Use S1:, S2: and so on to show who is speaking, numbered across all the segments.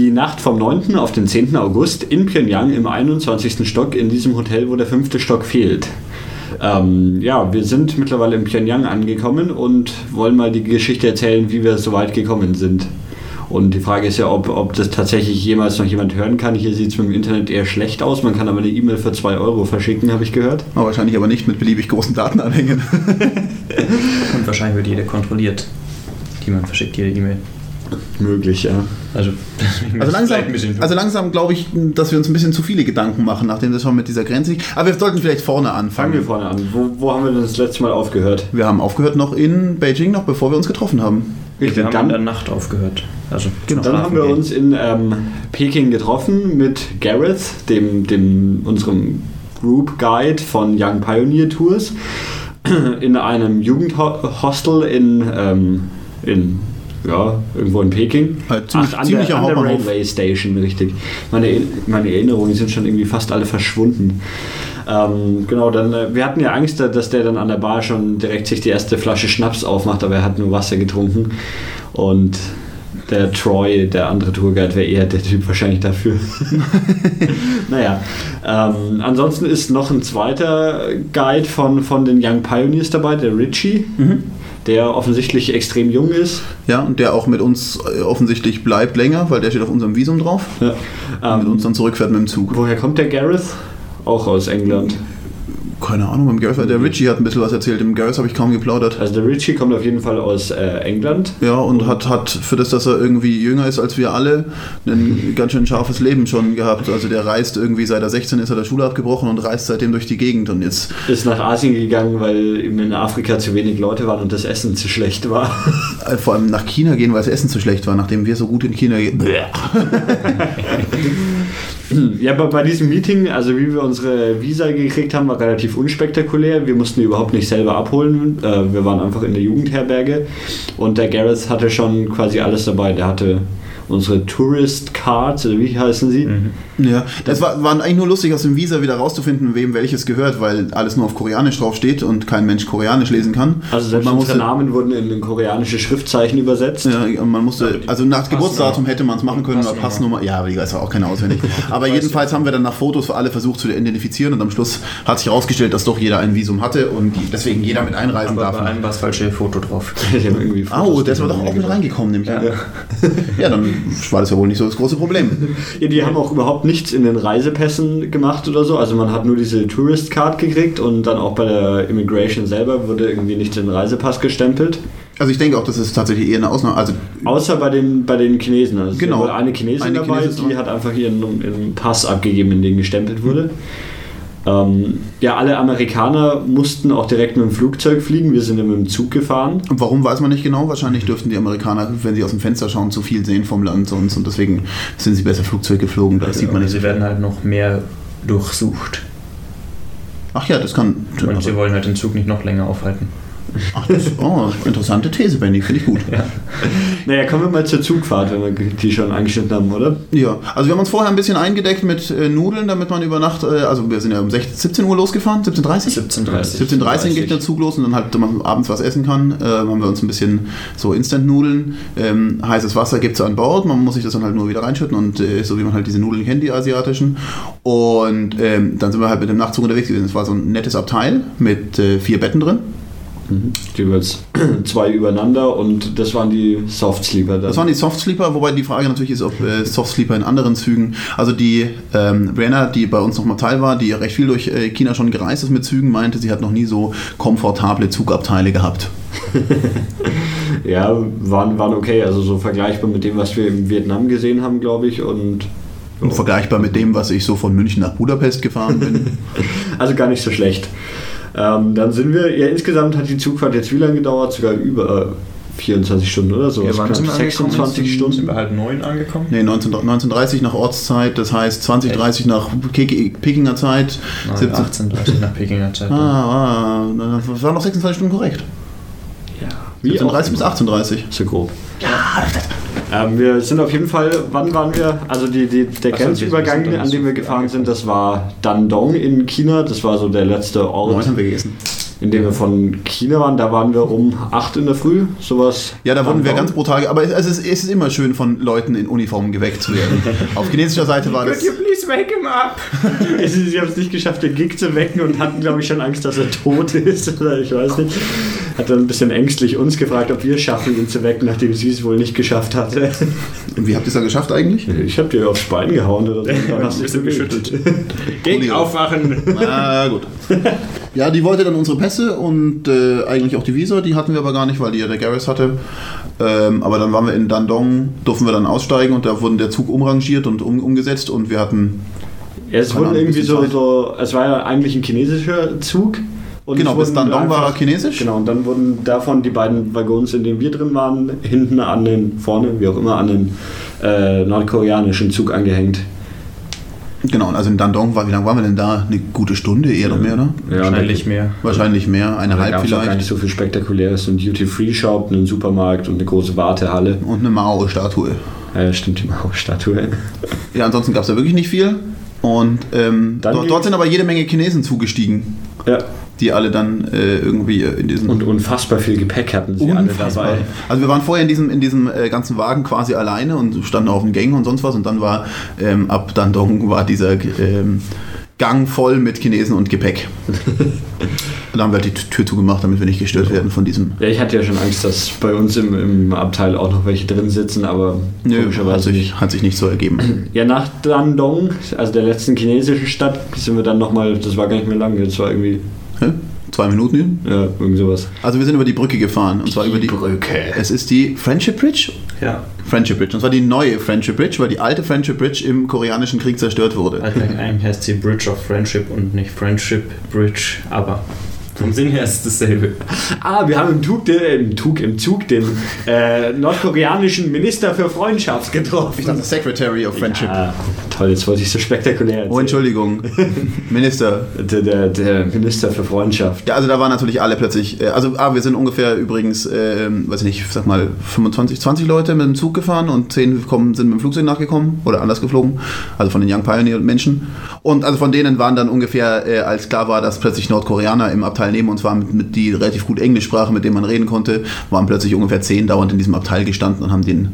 S1: die Nacht vom 9. auf den 10. August in Pyongyang im 21. Stock in diesem Hotel, wo der fünfte Stock fehlt. Ähm, ja, wir sind mittlerweile in Pyongyang angekommen und wollen mal die Geschichte erzählen, wie wir so weit gekommen sind. Und die Frage ist ja, ob, ob das tatsächlich jemals noch jemand hören kann. Hier sieht es mit dem Internet eher schlecht aus. Man kann aber eine E-Mail für 2 Euro verschicken, habe ich gehört.
S2: Aber wahrscheinlich aber nicht mit beliebig großen Datenanhängen.
S3: Und wahrscheinlich wird jede kontrolliert, die man verschickt, jede E-Mail.
S1: Möglich, ja.
S3: Also,
S2: Also langsam, also langsam glaube ich, dass wir uns ein bisschen zu viele Gedanken machen, nachdem das schon mit dieser Grenze liegt. Aber wir sollten vielleicht vorne anfangen.
S1: Fangen wir vorne an. Wo, wo haben wir denn das letzte Mal aufgehört?
S2: Wir haben aufgehört noch in Beijing, noch bevor wir uns getroffen haben.
S3: wir haben
S1: dann,
S3: in der Nacht aufgehört. Also,
S1: Genau. Dann haben wir
S3: Schlafen
S1: uns in ähm, Peking getroffen mit Gareth, dem, dem unserem Group Guide von Young Pioneer Tours, in einem Jugendhostel in, ähm, in ja, irgendwo in Peking.
S2: Halt ziemlich-
S1: an
S2: ziemlich
S1: der, an der. Railway Station, richtig. Meine, meine Erinnerungen sind schon irgendwie fast alle verschwunden. Ähm, genau, dann, äh, wir hatten ja Angst, dass der dann an der Bar schon direkt sich die erste Flasche Schnaps aufmacht, aber er hat nur Wasser getrunken. Und der Troy, der andere Tourguide, wäre eher der Typ wahrscheinlich dafür. naja, ähm, ansonsten ist noch ein zweiter Guide von, von den Young Pioneers dabei, der Richie, der offensichtlich extrem jung ist.
S2: Ja, und der auch mit uns äh, offensichtlich bleibt länger, weil der steht auf unserem Visum drauf.
S1: Ja.
S2: mit
S1: Ähm,
S2: uns dann zurückfährt mit dem Zug.
S1: woher kommt der Gareth? Auch aus England.
S2: Keine Ahnung, beim Gareth, der Richie hat ein bisschen was erzählt. Im Gareth habe ich kaum geplaudert.
S1: Also der Richie kommt auf jeden Fall aus äh, England.
S2: Ja, und hat, hat für das, dass er irgendwie jünger ist als wir alle, ein ganz schön scharfes Leben schon gehabt. Also der reist irgendwie, seit er 16 ist, hat er Schule abgebrochen und reist seitdem durch die Gegend. Und jetzt,
S1: Ist nach Asien gegangen, weil eben in Afrika zu wenig Leute waren und das Essen zu schlecht war.
S2: äh, vor allem nach China gehen, weil das Essen zu schlecht war, nachdem wir so gut in China gehen.
S1: Ja, aber bei diesem Meeting, also wie wir unsere Visa gekriegt haben, war relativ unspektakulär. Wir mussten die überhaupt nicht selber abholen. Äh, Wir waren einfach in der Jugendherberge und der Gareth hatte schon quasi alles dabei. Der hatte unsere Tourist Cards, oder wie heißen sie?
S2: Ja, das war, war eigentlich nur lustig, aus dem Visa wieder rauszufinden, wem welches gehört, weil alles nur auf Koreanisch draufsteht und kein Mensch Koreanisch lesen kann.
S1: Also selbst
S2: man
S1: unsere
S2: musste,
S1: Namen wurden in den koreanische Schriftzeichen übersetzt.
S2: ja, und man musste, also nach Geburtsdatum hätte man es machen können, oder
S3: Passnummer.
S2: Ja, aber die weiß auch keiner auswendig. Aber jedenfalls haben wir dann nach Fotos für alle versucht zu identifizieren und am Schluss hat sich herausgestellt, dass doch jeder ein Visum hatte und deswegen jeder mit einreisen
S3: Aber bei
S2: darf.
S3: einem war das falsche Foto drauf.
S2: Oh, der ist aber doch auch mit reingekommen, nämlich. Ja. ja, dann war das ja wohl nicht so das große Problem.
S1: Ja, die haben auch überhaupt nichts in den Reisepässen gemacht oder so. Also man hat nur diese Tourist Card gekriegt und dann auch bei der Immigration selber wurde irgendwie nichts in den Reisepass gestempelt.
S2: Also ich denke auch, das ist tatsächlich eher eine Ausnahme. Also
S1: Außer bei den, bei den Chinesen. Also
S2: Genau.
S1: eine Chinesin
S2: Eine
S1: dabei,
S2: Chinesin
S1: die hat einfach ihren, ihren Pass abgegeben, in den gestempelt wurde. Ähm, ja, alle Amerikaner mussten auch direkt mit dem Flugzeug fliegen. Wir sind ja mit dem Zug gefahren.
S2: Und warum weiß man nicht genau? Wahrscheinlich dürften die Amerikaner, wenn sie aus dem Fenster schauen, zu viel sehen vom Land sonst und deswegen sind sie besser Flugzeug geflogen. Da sieht man nicht.
S3: Sie werden halt noch mehr durchsucht.
S2: Ach ja, das kann.
S3: Und
S2: Also,
S3: sie wollen halt den Zug nicht noch länger aufhalten.
S2: Ach, das, oh, interessante These, Benny, finde ich gut.
S1: Naja, kommen wir mal zur Zugfahrt, wenn wir die schon angeschnitten haben, oder?
S2: Ja, also wir haben uns vorher ein bisschen eingedeckt mit äh, Nudeln, damit man über Nacht, äh, also wir sind ja um 16, 17 Uhr losgefahren, 17.30
S3: 17.30
S2: 17.30 geht der Zug los und dann halt, wenn man abends was essen kann, äh, haben wir uns ein bisschen so Instant-Nudeln, ähm, heißes Wasser gibt es an Bord, man muss sich das dann halt nur wieder reinschütten und äh, so wie man halt diese Nudeln kennt, die asiatischen. Und ähm, dann sind wir halt mit dem Nachtzug unterwegs gewesen. Es war so ein nettes Abteil mit äh, vier Betten drin.
S1: Jeweils zwei übereinander und das waren die Soft Sleeper. dann.
S2: Das waren die Soft Sleeper, wobei die Frage natürlich ist, ob äh, Soft Sleeper in anderen Zügen, also die ähm, Brenner, die bei uns noch mal Teil war, die recht viel durch äh, China schon gereist ist mit Zügen, meinte, sie hat noch nie so komfortable Zugabteile gehabt.
S1: Ja, waren, waren okay. Also so vergleichbar mit dem, was wir in Vietnam gesehen haben, glaube ich. Und
S2: Und vergleichbar mit dem, was ich so von München nach Budapest gefahren bin.
S1: also gar nicht so schlecht. Ähm, dann sind wir, ja, insgesamt hat die Zugfahrt jetzt wie lange gedauert? Sogar über äh, 24 Stunden oder so.
S3: Wir waren sind wir angekommen?
S1: 26
S3: Sind
S1: Stunden.
S3: wir halb neun angekommen?
S2: nee, 19, 1930 nach Ortszeit, das heißt 2030 nach Pekinger Zeit.
S3: Nein,
S2: 17
S3: 18.30 nach Pekinger Zeit.
S2: Ah, ah, das waren noch 26 Stunden korrekt.
S1: Ja, wie auch
S2: 17.30 bis
S1: immer.
S2: 18.30
S1: So grob. Ähm, wir sind auf jeden Fall, wann waren wir? Also die, die, der
S3: Ach so,
S1: Grenzübergang, an dem wir gefahren sind, das war Dandong in China. Das war so der letzte Ort.
S2: Neun haben wir gegessen.
S1: In dem wir von China waren, da waren wir um 8 in der Früh, sowas.
S2: Ja, da wurden wir ganz brutal, aber es ist, es ist immer schön, von Leuten in Uniformen geweckt zu werden. Auf chinesischer Seite war das.
S3: please wake him up?
S1: Sie, sie haben es nicht geschafft, den Gig zu wecken und hatten, glaube ich, schon Angst, dass er tot ist. Oder ich weiß nicht. Hat dann ein bisschen ängstlich uns gefragt, ob wir es schaffen, ihn zu wecken, nachdem sie es wohl nicht geschafft hatte.
S2: Und wie habt ihr es dann geschafft eigentlich?
S1: Ich habe dir aufs Bein gehauen oder so. Dann hast du dich
S3: geschüttelt.
S1: Gig
S2: Entschuldigung.
S1: aufwachen.
S2: Ah, gut. Ja, die wollte dann unsere Pässe und äh, eigentlich auch die Visa, die hatten wir aber gar nicht, weil die ja der Garris hatte. Ähm, aber dann waren wir in Dandong, durften wir dann aussteigen und da wurden der Zug umrangiert und um, umgesetzt und wir hatten.
S1: Ja, es wurde
S2: Ahnung,
S1: irgendwie so, so, es war ja eigentlich ein chinesischer Zug. Und
S2: Genau, bis
S1: wurden
S2: Dandong war er chinesisch.
S1: Genau, und dann wurden davon die beiden Waggons, in denen wir drin waren, hinten an den, vorne, wie auch immer, an den äh, nordkoreanischen Zug angehängt.
S2: Genau, und also in Dandong war, wie lange waren wir denn da? Eine gute Stunde, eher noch mehr, ne?
S3: Wahrscheinlich mehr.
S2: Wahrscheinlich mehr,
S1: gab es auch gar
S2: vielleicht.
S1: nicht so viel Spektakuläres. Ein Duty-Free-Shop, einen Supermarkt und eine große Wartehalle.
S2: Und eine Mao-Statue.
S1: Ja, stimmt, die Mao-Statue.
S2: Ja, ansonsten gab es da wirklich nicht viel. Und ähm, dort, dort sind aber jede Menge Chinesen zugestiegen,
S1: Ja,
S2: die alle dann äh, irgendwie in diesen.
S1: und unfassbar viel Gepäck hatten sie alle
S2: Unfassbar.
S1: dabei.
S2: Also wir waren vorher in diesem, in diesem äh, ganzen Wagen quasi alleine und standen auf den Gängen und sonst was und dann war ähm, ab Dandong war dieser ähm, Gang voll mit Chinesen und Gepäck. dann haben wir halt die Tür zugemacht, damit wir nicht gestört werden von diesem.
S1: Ja, ich hatte ja schon Angst, dass bei uns im, im Abteil auch noch welche drin sitzen, aber
S2: Nö, hat sich, hat sich nicht so ergeben.
S1: Ja, nach Dandong, also der letzten chinesischen Stadt, sind wir dann nochmal, das war gar nicht mehr lang, das war irgendwie,
S2: Hä? Zwei Minuten?
S1: ja, irgend sowas.
S2: Also wir sind über die Brücke gefahren und zwar über die
S1: Brücke.
S2: Es ist die Friendship Bridge?
S3: Ja.
S2: Friendship Bridge. Und zwar die neue Friendship Bridge, weil die alte Friendship Bridge im koreanischen Krieg zerstört wurde.
S3: Also eigentlich heißt sie Bridge of Friendship und nicht Friendship Bridge, aber vom Sinn her ist es dasselbe.
S1: Ah, wir haben im Zug, den, im Zug, im Zug den äh, nordkoreanischen Minister für Freundschaft getroffen.
S2: Ich dachte Secretary of Friendship.
S1: Ah, toll, jetzt wollte ich so spektakulär erzählen.
S2: Oh, Entschuldigung. Minister.
S1: Der, der, der Minister für Freundschaft.
S2: Ja, also da waren natürlich alle plötzlich, äh, also ah, wir sind ungefähr übrigens, ähm, weiß ich nicht, sag mal 25, 20 Leute mit dem Zug gefahren und 10 kommen, sind mit dem Flugzeug nachgekommen oder anders geflogen, also von den Young Pioneer Menschen. Und also von denen waren dann ungefähr, äh, als klar war, dass plötzlich Nordkoreaner im Abteil neben uns waren, mit, mit die relativ gut Englisch sprachen, mit denen man reden konnte, waren plötzlich ungefähr 10 dauernd in diesem Abteil gestanden und haben den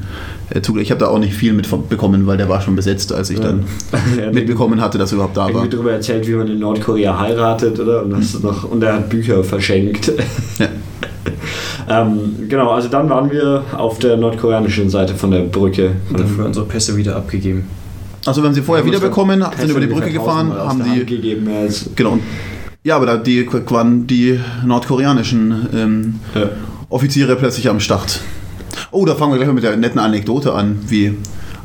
S2: äh, Zug. Ich habe da auch nicht viel mitbekommen, weil der war schon besetzt, als ich dann
S1: Ja,
S2: mitbekommen hatte, dass er überhaupt da war.
S1: Irgendwie darüber erzählt, wie man in Nordkorea heiratet, oder? Und, das noch, und er hat Bücher verschenkt.
S2: Ja.
S1: ähm, genau, also dann waren wir auf der nordkoreanischen Seite von der Brücke.
S3: Und dann haben wir unsere Pässe wieder abgegeben.
S2: Also wir haben sie vorher wiederbekommen, sind über die Brücke gefahren, haben die
S1: gegeben. Ja,
S2: Genau. Und- Ja, aber da die waren die nordkoreanischen ähm,
S1: ja.
S2: Offiziere plötzlich am Start. Oh, da fangen wir gleich mal mit der netten Anekdote an. Wie,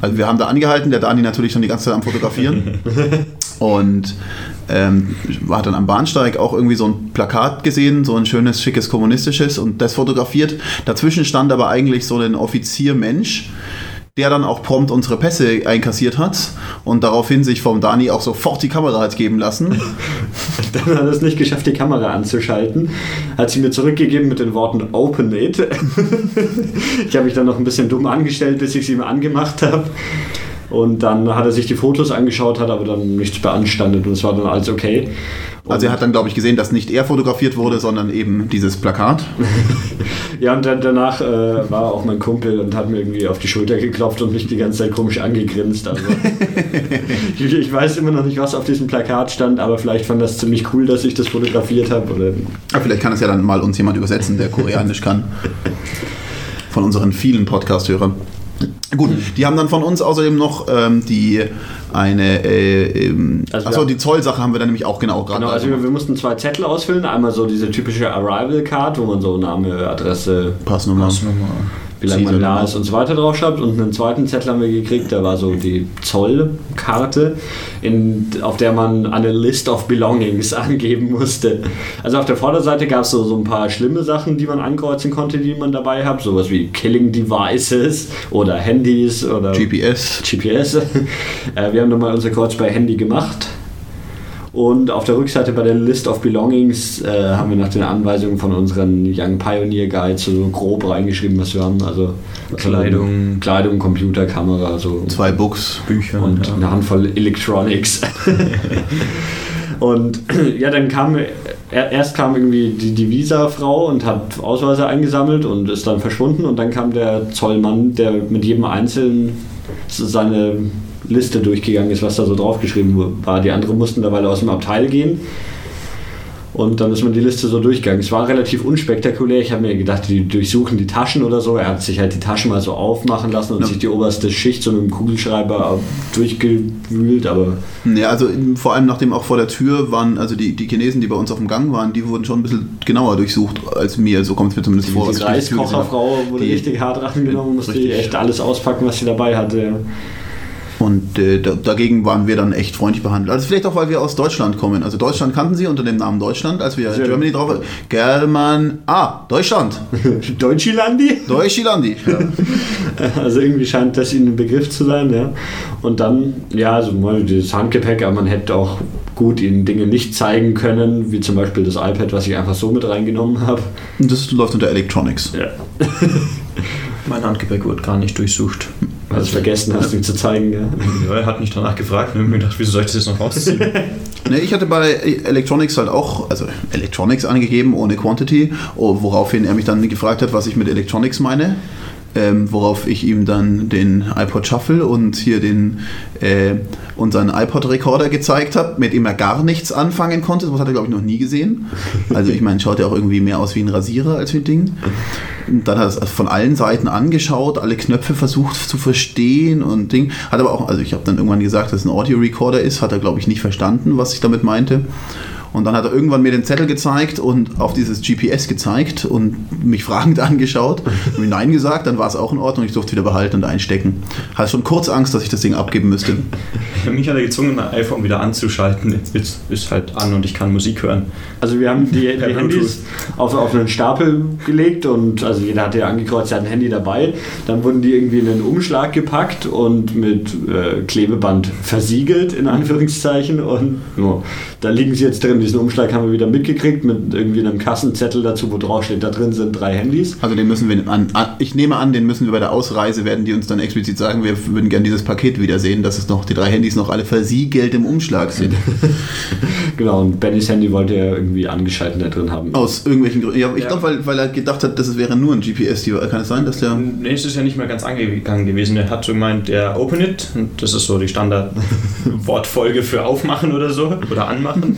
S2: also wir haben da angehalten, der Dani natürlich schon die ganze Zeit am Fotografieren. und ähm, hat dann am Bahnsteig auch irgendwie so ein Plakat gesehen, so ein schönes, schickes kommunistisches und das fotografiert. Dazwischen stand aber eigentlich so ein Offiziermensch, der dann auch prompt unsere Pässe einkassiert hat und daraufhin sich vom Dani auch sofort die Kamera hat geben lassen.
S1: Dann hat er es nicht geschafft, die Kamera anzuschalten. Hat sie mir zurückgegeben mit den Worten Open it. ich habe mich dann noch ein bisschen dumm angestellt, bis ich sie mir angemacht habe. Und dann hat er sich die Fotos angeschaut, hat aber dann nichts beanstandet und es war dann alles okay. Und
S2: Also er hat dann, glaube ich, gesehen, dass nicht er fotografiert wurde, sondern eben dieses Plakat.
S1: Ja, und dann, danach äh, war auch mein Kumpel und hat mir irgendwie auf die Schulter geklopft und mich die ganze Zeit komisch angegrinst. Also, ich, ich weiß immer noch nicht, was auf diesem Plakat stand, aber vielleicht fand das ziemlich cool, dass ich das fotografiert habe. Oder
S2: Aber vielleicht kann es ja dann mal uns jemand übersetzen, der Koreanisch kann. Von unseren vielen Podcast-Hörern. Gut, die haben dann von uns außerdem noch ähm, die eine, äh, ähm,
S1: Also
S2: achso, die Zollsache haben wir dann nämlich auch genau gerade.
S1: Genau, also wir, wir mussten zwei Zettel ausfüllen. Einmal so diese typische Arrival Card, wo man so Name, Adresse,
S2: Passnummer.
S3: Passnummer.
S1: Wie lange man da ist und so weiter draufschreibt. Und einen zweiten Zettel haben wir gekriegt, da war so die Zollkarte, in, auf der man eine List of Belongings angeben musste. Also auf der Vorderseite gab es so, so ein paar schlimme Sachen, die man ankreuzen konnte, die man dabei hat. Sowas wie Killing Devices oder Handys oder
S2: GPS.
S1: GPS. äh, wir haben nochmal unser Kreuz bei Handy gemacht. Und auf der Rückseite bei der List of Belongings äh, haben wir nach den Anweisungen von unseren Young Pioneer Guides so grob reingeschrieben, was wir haben. Also
S3: Kleidung.
S1: Kleidung, Computer, Kamera, so
S2: Zwei Books.
S3: Bücher.
S1: und
S3: ja.
S1: eine Handvoll Electronics. und ja, dann kam er, erst kam irgendwie die, die Visa-Frau und hat Ausweise eingesammelt und ist dann verschwunden und dann kam der Zollmann, der mit jedem Einzelnen seine Liste durchgegangen ist, was da so draufgeschrieben war. Die anderen mussten dabei aus dem Abteil gehen. Und dann ist man die Liste so durchgegangen. Es war relativ unspektakulär. Ich habe mir gedacht, die durchsuchen die Taschen oder so. Er hat sich halt die Taschen mal so aufmachen lassen und
S2: Ja.
S1: sich die oberste Schicht so mit dem Kugelschreiber durchgewühlt. Aber
S2: Ja, also vor allem nachdem auch vor der Tür waren, also die, die Chinesen, die bei uns auf dem Gang waren, die wurden schon ein bisschen genauer durchsucht als mir. So kommt es mir zumindest
S1: die,
S2: vor. was
S1: die. Reiskocherfrau wurde
S2: Die-
S1: richtig hart rangenommen, musste
S2: Richtig.
S1: echt alles auspacken, was sie dabei hatte.
S2: Und äh, da, dagegen waren wir dann echt freundlich behandelt. Also vielleicht auch, weil wir aus Deutschland kommen. Also Deutschland kannten sie unter dem Namen Deutschland, als wir
S1: Sehr
S2: Germany drauf German. Ah, Deutschland.
S1: Deutschlandi?
S2: Deutschlandi. Ja.
S1: Also irgendwie scheint das ihnen ein Begriff zu sein, ja. Und dann, ja, also mal das Handgepäck, aber man hätte auch gut ihnen Dinge nicht zeigen können, wie zum Beispiel das iPad, was ich einfach so mit reingenommen habe.
S2: Und das läuft unter Electronics.
S1: Ja.
S3: Mein Handgepäck wurde gar nicht durchsucht.
S1: Weil du es vergessen hast, ihm zu zeigen, ja.
S3: Ja, er hat nicht danach gefragt. Und mir gedacht, wieso soll ich das jetzt noch rausziehen?
S2: Ne, ich hatte bei Electronics halt auch, also Electronics angegeben, ohne Quantity, oh, woraufhin er mich dann gefragt hat, was ich mit Electronics meine. Ähm, worauf ich ihm dann den iPod Shuffle und hier den äh, unseren iPod-Recorder gezeigt habe, mit dem er gar nichts anfangen konnte. Das hat er, glaube ich, noch nie gesehen. Also ich meine, schaut ja auch irgendwie mehr aus wie ein Rasierer als wie ein Ding. Und dann hat er es von allen Seiten angeschaut, alle Knöpfe versucht zu verstehen und Ding. Hat aber auch, also ich habe dann irgendwann gesagt, dass es ein Audio-Recorder ist, hat er, glaube ich, nicht verstanden, was ich damit meinte. Und dann hat er irgendwann mir den Zettel gezeigt und auf dieses GPS gezeigt und mich fragend angeschaut. Habe Nein gesagt, dann war es auch in Ordnung. Ich durfte wieder behalten und einstecken. Hatte schon kurz Angst, dass ich das Ding abgeben müsste.
S3: Mich hat er gezwungen, mein iPhone wieder anzuschalten. Jetzt ist halt an und ich kann Musik hören.
S1: Also wir haben die, die Handys auf, auf einen Stapel gelegt und also jeder hatte ja angekreuzt, er hat ein Handy dabei. Dann wurden die irgendwie in einen Umschlag gepackt und mit äh, Klebeband versiegelt, in Anführungszeichen. Und ja, da liegen sie jetzt drin. Diesen Umschlag haben wir wieder mitgekriegt mit irgendwie einem Kassenzettel dazu, wo drauf steht, da drin sind drei Handys.
S2: Also den müssen wir an, an, ich nehme an, den müssen wir bei der Ausreise, werden die uns dann explizit sagen, wir würden gerne dieses Paket wiedersehen, dass es noch, die drei Handys noch alle versiegelt im Umschlag sind.
S1: Genau, und Bennys Handy wollte er irgendwie angeschaltet da drin haben.
S2: Aus irgendwelchen Gründen. Ja, ich
S3: Ja.
S2: glaube, weil, weil er gedacht hat, das wäre nur ein GPS-Device. Kann es sein, dass der...
S3: Nee, es ist ja nicht mehr ganz angegangen gewesen. Er hat so gemeint, der Open It, und das ist so die Standard-Wortfolge für aufmachen oder so, oder anmachen.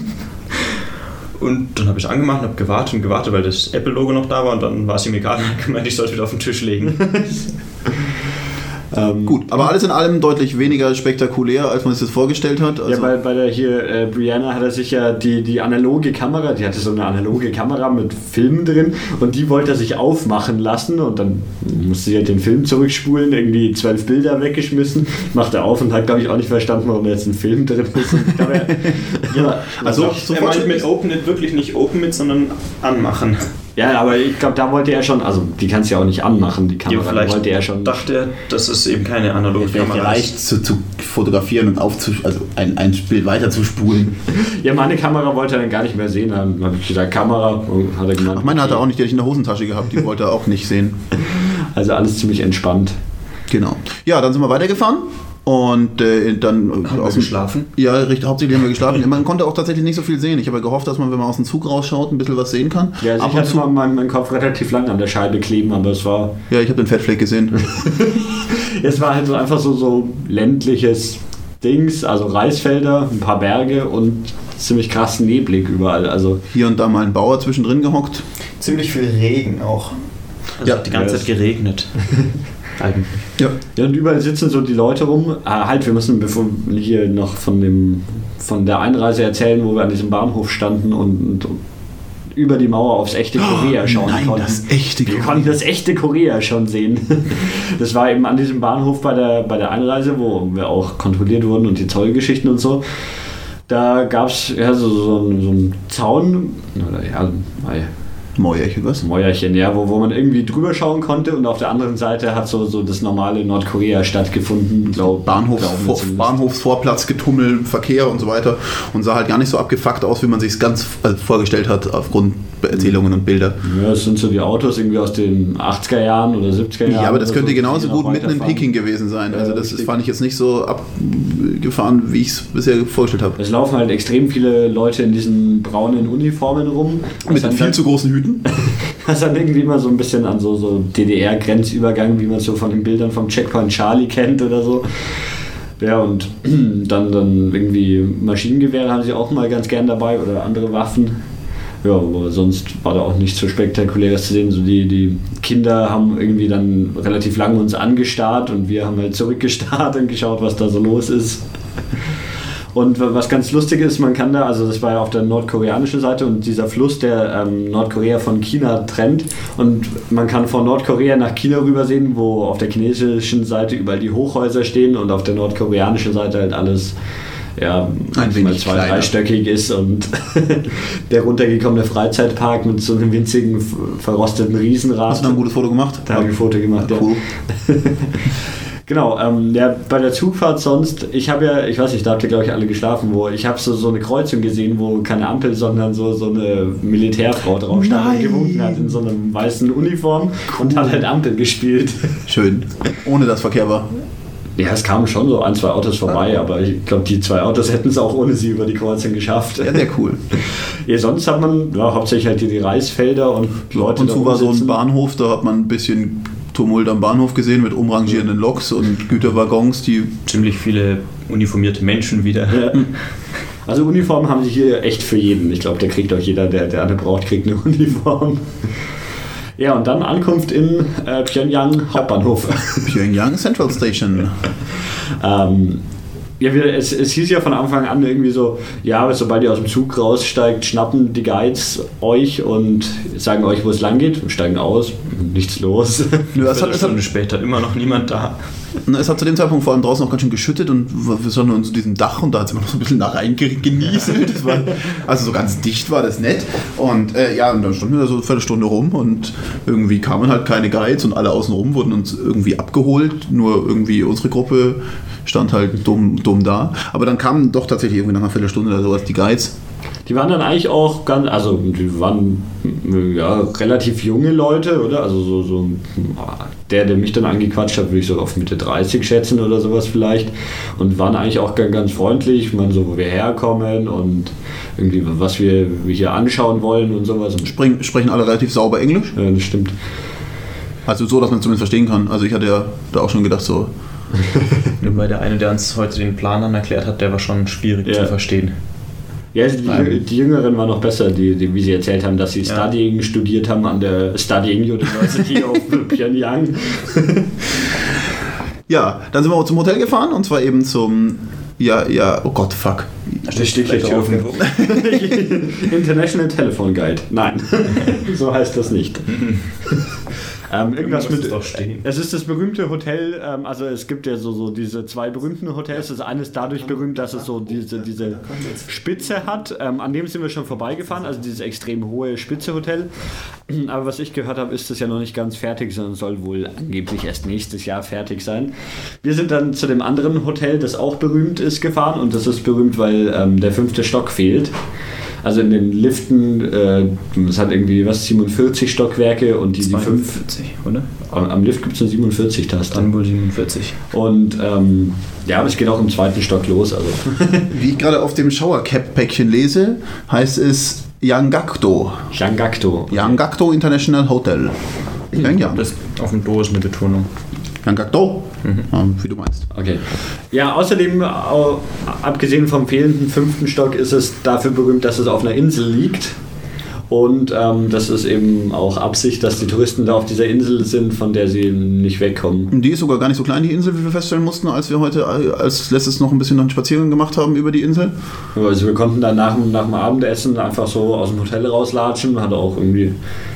S3: Und dann habe ich angemacht und habe gewartet und gewartet, weil das Apple-Logo noch da war und dann war es ihm egal und hat ich sollte wieder auf den Tisch legen.
S1: Ähm,
S2: Gut, aber alles in allem deutlich weniger spektakulär, als man sich das vorgestellt hat.
S1: Ja,
S2: Also,
S1: bei, bei der hier äh, Brianna hat er sich ja die, die analoge Kamera, die hatte so eine analoge Kamera mit Filmen drin und die wollte er sich aufmachen lassen und dann musste sie halt den Film zurückspulen, irgendwie zwölf Bilder weggeschmissen, macht er auf und hat, glaube ich, auch nicht verstanden, warum da jetzt ein Film drin ist. Er, ja,
S2: Also,
S1: also,
S2: so
S3: er meint mit Open It wirklich nicht Open It, sondern anmachen.
S1: Ja, aber ich glaube, da wollte er schon, also die kannst du ja auch nicht anmachen, die Kamera, da wollte er schon.
S3: dachte er, dass es eben keine analoge Kamera ist.
S2: vielleicht zu, zu fotografieren und aufzu also ein, ein Bild weiterzuspulen.
S1: Ja, meine Kamera wollte er dann gar nicht mehr sehen, dann habe ich gesagt, Kamera, und hat er gemeint.
S2: Ach, meine hat er auch nicht, die hatte ich in der Hosentasche gehabt, die wollte er auch nicht sehen.
S1: Also alles ziemlich entspannt.
S2: Genau. Ja, dann sind wir weitergefahren und äh, dann
S3: Haben wir
S2: aus dem-
S3: geschlafen?
S2: Ja, richtig, hauptsächlich haben wir geschlafen. Man konnte auch tatsächlich nicht so viel sehen. Ich habe gehofft, dass man, wenn man aus dem Zug rausschaut, ein bisschen was sehen kann.
S1: Ja, also
S2: Ab
S1: ich
S2: und
S1: hatte
S2: zu,
S1: mal meinen, meinen Kopf relativ lang an der Scheibe kleben, aber es war,
S2: ja, ich habe den Fettfleck gesehen.
S1: es war halt so einfach so, so ländliches Dings, also Reisfelder, ein paar Berge und ziemlich krass neblig überall. Also
S2: Hier und da mal ein Bauer zwischendrin gehockt.
S4: Ziemlich viel Regen auch.
S3: Also
S2: Ja.
S3: hat die ganze
S1: Ja,
S3: Zeit geregnet. Eigentlich.
S2: Ja.
S1: ja, und überall sitzen so die Leute rum. Ah, halt, wir müssen bevor wir hier noch von dem von der Einreise erzählen, wo wir an diesem Bahnhof standen und, und über die Mauer aufs echte Korea schauen
S2: Oh, Nein,
S1: konnten.
S2: das echte
S1: Wir
S2: Korea.
S1: konnten das echte Korea schon sehen. Das war eben an diesem Bahnhof bei der, bei der Einreise, wo wir auch kontrolliert wurden und die Zollgeschichten und so. Da gab es ja, so, so, einen- so einen Zaun, oder ja,
S2: Mäuerchen, was?
S1: Mäuerchen, ja, wo, wo man irgendwie drüber schauen konnte und auf der anderen Seite hat so, so das normale Nordkorea stattgefunden. Glaub,
S2: Bahnhof, vor. Bahnhofsvorplatz, Getummel, Verkehr und so weiter. Und sah halt gar nicht so abgefuckt aus, wie man sich es ganz also vorgestellt hat, aufgrund Erzählungen und Bilder.
S1: Ja, das sind so die Autos irgendwie aus den 80er Jahren oder 70er Jahren.
S2: Ja, aber das könnte
S1: so,
S2: genauso gut mitten in. Peking gewesen sein. Also das ist, fand ich jetzt nicht so abgefahren, wie ich es bisher vorgestellt habe.
S1: Es laufen halt extrem viele Leute in diesen braunen Uniformen rum.
S2: Mit
S1: dann-
S2: viel zu großen Hüten.
S1: Was dann irgendwie immer so ein bisschen an so, so DDR-Grenzübergang, wie man es so von den Bildern vom Checkpoint Charlie kennt oder so. Ja, und dann, dann irgendwie Maschinengewehre haben sie auch mal ganz gern dabei oder andere Waffen. Ja, aber sonst war da auch nichts so spektakuläres zu sehen. So die, die Kinder haben irgendwie dann relativ lange uns angestarrt und wir haben halt zurückgestarrt und geschaut, was da so los ist. Und was ganz lustig ist, man kann da, also das war ja auf der nordkoreanischen Seite und dieser Fluss, der ähm, Nordkorea von China trennt und man kann von Nordkorea nach China rübersehen, wo auf der chinesischen Seite überall die Hochhäuser stehen und auf der nordkoreanischen Seite halt alles ja, manchmal
S2: wenig
S1: zwei,
S2: kleiner.
S1: dreistöckig ist und der runtergekommene Freizeitpark mit so einem winzigen, verrosteten Riesenrad.
S2: Hast du ein gutes Foto gemacht?
S1: Da habe ich ein Foto gemacht, ja.
S2: Cool.
S1: Genau, ähm, ja, bei der Zugfahrt sonst, ich habe ja, ich weiß nicht, da habt ihr glaube ich alle geschlafen, wo ich habe so, so eine Kreuzung gesehen, wo keine Ampel, sondern so, so eine Militärfrau drauf stand und gewunken hat in so einer weißen Uniform und hat halt Ampel gespielt.
S2: Schön. Ohne dass Verkehr war.
S1: Ja, es kamen schon so ein, zwei Autos vorbei, aber ich glaube, die zwei Autos hätten es auch ohne sie über die Kreuzung geschafft.
S2: Ja, sehr cool.
S1: Ja, sonst hat man ja, hauptsächlich halt hier die Reisfelder und Leute
S2: und zu war so ein. Bahnhof, da hat man ein bisschen Tumult am Bahnhof gesehen mit umrangierenden Loks und Güterwaggons, die
S3: Ziemlich viele uniformierte Menschen wieder.
S1: Ja. Also Uniformen haben sie hier echt für jeden. Ich glaube, der kriegt auch jeder, der, der eine braucht, kriegt eine Uniform. Ja, und dann Ankunft in äh, Pyongyang Hauptbahnhof.
S2: Pyongyang Central Station.
S1: ähm, ja, wir, es, es hieß ja von Anfang an irgendwie so, ja, sobald ihr aus dem Zug raussteigt, schnappen die Guides euch und sagen euch, wo es lang geht, steigen aus, nichts los.
S2: Nö, es, hat,
S3: Stunde später immer noch niemand da.
S2: es hat zu dem Zeitpunkt vor allem draußen noch ganz schön geschüttet und wir standen uns zu diesem Dach und da hat es immer noch so ein bisschen nach rein ge- genieselt. Das war, also so ganz dicht war das nett. Und äh, ja, und dann standen wir da so eine Viertelstunde rum und irgendwie kamen halt keine Guides und alle außenrum wurden uns irgendwie abgeholt. Nur irgendwie unsere Gruppe stand halt dumm, dumm da. Aber dann kamen doch tatsächlich irgendwie nach einer Viertelstunde oder sowas die Guides.
S1: Die waren dann eigentlich auch ganz, also die waren ja relativ junge Leute, oder? Also so, so der, der mich dann angequatscht hat, würde ich so auf Mitte 30 schätzen oder sowas vielleicht. Und waren eigentlich auch ganz, ganz freundlich, ich meine, so wo wir herkommen und irgendwie was wir, hier anschauen wollen und sowas.
S2: Spring, sprechen alle relativ sauber Englisch.
S1: ja, das stimmt.
S2: Also so, dass man es zumindest verstehen kann. Also ich hatte ja da auch schon gedacht, so,
S3: Weil der eine, der uns heute den Plan dann erklärt hat, der war schon schwierig
S1: Ja.
S3: zu verstehen.
S1: Ja, die, die Jüngeren waren noch besser, die, die, wie sie erzählt haben, dass sie
S3: Ja.
S1: Studying studiert haben an der Studying University of Pyongyang.
S2: Ja, dann sind wir auch zum Hotel gefahren und zwar eben zum. Ja, ja, oh Gott, fuck.
S1: Das steht gleich drauf. International Telephone Guide. Nein, so heißt das nicht. Ähm, irgendwas mit.
S3: Es
S1: ist das berühmte Hotel, ähm, also es gibt ja so, so diese zwei berühmten Hotels. Das eine ist dadurch berühmt, dass es so diese, diese Spitze hat. Ähm, an dem sind wir schon vorbeigefahren, also dieses extrem hohe Spitze-Hotel. Aber was ich gehört habe, ist das ja noch nicht ganz fertig, sondern soll wohl angeblich erst nächstes Jahr fertig sein. Wir sind dann zu dem anderen Hotel, das auch berühmt ist, gefahren und das ist berühmt, weil ähm, der fünfte Stock fehlt. Also in den Liften, äh, es hat irgendwie was, 47 Stockwerke und die, die fünf,
S3: 45, oder?
S1: am am Lift gibt es eine 47 Taste.
S3: Dann wohl 47.
S1: Und ähm, ja, aber es geht auch im zweiten Stock los. Also.
S2: Wie ich gerade auf dem Shower-Cap-Päckchen lese, heißt es Yangakdo.
S1: Shangakto.
S2: Yangakdo International Hotel. Pyongyang.
S3: Das auf dem Do ist eine Betonung.
S2: Yangakdo. Ja, wie du meinst.
S1: Okay. Ja, außerdem, au- abgesehen vom fehlenden fünften Stock, ist es dafür berühmt, dass es auf einer Insel liegt. Und ähm, das ist eben auch Absicht, dass die Touristen da auf dieser Insel sind, von der sie nicht wegkommen.
S2: Und die ist sogar gar nicht so klein, die Insel, wie wir feststellen mussten, als wir heute äh, als letztes noch ein bisschen einen Spaziergang gemacht haben über die Insel.
S1: Also wir konnten dann nach, dem- nach dem Abendessen einfach so aus dem Hotel rauslatschen. Hatte auch irgendwie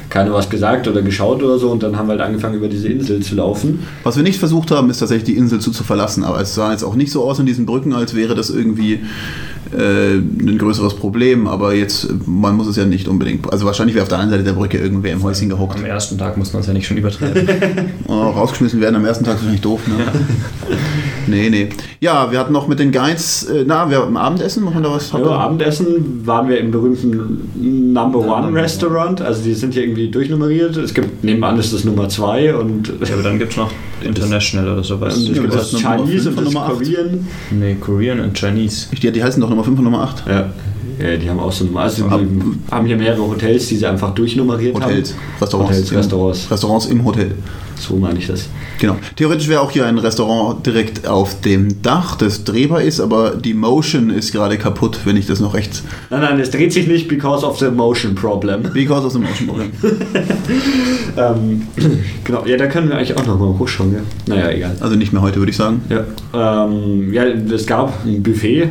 S1: keiner was gesagt oder geschaut oder so und dann haben wir halt angefangen über diese Insel zu laufen.
S2: Was wir nicht versucht haben, ist tatsächlich die Insel zu, zu verlassen. Aber es sah jetzt auch nicht so aus in diesen Brücken, als wäre das irgendwie äh, ein größeres Problem. Aber jetzt, man muss es ja nicht unbedingt. Also wahrscheinlich wäre auf der anderen Seite der Brücke irgendwer im Häuschen gehockt.
S3: Am ersten Tag muss man es ja nicht schon übertreiben.
S2: Oh, rausgeschmissen werden am ersten Tag ist wahrscheinlich doof, ne? Nee, nee. Ja, wir hatten noch mit den Guides, äh, na, wir hatten Abendessen, machen wir da was?
S1: Ja, Abendessen waren wir im berühmten Number One Restaurant. Also die sind hier irgendwie durchnummeriert. Es gibt nebenan ist das Nummer 2 und
S3: ja, aber dann gibt es noch International oder sowas.
S1: es
S2: Ja,
S1: gibt
S2: das
S1: das Chinese und
S2: und
S1: das
S2: Nummer acht.
S1: Korean.
S3: Nee, Korean und Chinese.
S2: Die, die heißen doch Nummer 5 und Nummer 8.
S1: Ja. ja, die haben auch so Nummer. Also
S2: Ab-
S1: die haben hier mehrere Hotels, die sie einfach durchnummeriert
S2: Hotels,
S1: haben.
S2: Restaurants.
S1: Hotels,
S2: im-
S1: Restaurants.
S2: Restaurants im Hotel.
S1: So meine ich das.
S2: Genau. Theoretisch wäre auch hier ein Restaurant direkt auf dem Dach, das drehbar ist, aber die Motion ist gerade kaputt, wenn ich das noch recht.
S1: Nein, nein, es dreht sich nicht because of the motion problem.
S2: Because of the Motion Problem.
S1: ähm, genau, ja, da können wir eigentlich auch nochmal hochschauen. Ja. Naja, egal.
S2: Also nicht mehr heute, würde ich sagen.
S1: Ja, ähm, ja, es gab ein Buffet,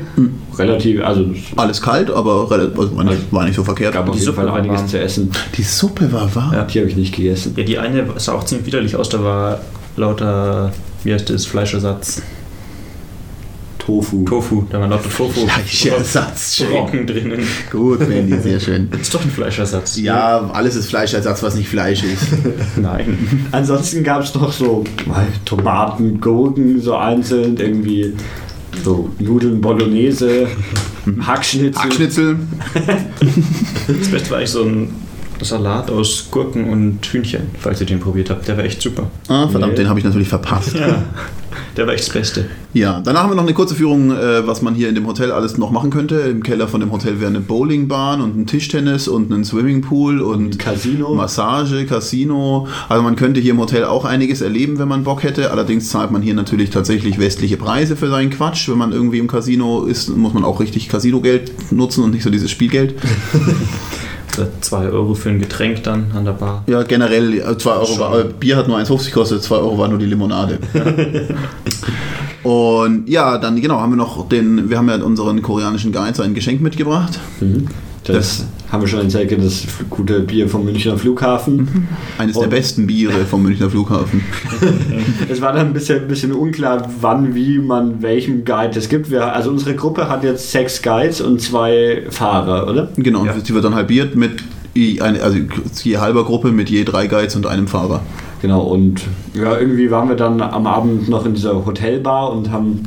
S1: relativ, also es
S2: Alles kalt, aber relativ, also war, nicht, war nicht so verkehrt.
S1: gab auf
S3: Die
S1: jeden
S3: Suppe
S1: Fall
S3: war
S1: einiges
S3: warm.
S1: zu essen.
S2: Die Suppe war warm.
S3: Ja.
S1: Die habe ich nicht gegessen.
S3: Ja, die eine sah auch ziemlich widerlich aus, da war lauter, wie heißt das, Fleischersatz.
S1: Tofu.
S3: Tofu, da war lauter Tofu.
S2: Fleischersatz. schön.
S3: Brocken drinnen.
S2: Gut, Mandy, sehr schön.
S3: Das ist doch ein Fleischersatz.
S2: Ja, alles ist Fleischersatz, was nicht Fleisch ist.
S3: Nein.
S1: Ansonsten gab es noch so Tomaten, Gurken, so einzeln, irgendwie so Nudeln, Bolognese, Hackschnitzel.
S2: Hackschnitzel.
S3: Das Beste war eigentlich so ein Salat aus Gurken und Hühnchen, falls ihr den probiert habt. Der war echt super.
S2: Ah, verdammt,
S1: Nee.
S2: den habe ich natürlich verpasst.
S3: Ja, der war echt das Beste.
S2: Ja, danach haben wir noch eine kurze Führung, äh, was man hier in dem Hotel alles noch machen könnte. Im Keller von dem Hotel wäre eine Bowlingbahn und ein Tischtennis und ein Swimmingpool und
S1: Casino.
S2: Massage, Casino. Also man könnte hier im Hotel auch einiges erleben, wenn man Bock hätte. Allerdings zahlt man hier natürlich tatsächlich westliche Preise für seinen Quatsch. Wenn man irgendwie im Casino ist, muss man auch richtig Casino-Geld nutzen und nicht so dieses Spielgeld.
S3: 2 Euro für ein Getränk dann an der Bar.
S2: Ja, generell 2 Euro.
S3: Schon.
S2: War, äh, Bier hat nur 1,50 gekostet, 2 Euro war nur die Limonade. Und ja, dann genau, haben wir noch den, wir haben ja unseren koreanischen Guides ein Geschenk mitgebracht.
S1: Mhm. Das, haben wir schon gezeigt, das gute Bier vom Münchner Flughafen.
S2: Eines der
S1: Und-
S2: besten Biere vom Münchner Flughafen.
S1: Es war dann ein bisschen, ein bisschen unklar, wann, wie man welchem Guide es gibt. Wir, also unsere Gruppe hat jetzt sechs Guides und zwei Fahrer, oder?
S2: Genau,
S3: Ja.
S2: und die wird dann halbiert mit je, eine, also je halber Gruppe mit je drei Guides und einem Fahrer.
S1: Genau, und ja, irgendwie waren wir dann am Abend noch in dieser Hotelbar und haben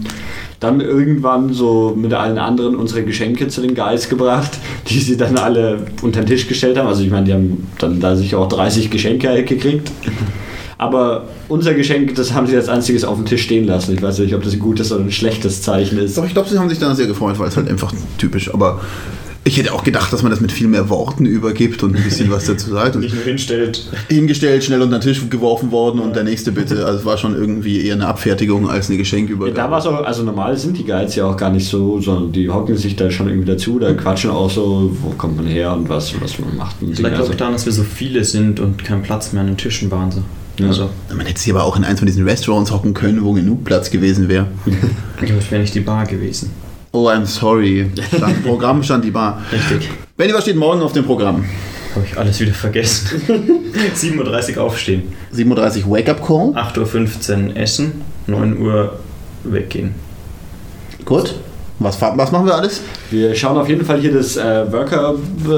S1: dann irgendwann so mit allen anderen unsere Geschenke zu den Guides gebracht, die sie dann alle unter den Tisch gestellt haben. Also ich meine, die haben dann da sicher auch 30 Geschenke gekriegt. Aber unser Geschenk, das haben sie als einziges auf dem Tisch stehen lassen. Ich weiß nicht, ob das ein gutes oder ein schlechtes Zeichen ist.
S2: Doch, ich glaube, sie haben sich da sehr gefreut, weil es halt einfach typisch, aber ich hätte auch gedacht, dass man das mit viel mehr Worten übergibt und ein bisschen was dazu sagt. Und
S3: Nicht nur hinstellt.
S2: hingestellt, schnell unter den Tisch geworfen worden und der nächste bitte. Also es war schon irgendwie eher eine Abfertigung als eine
S1: Ja,
S2: Geschenkübergabe.
S1: da war es auch, also normal sind die Guides ja auch gar nicht so, sondern die hocken sich da schon irgendwie dazu, da quatschen auch so, wo kommt man her und was, was man macht. Und
S3: Vielleicht
S1: also,
S3: glaube ich daran, dass wir so viele sind und kein Platz mehr an den Tischen waren. So.
S1: Ja.
S3: Also,
S2: Man hätte sie aber auch in eins von diesen Restaurants hocken können, wo genug Platz gewesen wäre.
S3: ich wäre nicht die Bar gewesen.
S2: Oh, I'm sorry. Stand, Programm stand die Bar.
S3: Richtig.
S2: Benny, was steht morgen auf dem Programm?
S3: Habe ich alles wieder vergessen. 7.30 Uhr aufstehen.
S2: 37 Wake-up Call.
S3: 8.15 Uhr essen. 9 Uhr weggehen.
S2: Gut. Was, was machen wir alles?
S1: wir schauen auf jeden Fall hier das äh, Worker,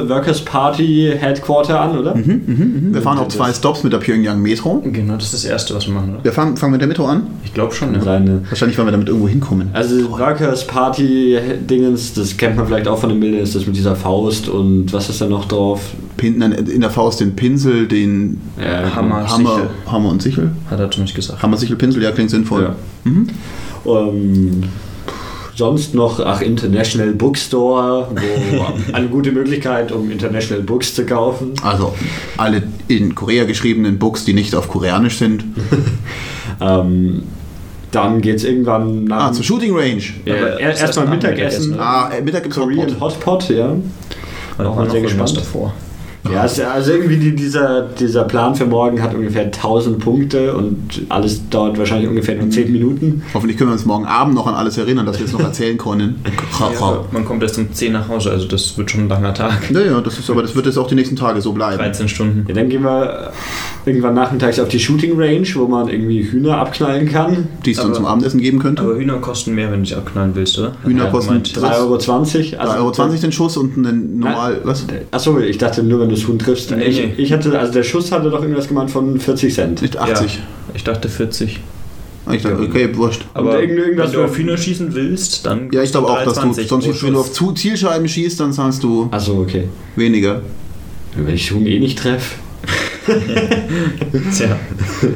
S1: Workers Party Headquarter an, oder?
S2: Mhm, Wir fahren auch zwei Stops mit der Pyongyang Metro.
S3: Genau, das ist das Erste, was wir machen. Oder?
S2: Wir fahren, fangen mit der Metro an.
S3: Ich glaube schon, ja.
S1: Seine,
S2: Wahrscheinlich, weil wir damit irgendwo hinkommen.
S1: also Workers Party Dingens, das kennt man vielleicht auch von den Bildern, ist das mit dieser Faust und was ist da noch drauf?
S2: Pin, nein, in der Faust den Pinsel, den
S1: Äh,
S3: Hammer.
S2: Hammer,
S3: Sichel.
S2: Hammer und Sichel.
S3: Hat er zumindest gesagt.
S2: Hammer, Sichel, Pinsel, ja, klingt sinnvoll.
S1: Ja.
S2: Mhm.
S1: Ähm, sonst noch, ach, International Bookstore, wo eine gute Möglichkeit, um International Books zu kaufen.
S2: Also alle in Korea geschriebenen Books, die nicht auf Koreanisch sind.
S1: Ähm, dann geht es irgendwann nach.
S2: Ah, zur Shooting Range.
S1: ja, er- erstmal Mittagessen.
S3: Mittagessen,
S2: Ah, äh, Mittag
S1: Korean
S2: Hotpot.
S1: Hotpot, ja.
S3: Oder
S1: Auch
S3: war
S1: mal
S3: noch
S1: sehr gespannt.
S3: davor?
S1: Ja, also irgendwie die, dieser, dieser Plan für morgen hat ungefähr 1000 Punkte und alles dauert wahrscheinlich ungefähr nur 10 Minuten.
S2: Hoffentlich können wir uns morgen Abend noch an alles erinnern, dass wir es noch erzählen können.
S3: Ja, man kommt erst um 10 nach Hause, also das wird schon ein langer Tag.
S2: Ja, ja, das ist aber das wird jetzt auch die nächsten Tage so bleiben.
S3: 13 Stunden.
S1: Ja, dann gehen wir irgendwann nachmittags auf die Shooting Range, wo man irgendwie Hühner abknallen kann.
S2: Die es dann zum Abendessen geben könnte.
S3: Aber Hühner kosten mehr, wenn du sie abknallen willst, oder?
S2: Hühner
S3: Ja,
S2: kosten
S3: gemeint.
S1: 3,20 Euro. Also,
S2: 3,20 Euro den Schuss und ein normal. Was?
S1: Achso, ich dachte nur, wenn du das Huhn triffst.
S3: Nee,
S1: ich,
S3: nee.
S1: ich hatte, also der Schuss hatte doch irgendwas gemeint von 40 Cent.
S2: Nicht 80.
S3: Ja, ich dachte 40.
S2: Ah, Ich dachte, okay, wurscht.
S3: Aber wenn du auf Hühner schießen willst, dann
S2: Ja, ich glaube auch, dass du
S3: 3,20
S2: sonst, wenn du auf. Zu- Zielscheiben schießt, dann zahlst du
S1: Achso, okay.
S2: weniger.
S1: Wenn ich Huhn eh nicht treffe.
S3: Tja,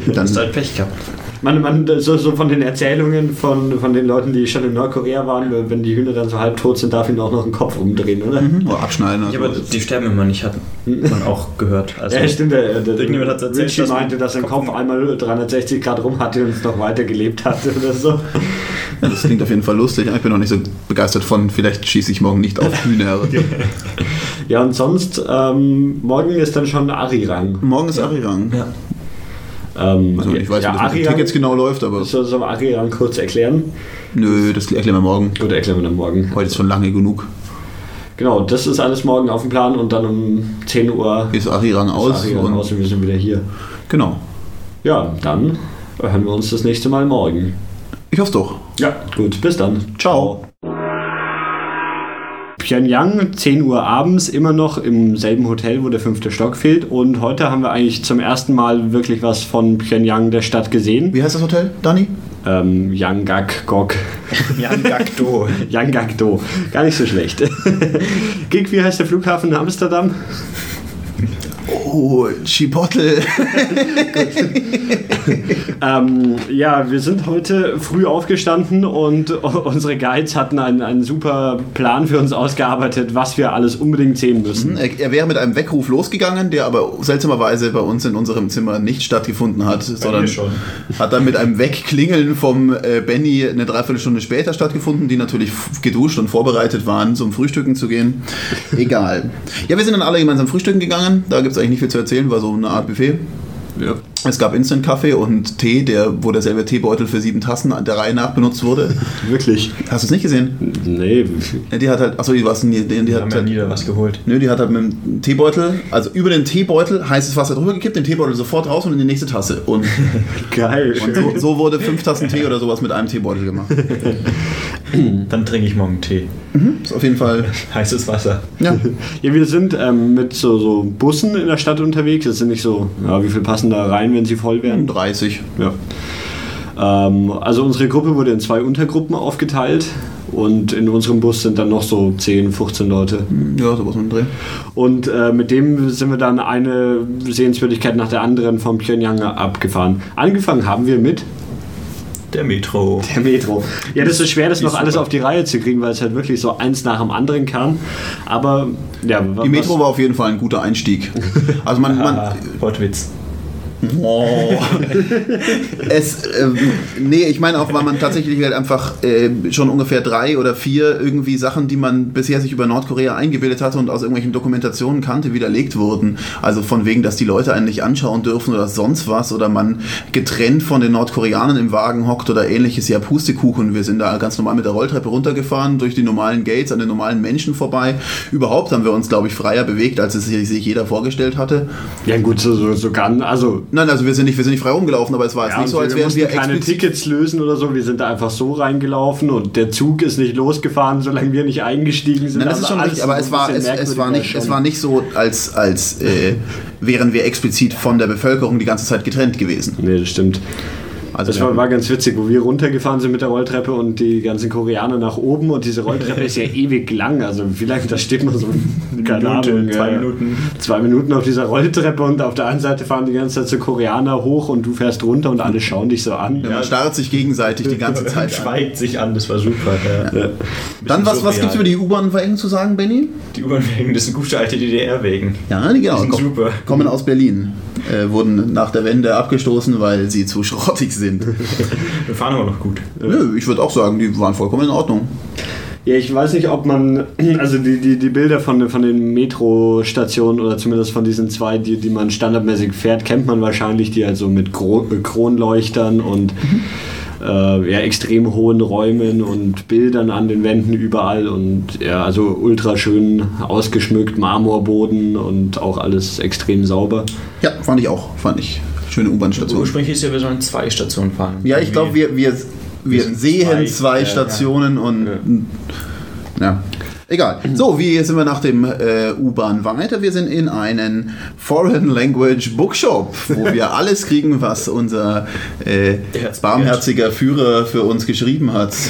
S2: Dann,
S3: hast du halt Pech gehabt.
S1: Man, man, so, so von den Erzählungen von, von den Leuten, die schon in Nordkorea waren, wenn die Hühner dann so halb tot sind, darf ihnen auch noch einen Kopf umdrehen, oder?
S2: Mhm. Oder abschneiden.
S3: Ja, aber die sterben immer nicht, hat man auch gehört. Also,
S1: ja, stimmt. Der, der,
S3: Irgendjemand hat's erzählt,
S1: Richie
S3: dass
S1: meinte, dass sein
S3: Kopf
S1: einmal 360 Grad rum hatte und es noch weiter gelebt hatte oder so.
S2: Ja, das klingt auf jeden Fall lustig. Ich bin noch nicht so begeistert von, vielleicht schieße ich morgen nicht auf Hühner.
S1: Ja, und sonst, ähm, morgen ist dann schon Arirang.
S2: morgen ist Arirang.
S3: ja.
S1: Ähm,
S2: Also ich weiß
S1: ja,
S2: nicht, wie das mit den Tickets genau läuft, aber
S1: soll, soll Arirang kurz erklären?
S2: nö, das erklären wir morgen.
S1: Gut, erklären wir dann morgen.
S2: Heute ist schon lange genug.
S1: Genau, das ist alles morgen auf dem Plan und dann um 10 Uhr
S2: Ist Arirang
S1: ist
S2: aus.
S1: Arirang
S2: Und,
S1: aus und wir sind wieder hier.
S2: genau.
S1: Ja, dann hören wir uns das nächste Mal morgen.
S2: Ich hoffe doch.
S1: Ja, gut, bis dann.
S2: Ciao.
S1: Pyongyang, 10 Uhr abends, immer noch im selben Hotel, wo der fünfte Stock fehlt. Und heute haben wir eigentlich zum ersten Mal wirklich was von Pyongyang, der Stadt, gesehen.
S2: Wie heißt das Hotel, Dani?
S1: Ähm, Yanggak-gok.
S3: Jan Gakdo.
S1: Yanggak-do. Gar nicht so schlecht. Gig, wie heißt der Flughafen in Amsterdam?
S2: Oh, Chipotle.
S1: Ähm, ja, wir sind heute früh aufgestanden und unsere Guides hatten einen, einen super Plan für uns ausgearbeitet, was wir alles unbedingt sehen müssen.
S2: Er, er wäre mit einem Weckruf losgegangen, der aber seltsamerweise bei uns in unserem Zimmer nicht stattgefunden hat, sondern
S3: mir schon.
S2: hat dann mit einem Wegklingeln vom äh, Benny eine Dreiviertelstunde später stattgefunden, die natürlich geduscht und vorbereitet waren, zum Frühstücken zu gehen. Egal. Ja, wir sind dann alle gemeinsam frühstücken gegangen. Da gibt es eigentlich nicht viel zu erzählen, war so eine Art Buffet.
S1: Ja.
S2: Es gab Instant-Kaffee und Tee, der, wo derselbe Teebeutel für sieben Tassen an der Reihe nach benutzt wurde.
S1: Wirklich?
S2: Hast du es nicht gesehen?
S1: Nee.
S2: Ja, die hat halt, achso, die war die, die, die hat
S3: haben ja
S2: halt,
S3: nie da was geholt.
S2: Nö, die hat halt mit dem Teebeutel, also über den Teebeutel heißes Wasser drüber gekippt, den Teebeutel sofort raus und in die nächste Tasse. Und,
S1: Geil.
S2: und so, so wurde fünf Tassen Tee oder sowas mit einem Teebeutel gemacht.
S3: Dann trinke ich morgen Tee.
S2: Ist auf jeden Fall,
S3: Heißes Wasser.
S2: ja.
S1: Ja, wir sind ähm, mit so, so Bussen in der Stadt unterwegs. Das sind nicht so, ja, wie viel passen da rein, wenn sie voll werden?
S2: 30.
S1: Ja. Ähm, also unsere Gruppe wurde in zwei Untergruppen aufgeteilt und in unserem Bus sind dann noch so 10, 15 Leute.
S2: Ja, sowas mit dem Dreh.
S1: Und äh, mit dem sind wir dann eine Sehenswürdigkeit nach der anderen von Pyongyang abgefahren. Angefangen haben wir mit
S3: Der Metro.
S1: der Metro. Ja, das ist schwer, das
S3: Die
S1: noch
S3: ist
S1: alles
S3: super.
S1: auf die Reihe zu kriegen, weil es halt wirklich so eins nach dem anderen kam. Aber ja,
S2: Die Metro war auf jeden Fall ein guter Einstieg. Also man, man
S3: Wortwitz.
S2: Oh. es, ähm, nee, ich meine auch, weil man tatsächlich halt einfach äh, schon ungefähr drei oder vier irgendwie Sachen, die man bisher sich über Nordkorea eingebildet hatte und aus irgendwelchen Dokumentationen kannte, widerlegt wurden. Also von wegen, dass die Leute einen nicht anschauen dürfen oder sonst was oder man getrennt von den Nordkoreanern im Wagen hockt oder ähnliches. Ja, Pustekuchen. Wir sind da ganz normal mit der Rolltreppe runtergefahren, durch die normalen Gates, an den normalen Menschen vorbei. Überhaupt haben wir uns, glaube ich, freier bewegt, als es sich jeder vorgestellt hatte.
S1: Ja gut, so, so, so kann, also
S2: Nein, also wir sind nicht, wir sind nicht frei rumgelaufen, aber es war jetzt
S1: Ja,
S2: nicht so, als
S1: wir
S2: wären wir
S1: keine. Tickets lösen oder so. Wir sind da einfach so reingelaufen und der Zug ist nicht losgefahren, solange wir nicht eingestiegen sind.
S2: Nein, das ist
S1: Also
S2: schon
S1: alles
S2: richtig, aber es war, es, es, war nicht, es
S1: schon.
S2: war nicht so, als, als äh, wären wir explizit von der Bevölkerung die ganze Zeit getrennt gewesen.
S1: Nee, das stimmt.
S2: Also
S1: Das war, war ganz witzig, wo wir runtergefahren sind mit der Rolltreppe und die ganzen Koreaner nach oben und diese Rolltreppe ist ja ewig lang. Also wie lange, da steht man so, keine
S3: Minute,
S1: Ahnung,
S3: zwei
S1: äh,
S3: Minuten.
S1: Zwei Minuten auf dieser Rolltreppe und auf der einen Seite fahren die ganze Zeit so Koreaner hoch und du fährst runter und alle schauen dich so an.
S2: man starrt sich gegenseitig die ganze Zeit an.
S3: Schweigt sich an, das war super. Ja.
S1: Ja.
S2: Dann, was, was
S3: surreal.
S2: gibt es über die U-Bahn-Wagen zu sagen, Benny?
S3: Die U-Bahn-Wägen, das sind gute alte DDR-Wägen.
S2: Ja, die, genau,
S3: Die sind super.
S2: kommen aus Berlin. Äh, wurden nach der Wende abgestoßen, weil sie zu schrottig sind.
S3: Wir fahren aber noch gut.
S2: Nö, ich würde auch sagen, die waren vollkommen in Ordnung.
S1: Ja, ich weiß nicht, ob man, also die, die, die Bilder von, von den Metrostationen oder zumindest von diesen zwei, die, die man standardmäßig fährt, kennt man wahrscheinlich, die also mit Gro Kronleuchtern und äh, ja, extrem hohen Räumen und Bildern an den Wänden überall und ja, also ultra schön ausgeschmückt, Marmorboden und auch alles extrem sauber.
S2: Ja, fand ich auch. Fand ich. Schöne U-Bahn-Station.
S3: Ursprünglich ist ja, wir sollen zwei Stationen fahren.
S2: Ja, ich glaube, wir, wir, wir sehen zwei,
S3: zwei, ja,
S2: Stationen und. Ja. Egal. So, wie sind wir nach dem äh, U-Bahn weiter? Wir sind in einen Foreign Language Bookshop, wo wir alles kriegen, was unser äh,
S3: Herz
S2: barmherziger Führer für uns geschrieben hat.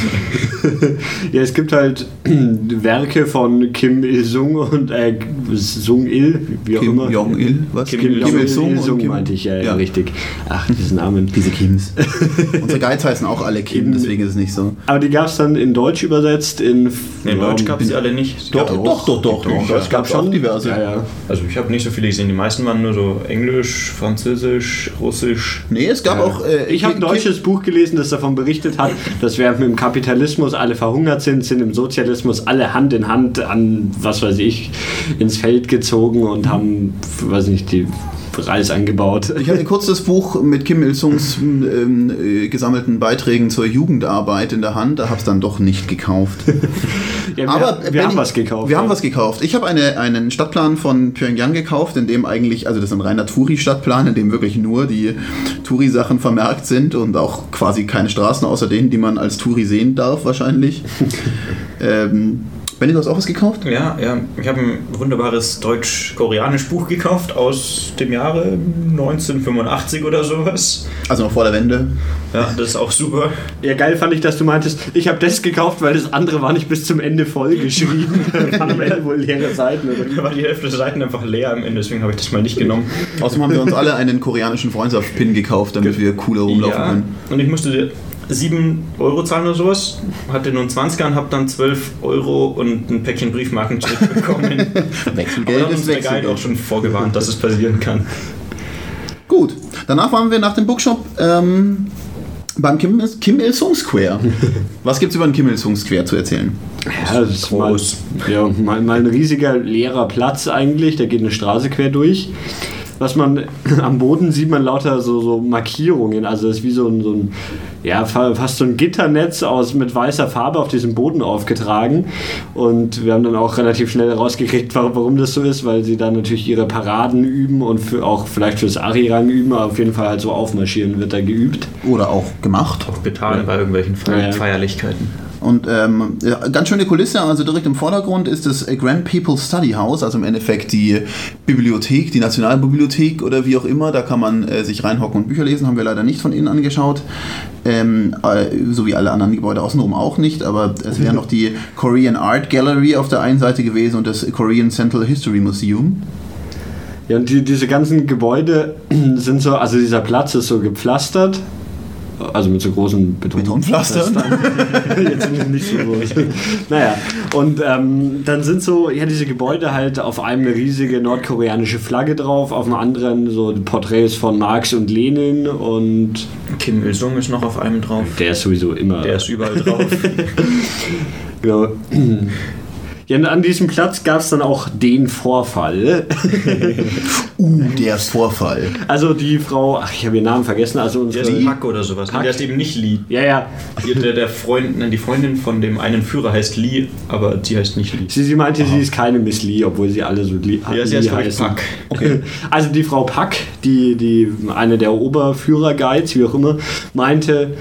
S1: Ja, es gibt halt Werke von Kim Il-sung und äh, Sung-Il, wie auch
S2: Kim
S1: immer.
S2: Jong-il, was?
S1: Kim,
S2: Kim
S1: Il-sung
S2: und Kim-
S1: meinte ich, ja, ja, richtig. Ach, diese Namen.
S2: Diese Kims. Unsere Guides heißen auch alle Kim, deswegen ist es nicht so.
S1: Aber die gab es dann in Deutsch übersetzt, in...
S3: In
S1: ja,
S3: Deutsch gab es die alle nicht. Es
S2: Doch, doch, doch, doch. doch.
S1: Es gab schon
S2: diverse.
S1: Ja, ja.
S3: Also ich habe nicht so viele gesehen. Die meisten waren nur so Englisch, Französisch, Russisch.
S2: Nee, es gab auch. Äh,
S1: Ich habe ein deutsches Buch gelesen, das davon berichtet hat, dass während im Kapitalismus alle verhungert sind, sind im Sozialismus alle Hand in Hand an, was weiß ich, ins Feld gezogen und haben, weiß nicht, die Reis angebaut.
S2: Ich hatte kurz das Buch mit Kim Il-sungs ähm, äh, gesammelten Beiträgen zur Jugendarbeit in der Hand, da habe es dann doch nicht gekauft.
S1: Ja, wir,
S2: Aber
S1: wir
S2: wenn
S1: haben was gekauft.
S2: Wir haben
S1: ja.
S2: was gekauft. Ich habe eine, einen Stadtplan von Pyongyang gekauft, in dem eigentlich, also das ist ein reiner Touri-Stadtplan, in dem wirklich nur die Touri-Sachen vermerkt sind und auch quasi keine Straßen außer denen, die man als Touri sehen darf wahrscheinlich. ähm, Benny, du hast auch was gekauft?
S3: Ja, ja. Ich habe ein wunderbares deutsch-koreanisch Buch gekauft aus dem Jahre 1985 oder sowas.
S2: Also noch vor der Wende.
S3: Ja, das ist auch super.
S1: Ja, geil fand ich, dass du meintest, ich habe das gekauft, weil das andere war nicht bis zum Ende voll geschrieben. Da waren am Ende wohl leere Seiten. Oder
S3: Da war die Hälfte der Seiten einfach leer am Ende, deswegen habe ich das mal nicht genommen.
S2: Außerdem haben wir uns alle einen koreanischen Freundschaft-Pin gekauft, damit wir cooler rumlaufen
S3: Ja,
S2: können.
S3: und ich musste 7 Euro zahlen oder sowas. Hatte nur einen 20er und habe dann 12 Euro und ein Päckchen Briefmarken zurückbekommen. Aber
S2: Wechselgeld
S3: dann hat uns
S2: ist
S3: der Guide auch schon vorgewarnt, dass es passieren kann.
S2: Gut, danach waren wir nach dem Bookshop ähm, beim Kim, Kim Il-sung Square. Was gibt es über den Kim Il-sung Square zu erzählen?
S1: Ja, das ist mal,
S3: Groß.
S1: ja, mal, mal ein riesiger leerer Platz eigentlich. Da geht eine Straße quer durch. Was man am Boden sieht, man lauter so, so Markierungen. Also das ist wie so ein, so ein ja, fa- fast so ein Gitternetz aus mit weißer Farbe auf diesem Boden aufgetragen. Und wir haben dann auch relativ schnell rausgekriegt, warum, das so ist, weil sie dann natürlich ihre Paraden üben und für, auch vielleicht fürs Arirang üben, aber auf jeden Fall halt so aufmarschieren wird da geübt.
S2: Oder auch gemacht.
S3: Auch getan bei irgendwelchen Fe
S1: Ja, ja.
S3: Feierlichkeiten.
S2: Und ähm, ja, ganz schöne Kulisse, also direkt im Vordergrund ist das Grand People Study House, also im Endeffekt die Bibliothek, die Nationalbibliothek oder wie auch immer. Da kann man äh, sich reinhocken und Bücher lesen, haben wir leider nicht von innen angeschaut. Ähm, äh, so wie alle anderen Gebäude außenrum auch nicht, aber es wäre noch die Korean Art Gallery auf der einen Seite gewesen und das Korean Central History Museum.
S1: Ja, und die, diese ganzen Gebäude sind so, also dieser Platz ist so gepflastert. Also mit so großen Beton
S2: Betonpflastern?
S1: Jetzt nicht so groß. naja, und ähm, dann sind so, ja, diese Gebäude halt auf einem eine riesige nordkoreanische Flagge drauf, auf dem anderen so Porträts von Marx und Lenin und
S3: Kim Il-sung ist noch auf einem drauf.
S1: der ist sowieso immer.
S3: Der ist überall drauf.
S1: Genau. Ja, an diesem Platz gab es dann auch den Vorfall.
S2: Uh, der Vorfall.
S1: Also die Frau, ach, ich habe ihren Namen vergessen, also
S3: Der
S1: unsere.
S3: ist Pack oder sowas.
S1: Pack.
S3: Der ist eben nicht Lee.
S1: Ja, ja.
S3: Der, der Freund, nein, die Freundin von dem einen Führer heißt Lee, aber sie heißt nicht Lee.
S1: Sie, sie meinte, sie ist keine Miss Lee, obwohl sie alle so Lee,
S3: Ja, sie
S1: Lee
S3: heißt. Pack.
S2: Okay.
S1: Also die Frau Pack, die, die eine der Oberführer-Guides, wie auch immer, meinte,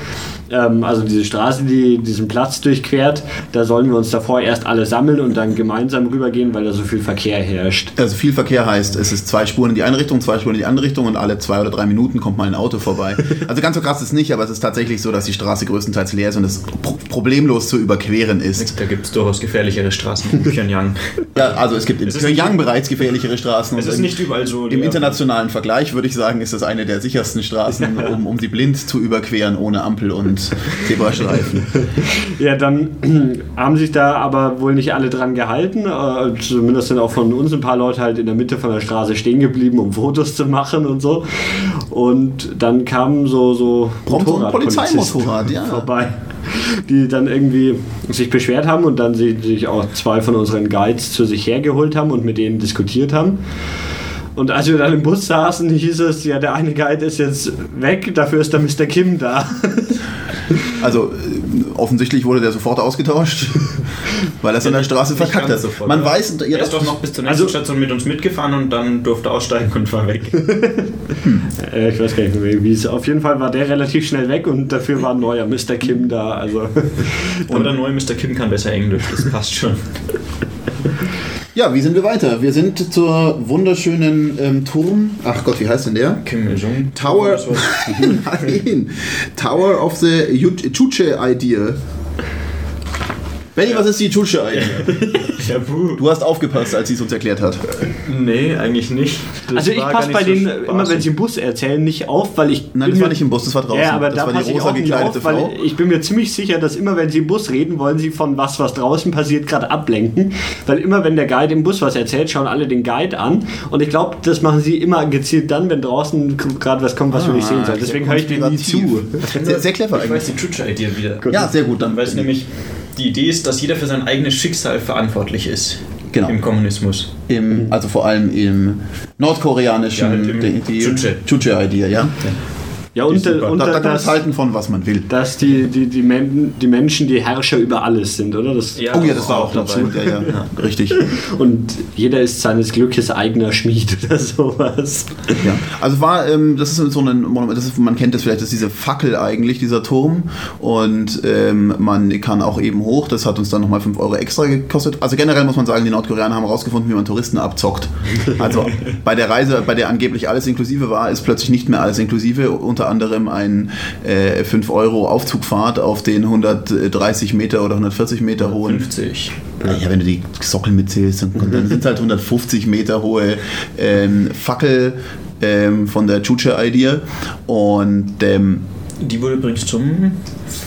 S1: ähm, also diese Straße, die diesen Platz durchquert, da sollen wir uns davor erst alle sammeln und dann gemeinsam rübergehen, weil da so viel Verkehr herrscht.
S2: Also viel Verkehr heißt, es ist zwei Spuren in die eine Richtung, zwei Spuren in die andere Richtung und alle zwei oder drei Minuten kommt mal ein Auto vorbei. Also ganz so krass ist es nicht, aber es ist tatsächlich so, dass die Straße größtenteils leer ist und es pro problemlos zu überqueren ist.
S3: Da gibt es durchaus gefährlichere Straßen in Pyongyang.
S2: Ja, also es gibt in
S3: Es
S2: Pyongyang bereits gefährlichere Straßen.
S3: Es
S2: und
S3: ist
S2: im-
S3: nicht überall so.
S2: Im internationalen Vergleich würde ich sagen, ist das eine der sichersten Straßen, um, um sie blind zu überqueren ohne Ampel und. Zebrastreifen.
S1: Ja, dann haben sich da aber wohl nicht alle dran gehalten. Äh, zumindest sind auch von uns ein paar Leute halt in der Mitte von der Straße stehen geblieben, um Fotos zu machen und so. Und dann kamen so, so Motorradpolizisten
S2: Polizeimotorrad, ja.
S1: vorbei, die dann irgendwie sich beschwert haben und dann sich auch zwei von unseren Guides zu sich hergeholt haben und mit denen diskutiert haben. Und als wir dann im Bus saßen, hieß es, ja, der eine Guide ist jetzt weg, dafür ist der Mr. Kim da.
S2: Also äh, offensichtlich wurde der sofort ausgetausst, weil er es an der Straße verkackt hat.
S3: sofort,
S2: Man
S3: oder?
S2: weiß, ja,
S3: Er ist
S2: doch,
S3: noch bis zur nächsten
S1: Also-
S3: Station mit uns mitgefahren und dann durfte er aussteigen und war weg.
S1: Äh, ich weiß gar nicht mehr, wie es Auf jeden Fall war der relativ schnell weg und dafür war ein neuer Mr. Kim da. Also
S3: Und der neue Mr. Kim kann besser Englisch, das passt schon.
S2: Ja, wie sind wir weiter? Wir sind zur wunderschönen ähm, Turm. Ach Gott, wie heißt denn der?
S3: Kim Il-sung.
S2: Tower. Nein. Tower of the Chuche Idea. Benny, was ist die?
S3: Ja, puh.
S2: Du hast aufgepasst, als sie es uns erklärt hat.
S3: Nee, eigentlich nicht. Das
S1: Also ich passe bei
S3: nicht so
S1: denen immer, wenn sie im Bus erzählen, nicht auf, weil ich
S2: Nein,
S1: bin
S2: das war nicht im Bus, das war draußen.
S1: Ja, aber
S2: das
S1: da
S2: war
S1: passe
S2: die
S1: ich
S2: rosa gekleidete
S1: auf, weil
S2: Frau.
S1: ich bin mir ziemlich sicher, dass immer wenn sie im Bus reden, wollen sie von was, was draußen passiert, gerade ablenken. Weil immer wenn der Guide im Bus was erzählt, schauen alle den Guide an. Und ich glaube, das machen sie immer gezielt dann, wenn draußen gerade was kommt, was wir nicht sehen sollen. Deswegen höre ich denen nie zu.
S2: Sehr, sehr clever
S3: Ich weiß
S2: eigentlich.
S3: die Chucha-Idee wieder.
S2: Ja, sehr gut. Dann
S3: Weil es nämlich die Idee ist, dass jeder für sein eigenes Schicksal verantwortlich ist.
S2: Genau.
S3: Im Kommunismus.
S2: Im, also vor allem im nordkoreanischen
S3: Ja, Chuche.
S2: Chuche-Idea, ja.
S1: Ja, und, und
S2: Da, da kann man halten von, was man will.
S1: dass die, die, die, Men die Menschen die Herrscher über alles sind, oder? Das,
S3: Ja,
S2: Oh ja, das war auch
S3: dabei.
S2: dazu. Ja, ja, richtig.
S1: Und jeder ist seines Glückes eigener Schmied oder sowas.
S2: Ja. Also war, ähm, das ist so ein Monument, das ist, man kennt das vielleicht, das ist diese Fackel eigentlich, dieser Turm. Und ähm, man kann auch eben hoch, das hat uns dann nochmal 5 Euro extra gekostet. Also generell muss man sagen, die Nordkoreaner haben herausgefunden, wie man Touristen abzockt. Also bei der Reise, bei der angeblich alles inklusive war, ist plötzlich nicht mehr alles inklusive. Unter anderem ein äh, 5 Euro Aufzugfahrt auf den 130 Meter oder 140 Meter hohen
S3: 50.
S2: ja, wenn du die Sockel mitzählst, dann, dann sind es halt 150 Meter hohe ähm, Fackel ähm, von der Chuche-Idea. Und ähm,
S3: Die wurde übrigens zum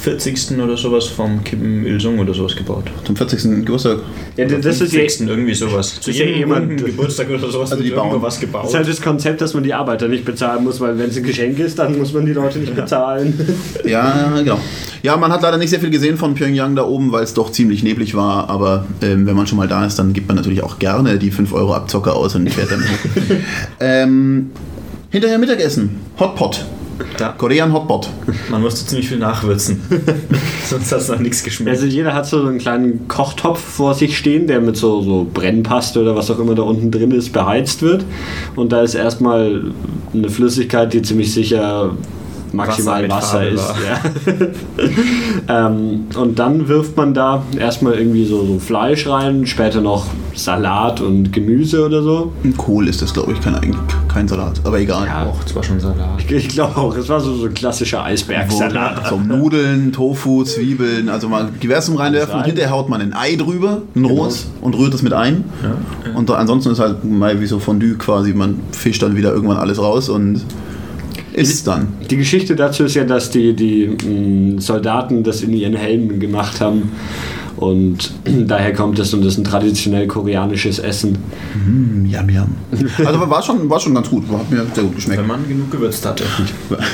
S3: 40. oder sowas vom Kim Il-sung oder sowas gebaut.
S2: zum 40. Geburtstag.
S1: Ja, das ist ja,
S3: 50. irgendwie sowas. Zu
S1: ist ja
S3: jedem
S1: jemand-
S3: Geburtstag oder sowas
S2: Also die
S3: irgendwo
S2: bauen.
S3: was gebaut.
S1: Das ist halt das Konzept, dass man die Arbeiter nicht bezahlen muss, weil wenn es ein Geschenk ist, dann muss man die Leute nicht bezahlen.
S2: Ja, genau. Ja, man hat leider nicht sehr viel gesehen von Pyongyang da oben, weil es doch ziemlich neblig war. Aber ähm, wenn man schon mal da ist, dann gibt man natürlich auch gerne die 5 Euro Abzocker aus und fährt dann hoch. ähm, hinterher Mittagessen. Hotpot.
S3: Ja.
S2: Korean Hotpot.
S3: Man musste ziemlich viel nachwürzen. Sonst hat es nach nichts geschmeckt.
S1: Also jeder hat so einen kleinen Kochtopf vor sich stehen, der mit so, so Brennpaste oder was auch immer da unten drin ist, beheizt wird. Und da ist erstmal eine Flüssigkeit, die ziemlich sicher maximal
S3: Wasser
S1: Wasser, ist. Ja. ähm, und dann wirft man da erstmal irgendwie so, so Fleisch rein, später noch Salat und Gemüse oder so.
S2: Ein Kohl ist das, glaube ich, kein, eigentlich kein Salat. Aber egal.
S1: Ja.
S3: auch zwar schon Salat.
S1: Ich, ich glaube auch, es war so, so ein klassischer Eisbergsalat.
S2: So Nudeln, Tofu, Zwiebeln, also mal diversum reinwerfen und hinterher haut man ein Ei drüber, ein rohes, und rührt es mit ein. Und ansonsten ist halt mal wie so Fondue quasi, man fischt dann wieder irgendwann alles raus und isst dann.
S1: Die Geschichte dazu ist ja, dass die, die mh, Soldaten das in ihren Helmen gemacht haben. Und daher kommt es und das ist ein traditionell koreanisches Essen.
S2: Mm, yum, yum. Also war schon, war schon ganz gut, hat mir sehr gut geschmeckt.
S3: Wenn man genug gewürzt hatte.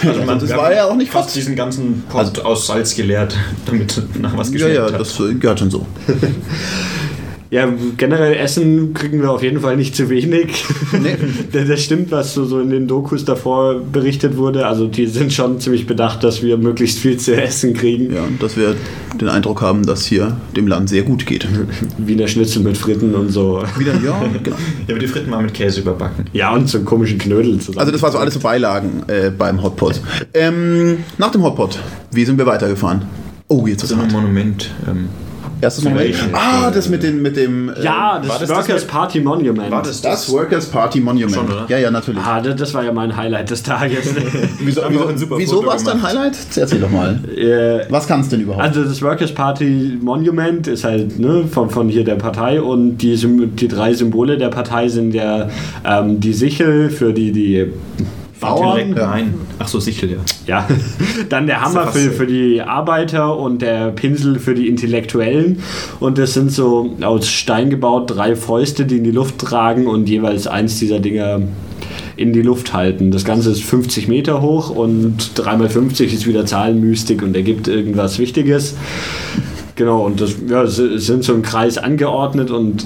S3: Also man,
S2: das war ja auch nicht
S3: fast diesen ganzen Pot aus Salz geleert, damit nach was
S2: Ja,
S3: geschmeckt
S2: ja,
S3: hat.
S2: das gehört schon so.
S1: Ja, generell Essen kriegen wir auf jeden Fall nicht zu wenig.
S2: Nee.
S1: Das- stimmt, was so, so in den Dokus davor berichtet wurde. Also die sind schon ziemlich bedacht, dass wir möglichst viel zu essen kriegen.
S2: Ja, und dass wir den Eindruck haben, dass hier dem Land sehr gut geht.
S1: Wiener Schnitzel mit Fritten und so.
S2: Wieder, ja, genau.
S3: Ja, aber die Fritten waren mit Käse überbacken.
S1: Ja, und so einen komischen Knödel zusammen.
S2: Also das war so alles so Beilagen äh, beim Hotpot. Ähm, nach dem Hotpot, wie sind wir weitergefahren? Oh, jetzt
S3: Das
S2: ist
S3: ist ein
S2: es
S3: Monument. Ähm,
S2: Erstes Moment. Ah, das mit, den, mit dem... äh,
S1: ja, das,
S3: war das das
S1: Workers
S3: mit-
S1: Party Monument.
S3: war das
S2: Das Workers Party Monument.
S3: Schon, oder?
S2: Ja, ja, natürlich.
S1: Ah, das, das war ja mein Highlight des Tages.
S2: Wieso, wieso war es dein. Highlight? Erzähl doch mal.
S1: äh,
S2: Was kannst du denn überhaupt?
S1: Also das Workers Party Monument ist halt ne, von, von hier der Partei und die, die drei Symbole der Partei sind ja ähm, die Sichel für die, die
S2: Bauern.
S3: Nein. Ach so, Sichel, ja.
S1: Ja, dann der Hammer für, für die Arbeiter und der Pinsel für die Intellektuellen. Und das sind so aus Stein gebaut drei Fäuste, die in die Luft tragen und jeweils eins dieser Dinger in die Luft halten. Das Ganze ist 50 Meter hoch und 3x50 ist wieder Zahlenmystik und ergibt irgendwas Wichtiges. Genau, und das ja, sind so im Kreis angeordnet und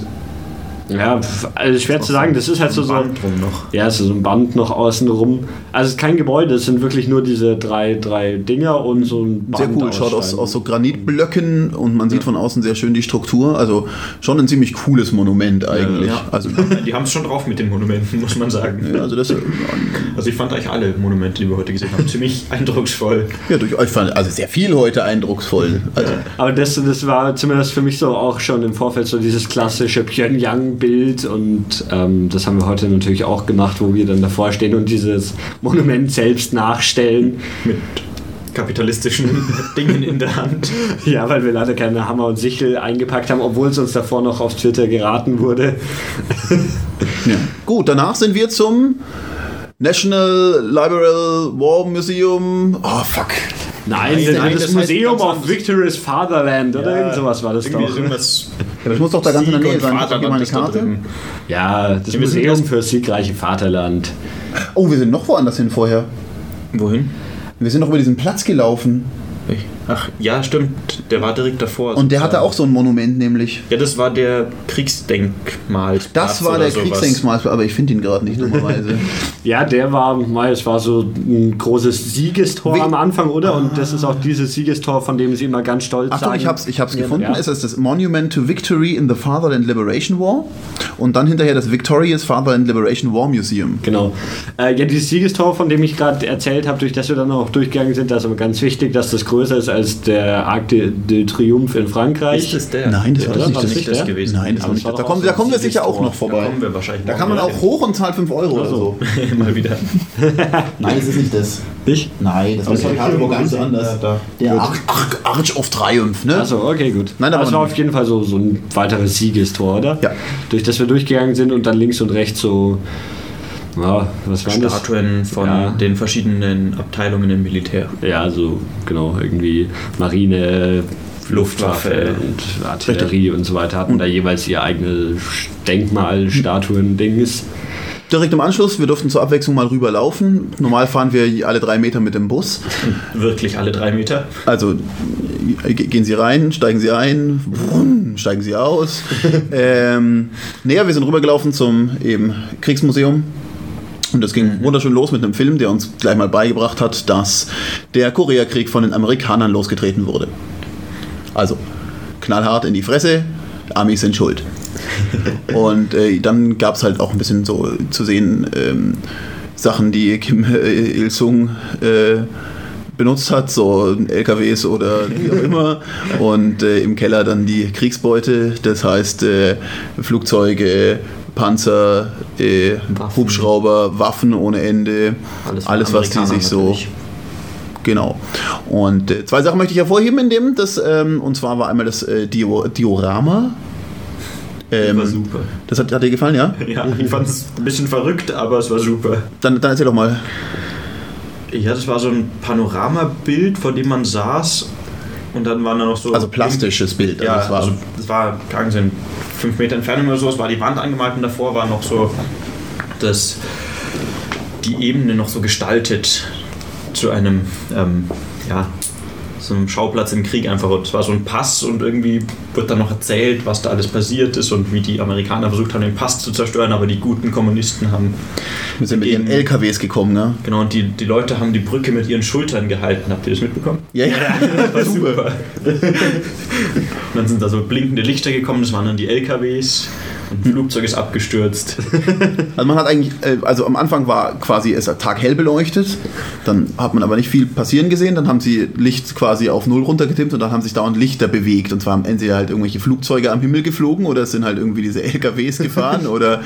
S1: ja, also schwer zu sagen, das ist halt so so.
S3: Band noch.
S1: Ja, es ist so ein Band noch außen rum. Also es ist kein Gebäude, es sind wirklich nur diese drei, drei Dinger und so ein Band
S2: Sehr cool, schaut aus, aus so Granitblöcken und man sieht von außen sehr schön die Struktur. Also schon ein ziemlich cooles Monument eigentlich.
S3: Ja.
S2: Also,
S3: Die haben es schon drauf mit den Monumenten, muss man sagen.
S2: ja, also das
S3: Also ich fand eigentlich alle Monumente, die wir heute gesehen haben, ziemlich eindrucksvoll.
S2: ja, durch euch fand also sehr viel heute eindrucksvoll. Also,
S1: Aber das, das war zumindest für mich so auch schon im Vorfeld so dieses klassische Pyongyang-Bild und ähm, das haben wir heute natürlich auch gemacht, wo wir dann davor stehen und dieses Monument selbst nachstellen.
S3: Mit kapitalistischen Dingen in der Hand.
S1: Ja, weil wir leider keine Hammer und Sichel eingepackt haben, obwohl es uns davor noch auf Twitter geraten wurde.
S2: ja. Gut, danach sind wir zum National Liberal War Museum. Oh, fuck.
S1: Nein,
S3: Nein,
S1: das,
S3: nein,
S1: das,
S3: das
S1: Museum of. Victorious Fatherland oder irgend sowas war das doch.
S2: Ja, das muss doch da ganz in der Nähe sein. Ich
S3: Vaterland
S2: die
S3: ist da
S2: Karte.
S3: drüben.
S1: Ja, das
S3: Wir sind
S1: Museum für siegreiche Vaterland.
S2: Oh, wir sind noch woanders hin vorher.
S3: Wohin?
S2: Wir sind noch über diesen Platz gelaufen.
S3: Ach, ja, stimmt. Der war direkt davor.
S2: Und der hatte auch so ein Monument, nämlich.
S3: Ja, das war der Kriegsdenkmal.
S2: Das war der Kriegsdenkmal, aber ich finde ihn gerade nicht dummerweise.
S1: Ja, der war, mal, es war so ein großes Siegestor
S2: Wie-
S1: am Anfang, oder? Und das ist auch dieses Siegestor, von dem sie immer ganz stolz
S2: Achtung,
S1: sagen.
S2: ich hab's, ich hab's gefunden.
S1: Ja.
S2: Es ist das Monument to Victory in the Fatherland Liberation War und dann hinterher das Victorious Fatherland Liberation War Museum.
S1: Genau. Äh, ja, dieses Siegestor, von dem ich gerade erzählt habe, durch das wir dann auch durchgegangen sind, das ist aber ganz wichtig, dass das größer ist als der Arc de, de Triomphe in Frankreich.
S3: Ist das der?
S2: Nein, das
S3: ja,
S2: war das nicht.
S3: war
S2: Das
S3: nicht das
S1: der?
S3: gewesen.
S2: Nein, das war nicht.
S1: war
S2: Da kommen, da
S1: so
S2: kommen wir sicher auch noch
S3: Da
S2: vorbei.
S3: kommen wir wahrscheinlich
S2: Da kann man auch hoch und zahlt 5 Euro oder so.
S3: hin. mal wieder.
S4: Nein, das ist nicht das.
S1: Ich?
S4: Nein, das Karte wo
S2: hier
S4: ganz
S2: gesehen.
S4: anders.
S2: Ja,
S4: da. Der
S2: Arch, Arch, Arch of Triumph, ne?
S1: Achso, okay, gut.
S2: Nein, aber-
S1: das war auf jeden Fall so, so ein weiteres Siegestor, oder?
S2: Ja.
S1: Durch das wir durchgegangen sind und dann links und rechts so. Ja, was waren das?
S3: Statuen von
S1: Ja.
S3: den verschiedenen Abteilungen im Militär.
S1: Ja, so genau, irgendwie Marine, Luftwaffe
S3: Luftwaffe.
S1: und Artillerie und so weiter hatten da jeweils ihr eigenes Denkmal, Statuen, Dings.
S2: Direkt im Anschluss, wir durften zur Abwechslung mal rüberlaufen. Normal fahren wir alle drei Meter mit dem Bus.
S3: Wirklich alle drei Meter.
S2: Also ge- gehen Sie rein, steigen Sie ein, brumm, steigen Sie aus. ähm, näher, wir sind rübergelaufen zum eben Kriegsmuseum. Und das ging wunderschön los mit einem Film, der uns gleich mal beigebracht hat, dass der Koreakrieg von den Amerikanern losgetreten wurde. Also knallhart in die Fresse, Amis sind schuld. Und äh, dann gab es halt auch ein bisschen so zu sehen ähm, Sachen, die Kim äh, Il-sung äh, benutzt hat, so LKWs oder wie auch immer. Und äh, im Keller dann die Kriegsbeute, das heißt äh, Flugzeuge, Panzer, äh,
S3: Waffen.
S2: Hubschrauber, Waffen ohne Ende, alles,
S3: von
S2: was die sich so
S3: natürlich.
S2: Genau. Und äh, zwei Sachen möchte ich hervorheben in dem, das, ähm, und zwar war einmal das äh, Dio Diorama. Ähm,
S3: war super.
S2: Das hat, hat dir gefallen, ja?
S3: Ja, ich fand es ein bisschen verrückt, aber es war super.
S2: Dann, dann erzähl doch mal.
S3: Ja, das war so ein Panoramabild, vor dem man saß. Und dann waren da noch so.
S2: Also plastisches Bild.
S3: Ja,
S2: Also es war,
S3: also das war, Sie, in fünf Meter Entfernung oder so. Es war die Wand angemalt und davor war noch so das, die Ebene noch so gestaltet zu einem, ähm, ja, so einem Schauplatz im Krieg einfach. Und es war so ein Pass und irgendwie wird dann noch erzählt, was da alles passiert ist und wie die Amerikaner versucht haben, den Pass zu zerstören, aber die guten Kommunisten haben
S2: wir sind mit ihren LKWs gekommen, ne?
S3: Genau, und die, die Leute haben die Brücke mit ihren Schultern gehalten. Habt ihr das mitbekommen?
S2: Ja, ja.
S3: Das war super. und dann sind da so blinkende Lichter gekommen, das waren dann die LKWs ein Flugzeug ist abgestürzt.
S2: Also man hat eigentlich, äh, also am Anfang war quasi es taghell beleuchtet, dann hat man aber nicht viel passieren gesehen, dann haben sie Licht quasi auf Null runtergetimmt und dann haben sich dauernd Lichter bewegt und zwar haben entweder halt irgendwelche Flugzeuge am Himmel geflogen oder es sind halt irgendwie diese LKWs gefahren oder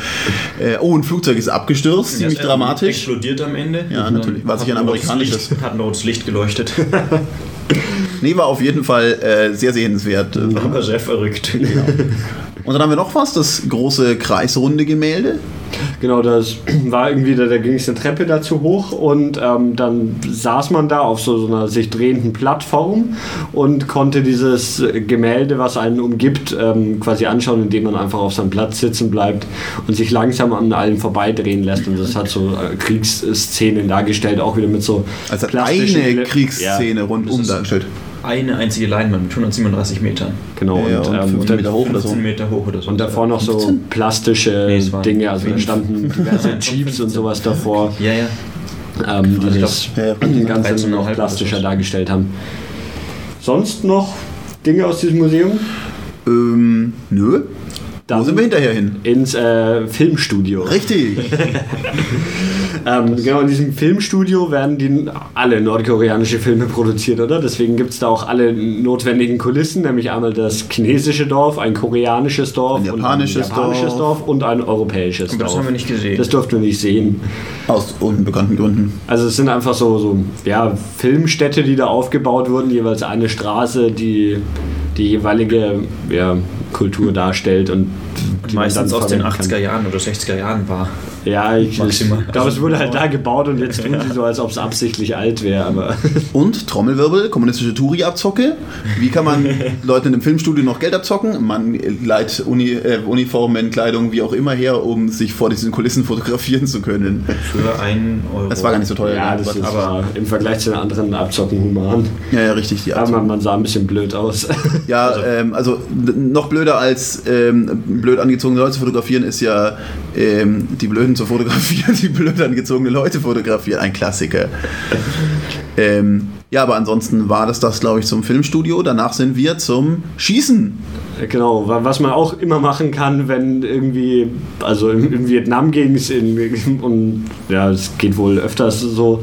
S2: äh, oh, ein Flugzeug ist abgestürzt, ziemlich
S3: Ja, es
S2: dramatisch.
S3: Explodiert am Ende.
S2: Ja, natürlich. War sicher ein amerikanisches.
S3: Licht, hat rotes Licht geleuchtet.
S2: Nee, war auf jeden Fall äh, sehr sehenswert.
S3: Aber sehr verrückt.
S2: Und dann haben wir noch was, das große kreisrunde Gemälde.
S1: Genau, das war irgendwie, da, da ging es eine Treppe dazu hoch und ähm, dann saß man da auf so, so einer sich drehenden Plattform und konnte dieses Gemälde, was einen umgibt, ähm, quasi anschauen, indem man einfach auf seinem Platz sitzen bleibt und sich langsam an allen vorbeidrehen lässt. Und das hat so äh, Kriegsszenen dargestellt, auch wieder mit so
S2: Also eine Kriegsszene
S1: Ja,
S2: rundum dargestellt.
S3: Eine einzige Leinwand mit 137 Metern.
S1: genau.
S2: Ja,
S1: und,
S2: und
S1: ähm,
S2: 15 Meter hoch oder so.
S3: 15 Meter hoch oder so.
S1: Und davor noch so
S2: 15?
S1: plastische
S3: Nee,
S1: Dinge, also da standen diverse Jeeps und sowas davor,
S3: Ja, ja.
S1: ähm, die
S3: Also ich
S1: das
S2: Ja, ja.
S1: Ganze
S3: 13,5
S1: noch plastischer
S3: so.
S1: dargestellt haben. Sonst noch Dinge aus diesem Museum?
S2: Ähm, nö. Wo
S1: Dann
S2: sind wir hinterher hin?
S1: ins äh, Filmstudio.
S2: Richtig.
S1: Ähm, genau, in diesem Filmstudio werden die alle nordkoreanische Filme produziert, oder? Deswegen gibt es da auch alle notwendigen Kulissen, nämlich einmal das chinesische Dorf, ein koreanisches Dorf,
S2: Ein japanisches
S1: und ein japanisches
S2: Dorf.
S1: Dorf. und ein europäisches
S3: das
S1: Dorf.
S3: haben wir nicht gesehen.
S1: Das durften wir nicht sehen.
S2: Aus unbekannten Gründen.
S1: Also es sind einfach so, so ja, Filmstädte, die da aufgebaut wurden, jeweils eine Straße, die die jeweilige ja, Kultur darstellt und
S3: Meistens aus den
S1: verwenden
S3: 80er Jahren oder 60er Jahren war.
S1: Ja, ich, ich
S3: Maximal.
S1: glaube, es wurde halt da gebaut und jetzt tun sie so, als ob es absichtlich alt wäre, aber
S2: Und Trommelwirbel, kommunistische Touri-Abzocke. Wie kann man Leuten in einem Filmstudio noch Geld abzocken? Man leiht Uni, äh, Uniformen, Kleidung, wie auch immer her, um sich vor diesen Kulissen fotografieren zu können.
S3: Für einen Euro.
S2: Das war gar nicht so teuer.
S1: ja,
S2: ne?
S1: das ist
S3: aber-
S1: im Vergleich zu den anderen Abzocken human.
S2: ja, ja, richtig. Die
S1: Aber
S2: Abzocke.
S1: man, man sah ein bisschen blöd aus.
S2: Ja, ähm, also noch blöder als ähm, blöd angezogene Leute zu fotografieren, ist ja ähm, die Blöden zu fotografieren, die blöd angezogene Leute fotografieren. Ein Klassiker. ähm, ja, aber ansonsten war das das, glaube ich, zum Filmstudio. Danach sind wir zum Schießen.
S1: Genau, wa- was man auch immer machen kann, wenn irgendwie, also in, in Vietnam ging es und ja, es geht wohl öfters so,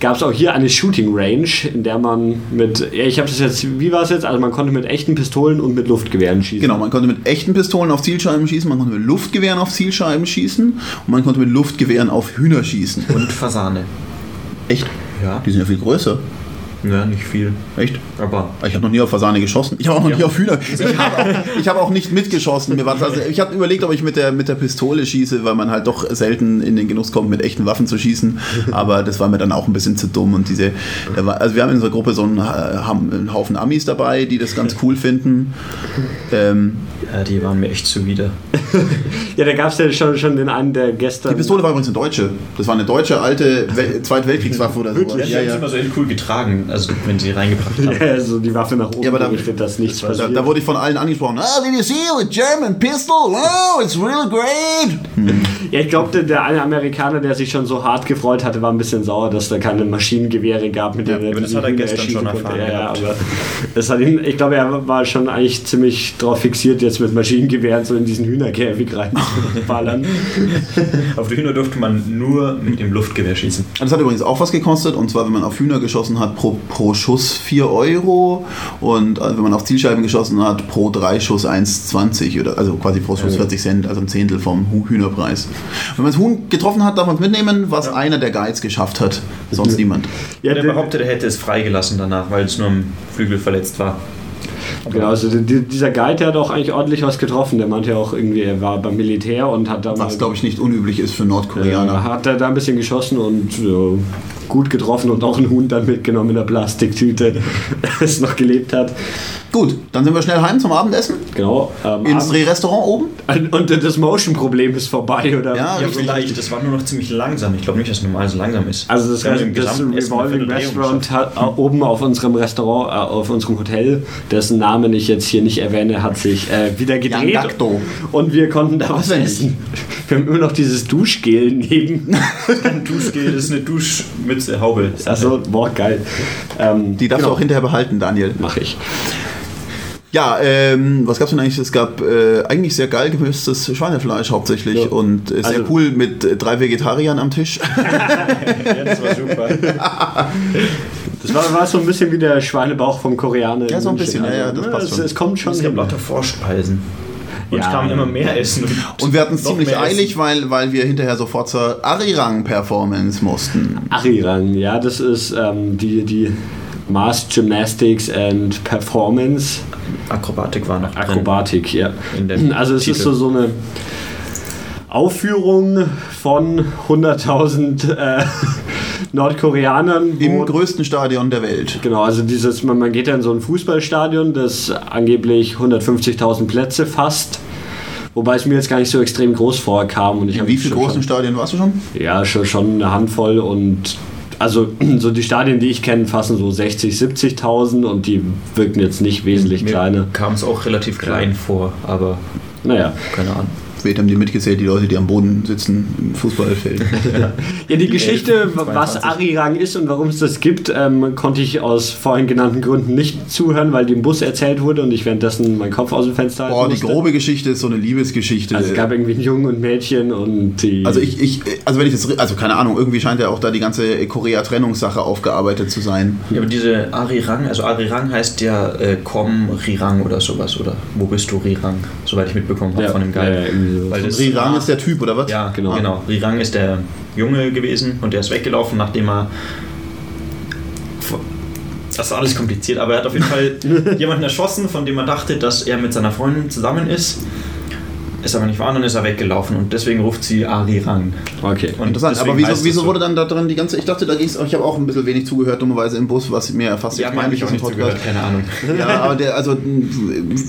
S1: gab es auch hier eine Shooting Range, in der man mit, ja, ich habe das jetzt, wie war es jetzt? Also man konnte mit echten Pistolen und mit Luftgewehren schießen.
S2: Genau, man konnte mit echten Pistolen auf Zielscheiben schießen, man konnte mit Luftgewehren auf Zielscheiben schießen und man konnte mit Luftgewehren auf Hühner schießen.
S3: Und Fasane.
S2: Echt?
S3: Ja.
S2: Die sind ja viel größer.
S3: Ja, nicht viel.
S2: Echt?
S3: Aber
S2: Ich habe noch nie auf Fasane geschossen. Ich habe auch noch nie auf Hühner. Ich habe auch, hab auch nicht mitgeschossen. Mir war also ich habe überlegt, ob ich mit der, mit der Pistole schieße, weil man halt doch selten in den Genuss kommt, mit echten Waffen zu schießen. Aber das war mir dann auch ein bisschen zu dumm. Und diese, also wir haben in unserer Gruppe so einen, äh, haben einen Haufen Amis dabei, die das ganz cool finden. Ähm,
S3: ja, die waren mir echt zuwider.
S1: Ja, da gab es ja schon, schon den einen, der gestern.
S2: die Pistole war übrigens eine deutsche. Das war eine deutsche alte Wel Zweitweltkriegswaffe oder sowas.
S3: Ja, die haben immer so echt cool getragen, also wenn sie reingebracht haben.
S1: Ja, so die Waffe nach oben
S2: Ja, aber da-
S1: gerichtet, dass nichts
S2: Da,
S1: passiert.
S2: da wurde ich von allen angesprochen. Ah, did you see a German pistol? Oh, it's real great.
S1: Ja, ich glaube, der, der eine Amerikaner, der sich schon so hart gefreut hatte, war ein bisschen sauer, dass da keine Maschinengewehre gab, mit denen
S3: aber das
S1: die
S3: hat er gestern schon erfahren
S1: Ja, ja, aber das hat ihn, ich glaube, er war schon eigentlich ziemlich drauf fixiert, jetzt mit Maschinengewehren so in diesen Hühnerkäfig reinzuballern.
S3: Auf die Hühner durfte man nur mit dem Luftgewehr schießen.
S2: Das hat übrigens auch was gekostet, und zwar, wenn man auf Hühner geschossen hat, pro, pro Schuss 4 Euro und äh, wenn man auf Zielscheiben geschossen hat, pro 3 Schuss 1,20 oder also quasi pro Schuss 40 Cent, also ein Zehntel vom Hühnerpreis. Wenn man das Huhn getroffen hat, darf man es mitnehmen, was einer der Guides geschafft hat, sonst niemand.
S1: Ja,
S3: der
S1: der-
S3: behauptet, er hätte es freigelassen danach, weil es nur am Flügel verletzt war.
S1: Genau, also die- die- dieser Guide, der hat auch eigentlich ordentlich was getroffen. Der meinte ja auch irgendwie, er war beim Militär und hat da
S2: Was, glaube ich, nicht unüblich ist für Nordkoreaner.
S1: hat er da ein bisschen geschossen und ja, gut getroffen und auch einen Huhn dann mitgenommen in der Plastiktüte, das noch gelebt hat.
S2: Gut, dann sind wir schnell heim zum Abendessen.
S1: Genau. Ähm,
S2: Ins Drehrestaurant oben.
S1: Und das Motion-Problem ist vorbei, oder?
S2: Ja,
S3: Ja, vielleicht. Das war nur noch ziemlich langsam. Ich glaube nicht, dass es normal so langsam ist.
S1: Also das, das
S3: eine
S1: Revolving Restaurant hat, äh, oben auf unserem Restaurant, äh, auf unserem Hotel, dessen Namen ich jetzt hier nicht erwähne, hat sich äh, wieder gedreht. Und wir konnten da was essen. Wir haben immer noch dieses Duschgel neben.
S3: Ein Duschgel, das ist eine Duschmütze, Haube.
S1: Also, boah, geil. Ähm,
S2: Die darfst
S1: genau,
S2: du auch hinterher behalten, Daniel.
S1: Mache ich.
S2: Ja, ähm, was gab's denn eigentlich? Es gab äh, eigentlich sehr geil gemischtes Schweinefleisch hauptsächlich
S1: Ja.
S2: und äh, sehr
S1: Also-
S2: cool mit äh, drei Vegetariern am Tisch.
S3: Ja, das war super.
S1: Das war, war so ein bisschen wie der Schweinebauch vom Koreaner.
S2: Ja, so ein bisschen, ja, ja, das passt
S1: es,
S2: schon.
S1: es kommt schon
S3: Es gab lauter Vorspeisen. Und
S1: Ja.
S3: es kam immer mehr Essen.
S2: Und wir hatten es ziemlich eilig,
S3: Essen.
S2: weil, weil wir hinterher sofort zur Arirang-Performance mussten.
S1: Arirang, ja, das ist ähm, die, die Mass Gymnastics and Performance
S3: Akrobatik war noch drin.
S1: Akrobatik, ja.
S3: In dem
S1: Also es ist
S3: Titel.
S1: so, so eine Aufführung von 100.000 äh, Nordkoreanern.
S2: Im
S1: wo-
S2: größten Stadion der Welt.
S1: Genau, also dieses, man, man geht ja in so ein Fußballstadion, das angeblich 150.000 Plätze fasst. Wobei es mir jetzt gar nicht so extrem groß vorkam. Und ich
S2: In wie vielen
S1: schon-
S2: großen Stadien warst du schon?
S1: Ja, schon, schon eine Handvoll und also so die Stadien, die ich kenne, fassen so 60, 70.000 und die wirken jetzt nicht wesentlich
S3: Mir
S1: kleiner.
S3: kam es auch relativ klein vor, aber
S1: Naja.
S3: keine Ahnung.
S2: Vielleicht haben die mitgezählt, die Leute, die am Boden sitzen im Fußballfeld.
S1: Ja, die Geschichte,
S3: 11,
S1: was
S3: 22.
S1: Arirang ist und warum es das gibt, ähm, konnte ich aus vorhin genannten Gründen nicht zuhören, weil die im Bus erzählt wurde und ich währenddessen meinen Kopf aus dem Fenster
S2: Boah, die grobe Geschichte ist so eine Liebesgeschichte.
S1: Also es gab irgendwie einen Jungen und Mädchen und die...
S2: Also ich, ich, also wenn ich das, also keine Ahnung, irgendwie scheint ja auch da die ganze Korea-Trennungssache aufgearbeitet zu sein.
S3: Ja, aber diese Arirang, also Arirang heißt ja äh, Komm Rirang oder sowas, oder wo bist du Rirang? Soweit ich mitbekommen habe
S1: Ja,
S3: von dem Guy.
S1: ja, sowas.
S3: Weil das
S2: Rirang ist der Typ, oder was?
S3: Ja,
S1: Genau.
S3: genau. genau. Rirang ist der Junge gewesen und der ist weggelaufen, nachdem er. Das ist alles kompliziert, aber er hat auf jeden Fall jemanden erschossen, von dem er dachte, dass er mit seiner Freundin zusammen ist. Ist aber nicht wahr, und dann ist er weggelaufen und deswegen ruft sie Arirang.
S1: okay.
S3: Und
S2: Interessant, aber wieso,
S3: es
S2: wieso
S3: so.
S2: wurde dann da drin die ganze, ich dachte, da ging's, ich habe auch ein bisschen wenig zugehört, dummerweise im Bus, was mir fast
S3: Ja,
S2: peinlich
S3: ich auch
S2: ist
S3: nicht zugehört, keine Ahnung.
S2: Ja, aber der, also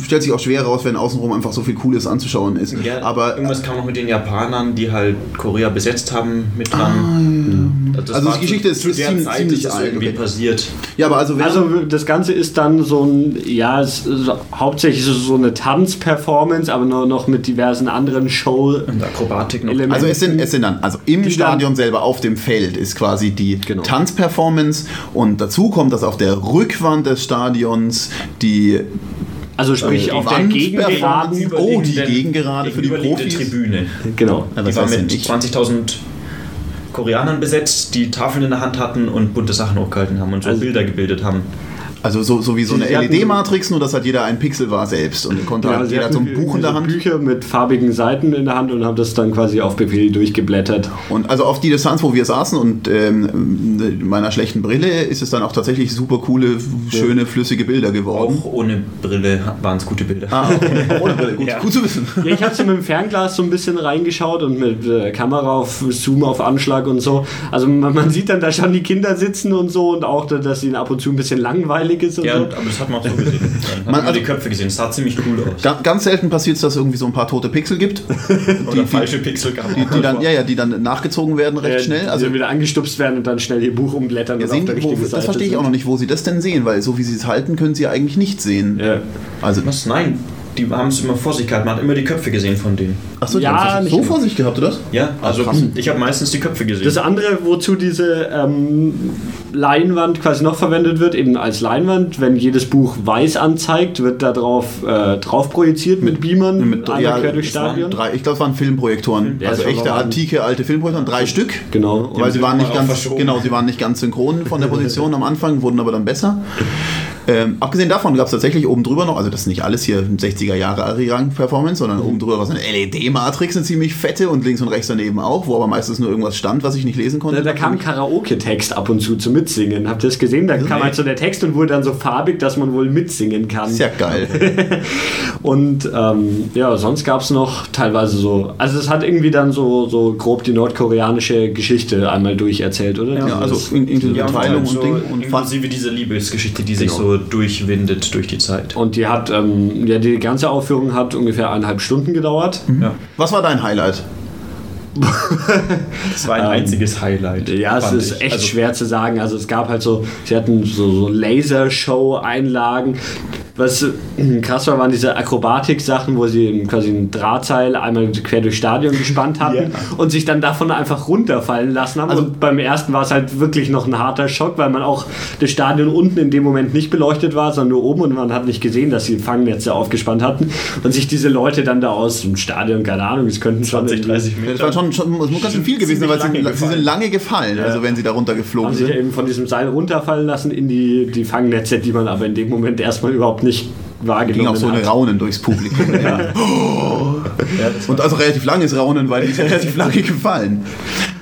S2: stellt sich auch schwer raus, wenn außenrum einfach so viel Cooles anzuschauen ist.
S3: Ja,
S2: aber
S3: irgendwas kam noch mit den Japanern, die halt Korea besetzt haben, mit dran. das
S2: Also die Geschichte ist- ist ziemlich-
S3: Zeit
S2: ziemlich
S3: ist
S2: alt,
S3: irgendwie
S2: okay.
S3: passiert.
S2: ja, aber also,
S1: Also das Ganze ist dann so ein, ja, es ist hauptsächlich so- so eine Tanzperformance, aber nur noch mit diversen anderen Show.
S3: Und Akrobatik noch.
S1: Elementen.
S2: Also es sind, es sind dann, also im Stadion selber auf dem Feld ist quasi die
S1: Genau.
S2: Tanzperformance und dazu kommt, dass auf der Rückwand des Stadions die
S1: Also sprich
S3: die
S1: auf der Gegengerade.
S2: Oh, die Gegengerade für die Profis.
S3: Tribüne.
S1: Genau.
S2: Ja,
S3: Die war mit
S2: ich?
S3: 20.000 Koreanern besetzt, die Tafeln in der Hand hatten und bunte Sachen hochgehalten haben und so
S1: Also-
S3: Bilder gebildet haben.
S2: Also so, so wie so eine
S1: Sie
S2: LED-Matrix, nur dass halt jeder ein Pixel war selbst und konnte
S1: Genau,
S2: halt
S1: sie
S2: jeder so ein Buch in der Hand.
S1: Bücher mit farbigen Seiten in der Hand und haben das dann quasi auf Befehl durchgeblättert.
S2: Und also auf die Distanz, wo wir saßen und ähm, meiner schlechten Brille, ist es dann auch tatsächlich super coole, schöne, flüssige Bilder geworden.
S3: Auch ohne Brille waren es gute Bilder.
S2: Ah, okay. Ohne Brille. Gut,
S3: Ja.
S2: gut zu wissen.
S1: Ja, ich habe so mit dem Fernglas so ein bisschen reingeschaut und mit äh, Kamera auf Zoom auf Anschlag und so. Also man, man sieht dann da schon die Kinder sitzen und so und auch, dass ihnen ab und zu ein bisschen langweilig ist und
S3: Ja,
S1: so.
S3: aber das hat man auch so gesehen. Dann hat
S2: Man-
S3: man
S2: also-
S3: die Köpfe gesehen. Es sah ziemlich cool aus.
S2: Ga- Ganz selten passiert es, dass es irgendwie so ein paar tote Pixel gibt,
S3: Oder falsche Pixel kamen
S2: die, die, dann, ja, ja, die dann nachgezogen werden recht
S1: Äh,
S2: schnell.
S1: die
S2: Also
S1: dann wieder angestupst werden und dann schnell ihr Buch umblättern
S2: ja, sehen, wo, das verstehe ich
S1: sind.
S2: auch noch nicht, wo sie das denn sehen, weil so wie sie es halten, können sie eigentlich nicht sehen.
S1: Ja.
S2: Also,
S3: Was? Nein, die haben es immer vor sich gehalten. Man hat immer die Köpfe gesehen von denen.
S2: achso, die
S1: Ja,
S2: haben es
S1: nicht
S2: so vor sich gehabt, oder?
S3: Ja, also
S2: krass.
S3: ich habe meistens die Köpfe gesehen.
S1: Das andere, wozu diese ähm, Leinwand quasi noch verwendet wird, eben als Leinwand, wenn jedes Buch weiß anzeigt, wird da drauf, äh, drauf projiziert mit Beamern
S2: Mit, ja,
S1: quer
S2: waren
S1: Stadion.
S2: drei, ich glaube, es waren Filmprojektoren.
S1: Ja,
S2: also echte, antike, alte Filmprojektoren. Drei Stück.
S1: Genau.
S2: Weil sie waren nicht ganz, genau, sie waren nicht ganz synchron von der Position am Anfang, wurden aber dann besser. Ähm, abgesehen davon gab es tatsächlich oben drüber noch, also das ist nicht alles hier 60er Jahre Arirang-Performance, sondern oben drüber war so eine LED-Matrix, eine ziemlich fette und links und rechts daneben auch, wo aber meistens nur irgendwas stand, was ich nicht lesen konnte.
S1: Da, da kam ein Karaoke-Text ab und zu zum Mitsingen. Habt ihr das gesehen? Da kam halt so der Text und wurde dann so farbig, dass man wohl mitsingen kann.
S2: ist ja geil.
S1: Und ähm, ja, sonst gab es noch teilweise so. Also, es hat irgendwie dann so, so grob die nordkoreanische Geschichte einmal durcherzählt, oder?
S2: Ja, also
S1: Dieses-
S2: in- inklusive
S3: ja, und
S2: Teilung
S3: halt so
S2: und Ding. Und
S3: inklusive diese Liebesgeschichte, die sich
S1: Genau.
S3: So durchwindet durch die Zeit.
S1: und die hat, ähm, ja, die ganze Aufführung hat ungefähr eineinhalb Stunden gedauert.
S3: Ja.
S2: was war dein Highlight?
S3: Das war ein einziges Highlight.
S1: Ja, es ist
S3: ich.
S1: echt
S3: Also,
S1: schwer zu sagen. Also es gab halt so, sie hatten so, so Lasershow-Einlagen. Was krass war, waren diese Akrobatik-Sachen, wo sie quasi ein Drahtseil einmal quer durchs Stadion gespannt hatten
S3: Ja.
S1: und sich dann davon einfach runterfallen lassen haben.
S2: Also-
S1: und beim ersten war es halt wirklich noch ein harter Schock, weil man auch das Stadion unten in dem Moment nicht beleuchtet war, sondern nur oben und man hat nicht gesehen, dass sie Fangnetze aufgespannt hatten und sich diese Leute dann da aus dem Stadion, keine Ahnung, es könnten schon
S3: 20, 30
S2: Ja,
S3: Meter.
S2: Das war schon, schon es muss ganz schön viel gewesen sein, weil sie,
S3: lange
S2: sie sind
S3: gefallen.
S2: lange gefallen, also wenn sie da runtergeflogen
S1: haben sich
S2: sind.
S1: eben von diesem Seil runterfallen lassen in die, die Fangnetze, die man aber in dem Moment erstmal überhaupt nicht
S2: ging
S1: wahrgenommen
S2: auch so eine
S1: hat.
S2: Raunen durchs Publikum. ja. Und also relativ langes Raunen, weil die ist relativ lange gefallen.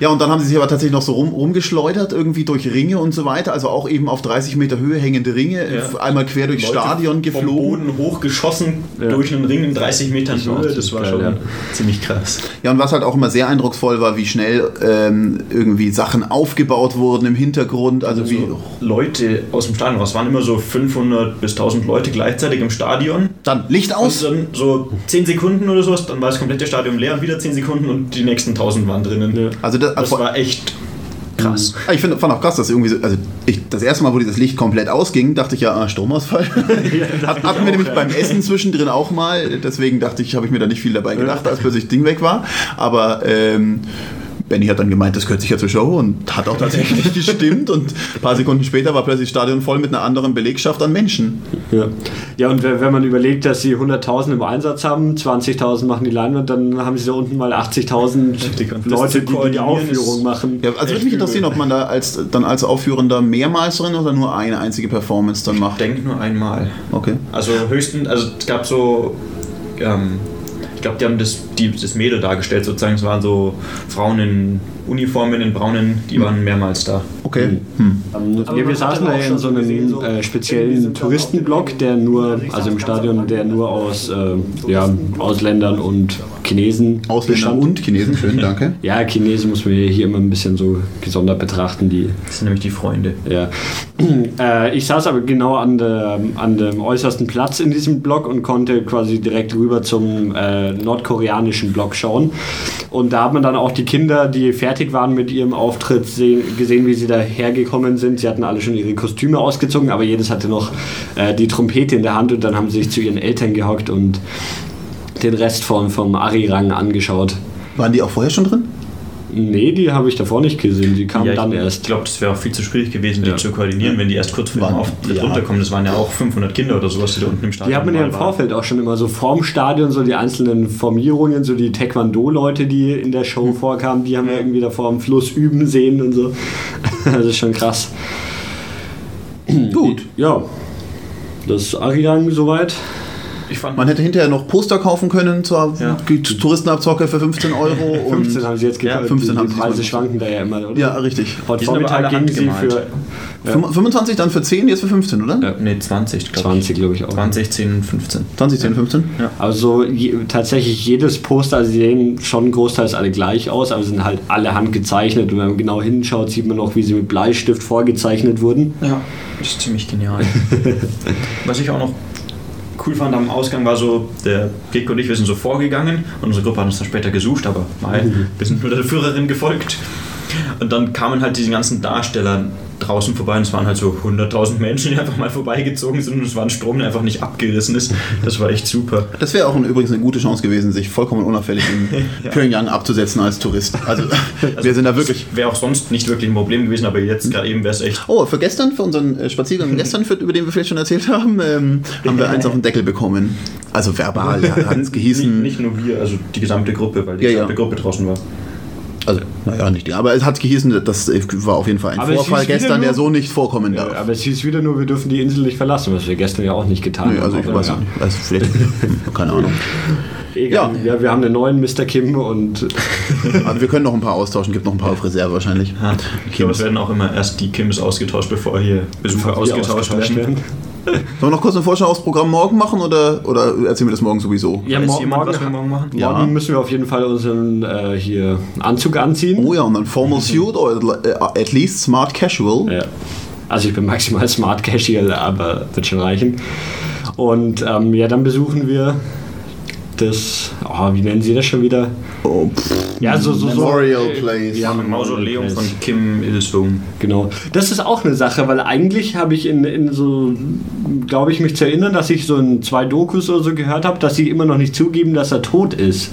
S2: Ja, und dann haben sie sich aber tatsächlich noch so rum, rumgeschleudert, irgendwie durch Ringe und so weiter. Also auch eben auf 30 Meter Höhe hängende Ringe,
S3: Ja.
S2: einmal quer durchs
S3: Leute
S2: Stadion
S3: Vom
S2: geflogen.
S3: Boden hochgeschossen durch einen Ring in 30 Metern
S1: Das war auch
S3: Höhe. Das war schon ziemlich krass.
S2: Ja, und was halt auch immer sehr eindrucksvoll war, wie schnell ähm, irgendwie Sachen aufgebaut wurden im Hintergrund. Also wie.
S3: So Leute aus dem Stadion. Es waren immer so 500 bis 1000 Leute gleichzeitig im Stadion.
S2: Dann Licht aus.
S3: Und dann so 10 Sekunden oder sowas, dann war das komplette Stadion leer und wieder 10 Sekunden und die nächsten 1000 waren drinnen.
S1: Ja.
S2: Also das,
S3: Das war echt krass.
S2: Ah, Ich find, fand auch krass, dass irgendwie so, also ich, das erste Mal, wo dieses Licht komplett ausging, dachte ich ja, ah, Stromausfall. Hat, hatten wir nämlich beim Essen zwischendrin auch mal, deswegen dachte ich, habe ich mir da nicht viel dabei gedacht, als plötzlich das Ding weg war. Aber ähm, Benny hat dann gemeint, das gehört sicher zur Show und hat auch tatsächlich gestimmt und ein paar Sekunden später war plötzlich das Stadion voll mit einer anderen Belegschaft an Menschen.
S1: Ja. ja, und wenn man überlegt, dass sie 100.000 im Einsatz haben, 20.000 machen die Leinwand, dann haben sie da unten mal 80.000
S3: Richtig, und das
S1: Leute, die die Aufführung machen.
S2: Ja, also würde mich interessieren, ob man da als, dann als Aufführender mehrmals drin oder nur eine einzige Performance dann macht.
S3: Denk nur einmal.
S2: Okay.
S3: Also höchstens, also es gab so, ähm, ich glaube, die haben das, die, das Mädel dargestellt sozusagen. Es waren so Frauen in Uniformen, in braunen, die waren mehrmals da.
S2: Okay. Hm.
S1: Ähm,
S5: Aber
S1: ja, wir saßen da
S5: auch
S1: in so einem äh, speziellen Touristenblock, der nur, also im Stadion, der nur aus äh, ja, Ausländern und Chinesen
S2: Ausländer
S1: bestand.
S2: und Chinesen, schön, danke.
S1: Ja, Chinesen muss man hier immer ein bisschen so gesondert betrachten, die
S3: Das sind nämlich die Freunde.
S1: Ja. Äh, ich saß aber genau an, der, an dem äußersten Platz in diesem Block und konnte quasi direkt rüber zum äh, nordkoreanischen Block schauen. Und da hat man dann auch die Kinder, die fertig waren mit ihrem Auftritt, sehen, gesehen, wie sie dahergekommen sind. Sie hatten alle schon ihre Kostüme ausgezogen, aber jedes hatte noch äh, die Trompete in der Hand und dann haben sie sich zu ihren Eltern gehockt und den Rest vom, vom Arirang angeschaut.
S2: Waren die auch vorher schon drin?
S1: Nee, die habe ich davor nicht gesehen. Die kamen
S3: Ja,
S1: dann
S3: ich
S1: erst.
S3: Ich glaube, das wäre auch viel zu schwierig gewesen, die
S1: Ja.
S3: zu koordinieren, wenn die erst kurz vor dem Auftritt
S2: ja.
S3: runterkommen. Das waren ja auch 500 Kinder oder sowas, die da unten im Stadion
S1: Die hat man ja im. Vorfeld auch schon immer so vorm Stadion, so die einzelnen Formierungen, so die Taekwondo-Leute, die in der Show vorkamen, die haben wir irgendwie da vor dem Fluss üben sehen und so. Das ist schon krass.
S2: Gut.
S1: Ja, das ist Ariang soweit.
S3: Ich fand,
S2: Man hätte hinterher noch Poster kaufen können zur
S3: Ja.
S2: Touristenabzocke für 15 Euro. Und
S1: 15 haben sie jetzt
S3: ja,
S1: gekauft.
S2: 15
S1: die,
S2: haben
S1: die
S2: sie
S1: Preise
S2: diesmal
S1: schwanken da ja immer. Oder?
S2: ja, richtig.
S1: Heute Vormittag gingen sie
S3: handgemalt.
S1: für
S2: Fünf- 25 dann für 10, jetzt für 15, oder?
S1: Ja.
S3: nee, 20, glaube
S1: 20, glaube ich auch.
S3: 20, 10, 15.
S2: 20, 10, 15?
S1: Also je, tatsächlich jedes Poster, also sie sehen schon großteils alle gleich aus, aber sind halt alle handgezeichnet und wenn man genau hinschaut, sieht man noch, wie sie mit Bleistift vorgezeichnet wurden.
S3: Ja, das ist ziemlich genial. Was ich auch noch cool fand am Ausgang war so, der Gek und ich, wir sind so vorgegangen und unsere Gruppe hat uns dann später gesucht, aber mal, wir sind nur der Führerin gefolgt. Und dann kamen halt diese ganzen Darsteller draußen vorbei und es waren halt so 100.000 Menschen, die einfach mal vorbeigezogen sind und es war ein Strom, der einfach nicht abgerissen ist. Das war echt super.
S2: Das wäre auch ein, übrigens eine gute Chance gewesen, sich vollkommen unauffällig in Pyongyang abzusetzen als Tourist. Also, wir sind da wirklich.
S3: Wäre auch sonst nicht wirklich ein Problem gewesen, aber jetzt gerade eben wäre es echt.
S2: Oh, für gestern, für unseren äh, Spaziergang gestern, für, über den wir vielleicht schon erzählt haben, ähm, haben wir eins auf den Deckel bekommen. Also verbal, ja, hat es
S3: Nicht,
S2: gehießen.
S3: nicht nur wir, also die gesamte Gruppe, weil die
S2: Ja, ja.
S3: gesamte Gruppe draußen war.
S2: Also, naja, nicht die. Aber es hat gehießen, das war auf jeden Fall ein
S1: Aber
S2: Vorfall gestern, der
S1: nur-
S2: so nicht vorkommen darf.
S1: Ja, aber es hieß wieder nur, wir dürfen die Insel nicht verlassen, was wir gestern ja auch nicht getan
S2: Nee,
S1: haben.
S2: also ich
S1: Aber
S2: weiß
S1: ja.
S2: nicht. Also vielleicht, keine Ahnung.
S1: Egal. Ja. wir haben einen neuen Mr. Kim und
S2: Aber wir können noch ein paar austauschen, gibt noch ein paar auf Reserve wahrscheinlich.
S3: Ja, ich glaube, es werden auch immer erst die Kims ausgetauscht, bevor hier Besucher ausgetauscht werden.
S2: Sollen wir noch kurz eine Vorschau aufs Programm morgen machen oder, oder erzählen wir das morgen sowieso?
S1: Ja,
S3: Weiß
S1: mor
S3: jemand,
S1: morgen,
S3: was wir morgen machen?
S2: Ja.
S1: morgen müssen wir auf jeden Fall unseren äh, hier Anzug anziehen.
S2: Oh ja, und dann Formal Suit oder äh, at least Smart Casual.
S1: Ja. Also ich bin maximal smart casual, aber wird schon reichen. Und ähm, ja, dann besuchen wir das, oh, wie nennen Sie das schon wieder?
S2: Oh, pff,
S1: Ja, so, so, so
S2: Memorial
S1: äh,
S2: Place.
S1: Ja,
S3: Ein Mausoleum von Kim Il-sung.
S1: Genau. Das ist auch eine Sache, weil eigentlich habe ich in, in so, glaube ich, mich zu erinnern, dass ich so in zwei Dokus oder so gehört habe, dass sie immer noch nicht zugeben, dass er tot ist.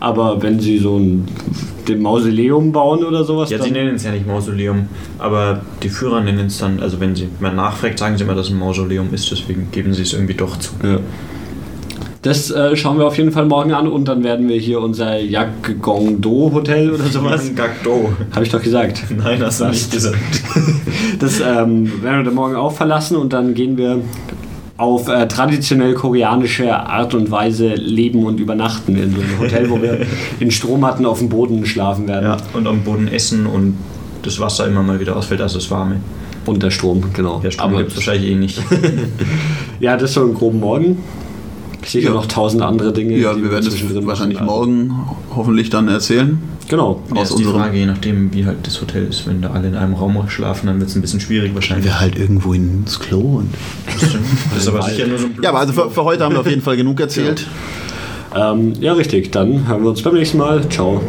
S1: Aber wenn sie so ein dem Mausoleum bauen oder sowas,
S3: Ja, sie nennen es ja nicht Mausoleum, aber die Führer nennen es dann, also wenn sie mal nachfragt, sagen sie immer, dass es ein Mausoleum ist, deswegen geben sie es irgendwie doch zu.
S1: Ja. Das äh, schauen wir auf jeden Fall morgen an und dann werden wir hier unser Yakgongdo Hotel oder sowas.
S3: Gakdo.
S1: Habe ich doch gesagt.
S3: Nein, hast du nicht gesagt.
S1: Das ähm, werden wir dann morgen auch verlassen und dann gehen wir auf äh, traditionell koreanische Art und Weise leben und übernachten in so einem Hotel, wo wir den Strom hatten, auf dem Boden schlafen werden.
S3: Ja, und am Boden essen und das Wasser immer mal wieder ausfällt, also das Warme.
S1: Und der Strom, genau.
S3: Der Strom gibt es wahrscheinlich eh nicht.
S1: ja, das ist so im groben Morgen. Sicher
S2: Ja.
S1: noch tausend andere Dinge.
S2: Ja,
S1: die
S2: wir werden das wahrscheinlich morgen hoffentlich dann erzählen.
S1: Genau.
S3: Ja,
S2: Aus
S3: ist die Frage, je nachdem, wie halt das Hotel ist. Wenn da alle in einem Raum schlafen, dann wird es ein bisschen schwierig wahrscheinlich.
S2: Wir halt irgendwo ins Klo und.
S3: Das ist aber sicher nur so ein
S2: Ja, aber also für, für heute haben wir auf jeden Fall genug erzählt.
S1: Ähm, ja, richtig. Dann hören wir uns beim nächsten Mal. Ciao.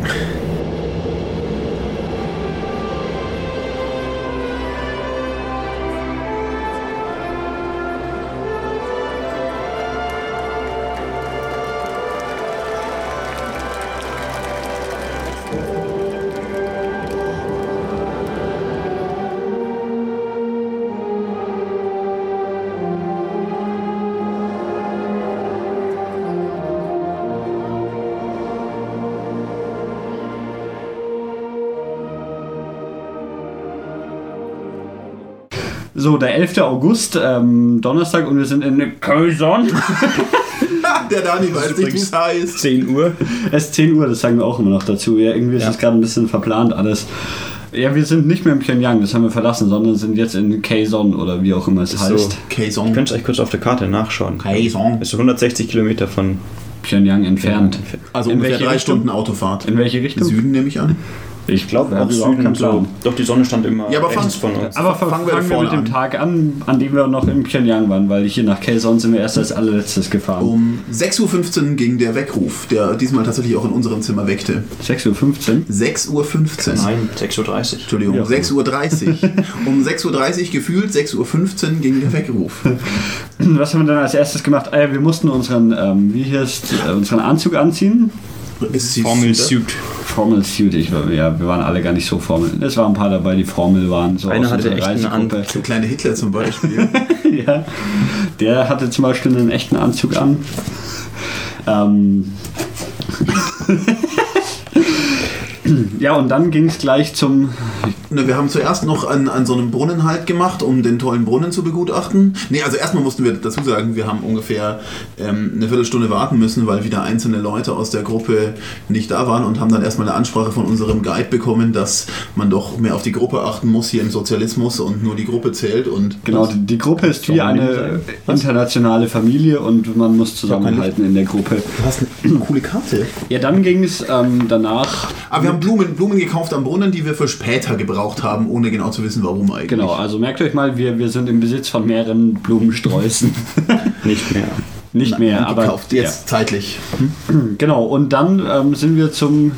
S1: Der 11. August, ähm, Donnerstag, und wir sind in Köln.
S2: Der Dani weiß nicht, wie es heißt.
S3: 10 Uhr.
S1: Es ist 10 Uhr, das sagen wir auch immer noch dazu. Ja, irgendwie ist
S3: Ja.
S1: es gerade ein bisschen verplant alles. Ja, wir sind nicht mehr in Pyongyang, das haben wir verlassen, sondern sind jetzt in Kaesong oder wie auch immer es
S3: Ist
S1: heißt.
S3: so. Ich
S2: Kaesong.
S3: könnte es euch kurz auf der Karte nachschauen.
S2: Kaesong.
S3: Ist so 160 Kilometer von
S1: Pyongyang entfernt.
S2: Also
S1: In
S2: ungefähr
S1: welche
S2: drei
S1: Richtung?
S2: Stunden Autofahrt.
S1: In welche Richtung?
S2: Süden nehme ich an.
S1: Ich glaube, wir
S3: Auch Süden so. Doch, die Sonne stand immer
S2: Ja, aber
S3: rechts
S2: fang-
S3: von uns.
S1: Aber
S2: Fangen
S1: fangen
S2: wir
S1: wir,
S2: vorne
S1: mit dem
S2: an.
S1: Tag an, an dem wir noch in Pyongyang waren, weil hier nach Kaesong sind wir erst als allerletztes gefahren.
S2: Um 6.15 Uhr ging der Weckruf, der diesmal tatsächlich auch in unserem Zimmer weckte.
S1: 6.15 Uhr.
S2: 6.15 Uhr.
S3: Nein, 6.30 Uhr.
S2: Entschuldigung,
S1: Ja.
S2: 6.30 Uhr. Um 6.30 Uhr gefühlt, 6.15 Uhr ging der Weckruf.
S1: Was haben wir dann als erstes gemacht? Ah, ja, wir mussten unseren, ähm, wie hier ist, äh, unseren Anzug anziehen.
S3: Formel Suit.
S1: Formal Suit, ich war, ja, wir waren alle gar nicht so Formel. Es waren ein paar dabei, die Formel waren. So
S3: Einer hatte echt einen
S1: Reisegruppe.
S2: Der kleine Hitler zum Beispiel.
S1: ja, der hatte zum Beispiel einen echten Anzug an. Ähm, ja, und dann ging es gleich zum.
S2: Ne, wir haben zuerst noch an, an so einem Brunnen halt gemacht, um den tollen Brunnen zu begutachten. Ne, also erstmal mussten wir dazu sagen, wir haben ungefähr ähm, eine Viertelstunde warten müssen, weil wieder einzelne Leute aus der Gruppe nicht da waren und haben dann erstmal eine Ansprache von unserem Guide bekommen, dass man doch mehr auf die Gruppe achten muss hier im Sozialismus und nur die Gruppe zählt und
S1: Genau, die, die Gruppe ist wie eine internationale Familie und man muss zusammenhalten in der Gruppe.
S2: Du hast eine coole Karte.
S1: Ja, dann ging es ähm, danach.
S2: Aber wir haben Blumen, Blumen gekauft am Brunnen, die wir für später gebraucht haben, ohne genau zu wissen, warum eigentlich.
S1: Genau, also merkt euch mal, wir, wir sind im Besitz von mehreren Blumensträußen.
S3: Nicht mehr.
S1: Nicht mehr, aber.
S2: gekauft, jetzt zeitlich.
S1: Ja. Genau, und dann ähm, sind wir zum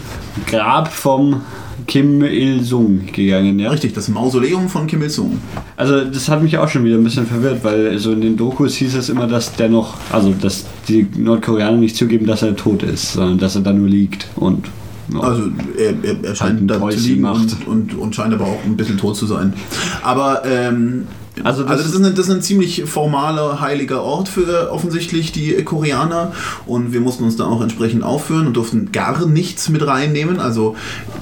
S1: Grab vom Kim Il-sung gegangen, ja.
S2: Richtig, das Mausoleum von Kim Il-sung.
S1: Also das hat mich auch schon wieder ein bisschen verwirrt, weil so in den Dokus hieß es immer, dass der noch, also dass die Nordkoreaner nicht zugeben, dass er tot ist, sondern dass er da nur liegt und ja.
S2: Also er, er, er
S1: Halt
S2: scheint
S1: ein
S2: da zu liegen und, und, und scheint aber auch ein bisschen tot zu sein. Aber ähm,
S1: Also
S2: also
S1: das
S2: das, ist ein, das ist ein ziemlich formaler, heiliger Ort für offensichtlich die Koreaner und wir mussten uns da auch entsprechend aufführen und durften gar nichts mit reinnehmen. Also